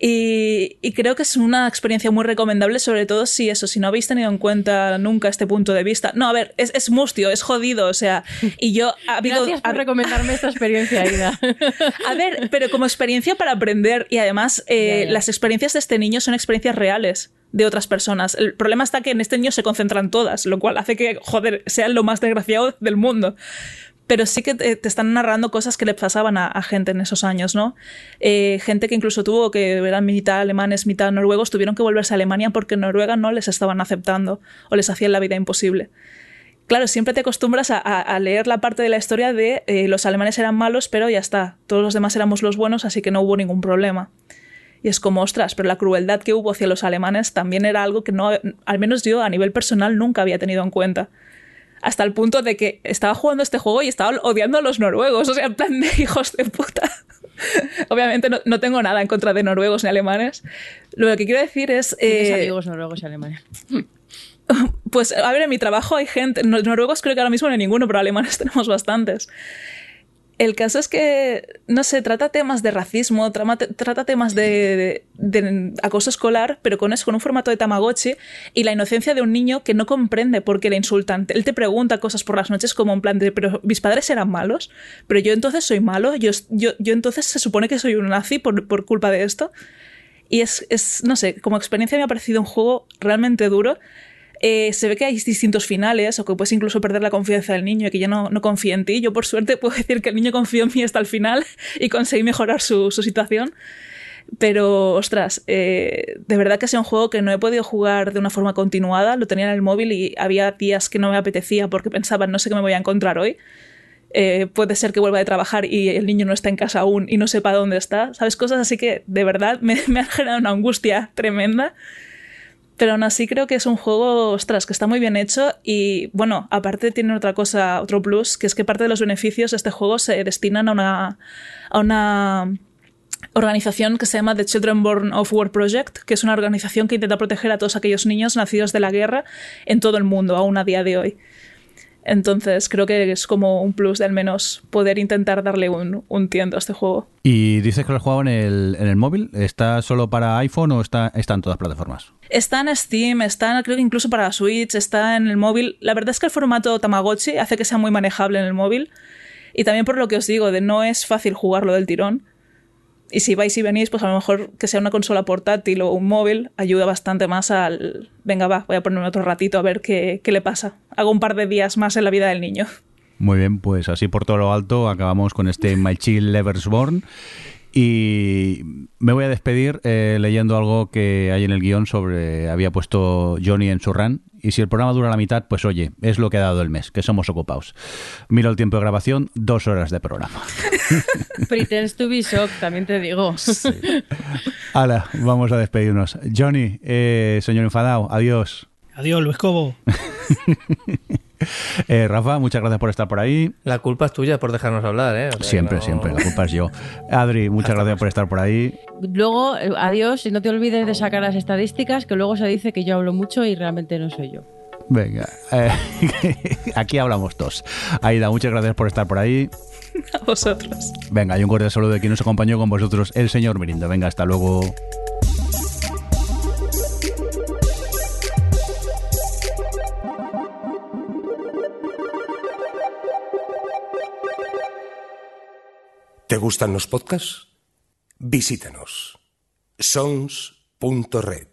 Y, creo que es una experiencia muy recomendable, sobre todo si eso, si no habéis tenido en cuenta nunca este punto de vista. No, a ver, es, es mustio, es jodido, o sea, y yo... Ha habido, Gracias por recomendarme esta experiencia, Ida. a ver, pero como experiencia para aprender y además eh, las experiencias de este niño son experiencias reales de otras personas. El problema está que en este niño se concentran todas, lo cual hace que, joder, sea lo más desgraciado del mundo pero sí que te, están narrando cosas que le pasaban a, gente en esos años, ¿no? Eh, gente que incluso tuvo que eran mitad alemanes, mitad noruegos, tuvieron que volverse a Alemania porque en Noruega no les estaban aceptando o les hacían la vida imposible. Claro, siempre te acostumbras a, leer la parte de la historia de eh, los alemanes eran malos, pero ya está, todos los demás éramos los buenos, así que no hubo ningún problema. Y es como, ostras, pero la crueldad que hubo hacia los alemanes también era algo que no, al menos yo a nivel personal nunca había tenido en cuenta hasta el punto de que estaba jugando este juego y estaba odiando a los noruegos, o sea, en plan de hijos de puta. Obviamente no, tengo nada en contra de noruegos ni alemanes. Lo que quiero decir es... Eh, amigos noruegos y alemanes? Pues, a ver, en mi trabajo hay gente... Noruegos creo que ahora mismo no hay ninguno, pero alemanes tenemos bastantes. El caso es que, no sé, trata temas de racismo, trata temas de, acoso escolar, pero con eso, con un formato de Tamagotchi y la inocencia de un niño que no comprende por qué le insultan. Él te pregunta cosas por las noches como en plan de, pero mis padres eran malos, pero yo entonces soy malo, yo, yo, yo entonces se supone que soy un nazi por, por culpa de esto. Y es, es, no sé, como experiencia me ha parecido un juego realmente duro eh, se ve que hay distintos finales o que puedes incluso perder la confianza del niño y que ya no, no confía en ti. Yo por suerte puedo decir que el niño confió en mí hasta el final y conseguí mejorar su, su situación. Pero, ostras, eh, de verdad que es un juego que no he podido jugar de una forma continuada. Lo tenía en el móvil y había días que no me apetecía porque pensaba, no sé qué me voy a encontrar hoy. Eh, puede ser que vuelva de trabajar y el niño no está en casa aún y no sepa dónde está. ¿Sabes? Cosas así que de verdad me, me han generado una angustia tremenda. Pero aún así creo que es un juego, ostras, que está muy bien hecho y bueno, aparte tiene otra cosa, otro plus, que es que parte de los beneficios de este juego se destinan a una, a una organización que se llama The Children Born of War Project, que es una organización que intenta proteger a todos aquellos niños nacidos de la guerra en todo el mundo, aún a día de hoy. Entonces creo que es como un plus de al menos poder intentar darle un, un tiento a este juego. ¿Y dices que lo has jugado en el, en el móvil? ¿Está solo para iPhone o está, está en todas plataformas? Está en Steam, está creo que incluso para Switch, está en el móvil. La verdad es que el formato Tamagotchi hace que sea muy manejable en el móvil. Y también por lo que os digo, de no es fácil jugarlo del tirón. Y si vais y venís, pues a lo mejor que sea una consola portátil o un móvil ayuda bastante más al... Venga, va, voy a ponerme otro ratito a ver qué, qué le pasa. Hago un par de días más en la vida del niño. Muy bien, pues así por todo lo alto acabamos con este My Chill Leversborn. Y me voy a despedir eh, leyendo algo que hay en el guion sobre. Había puesto Johnny en su run. Y si el programa dura la mitad, pues oye, es lo que ha dado el mes, que somos ocupados. Miro el tiempo de grabación, dos horas de programa. Pretends to be shocked, también te digo. Hala, vamos a despedirnos. Johnny, eh, señor enfadado, adiós. Adiós, Luis Cobo. Eh, Rafa, muchas gracias por estar por ahí. La culpa es tuya por dejarnos hablar, ¿eh? O sea, Siempre, no- siempre, la culpa es yo. Adri, muchas gracias por estar por ahí. Luego, eh, adiós, y no te olvides de sacar las estadísticas, que luego se dice que yo hablo mucho y realmente no soy yo. Venga, eh, aquí hablamos todos. Aida, muchas gracias por estar por ahí. A vosotros. Venga, y un cordial saludo de quien nos acompañó con vosotros, el señor Mirindo. Venga, hasta luego. ¿Te gustan los podcasts? Visítanos. Sons.red.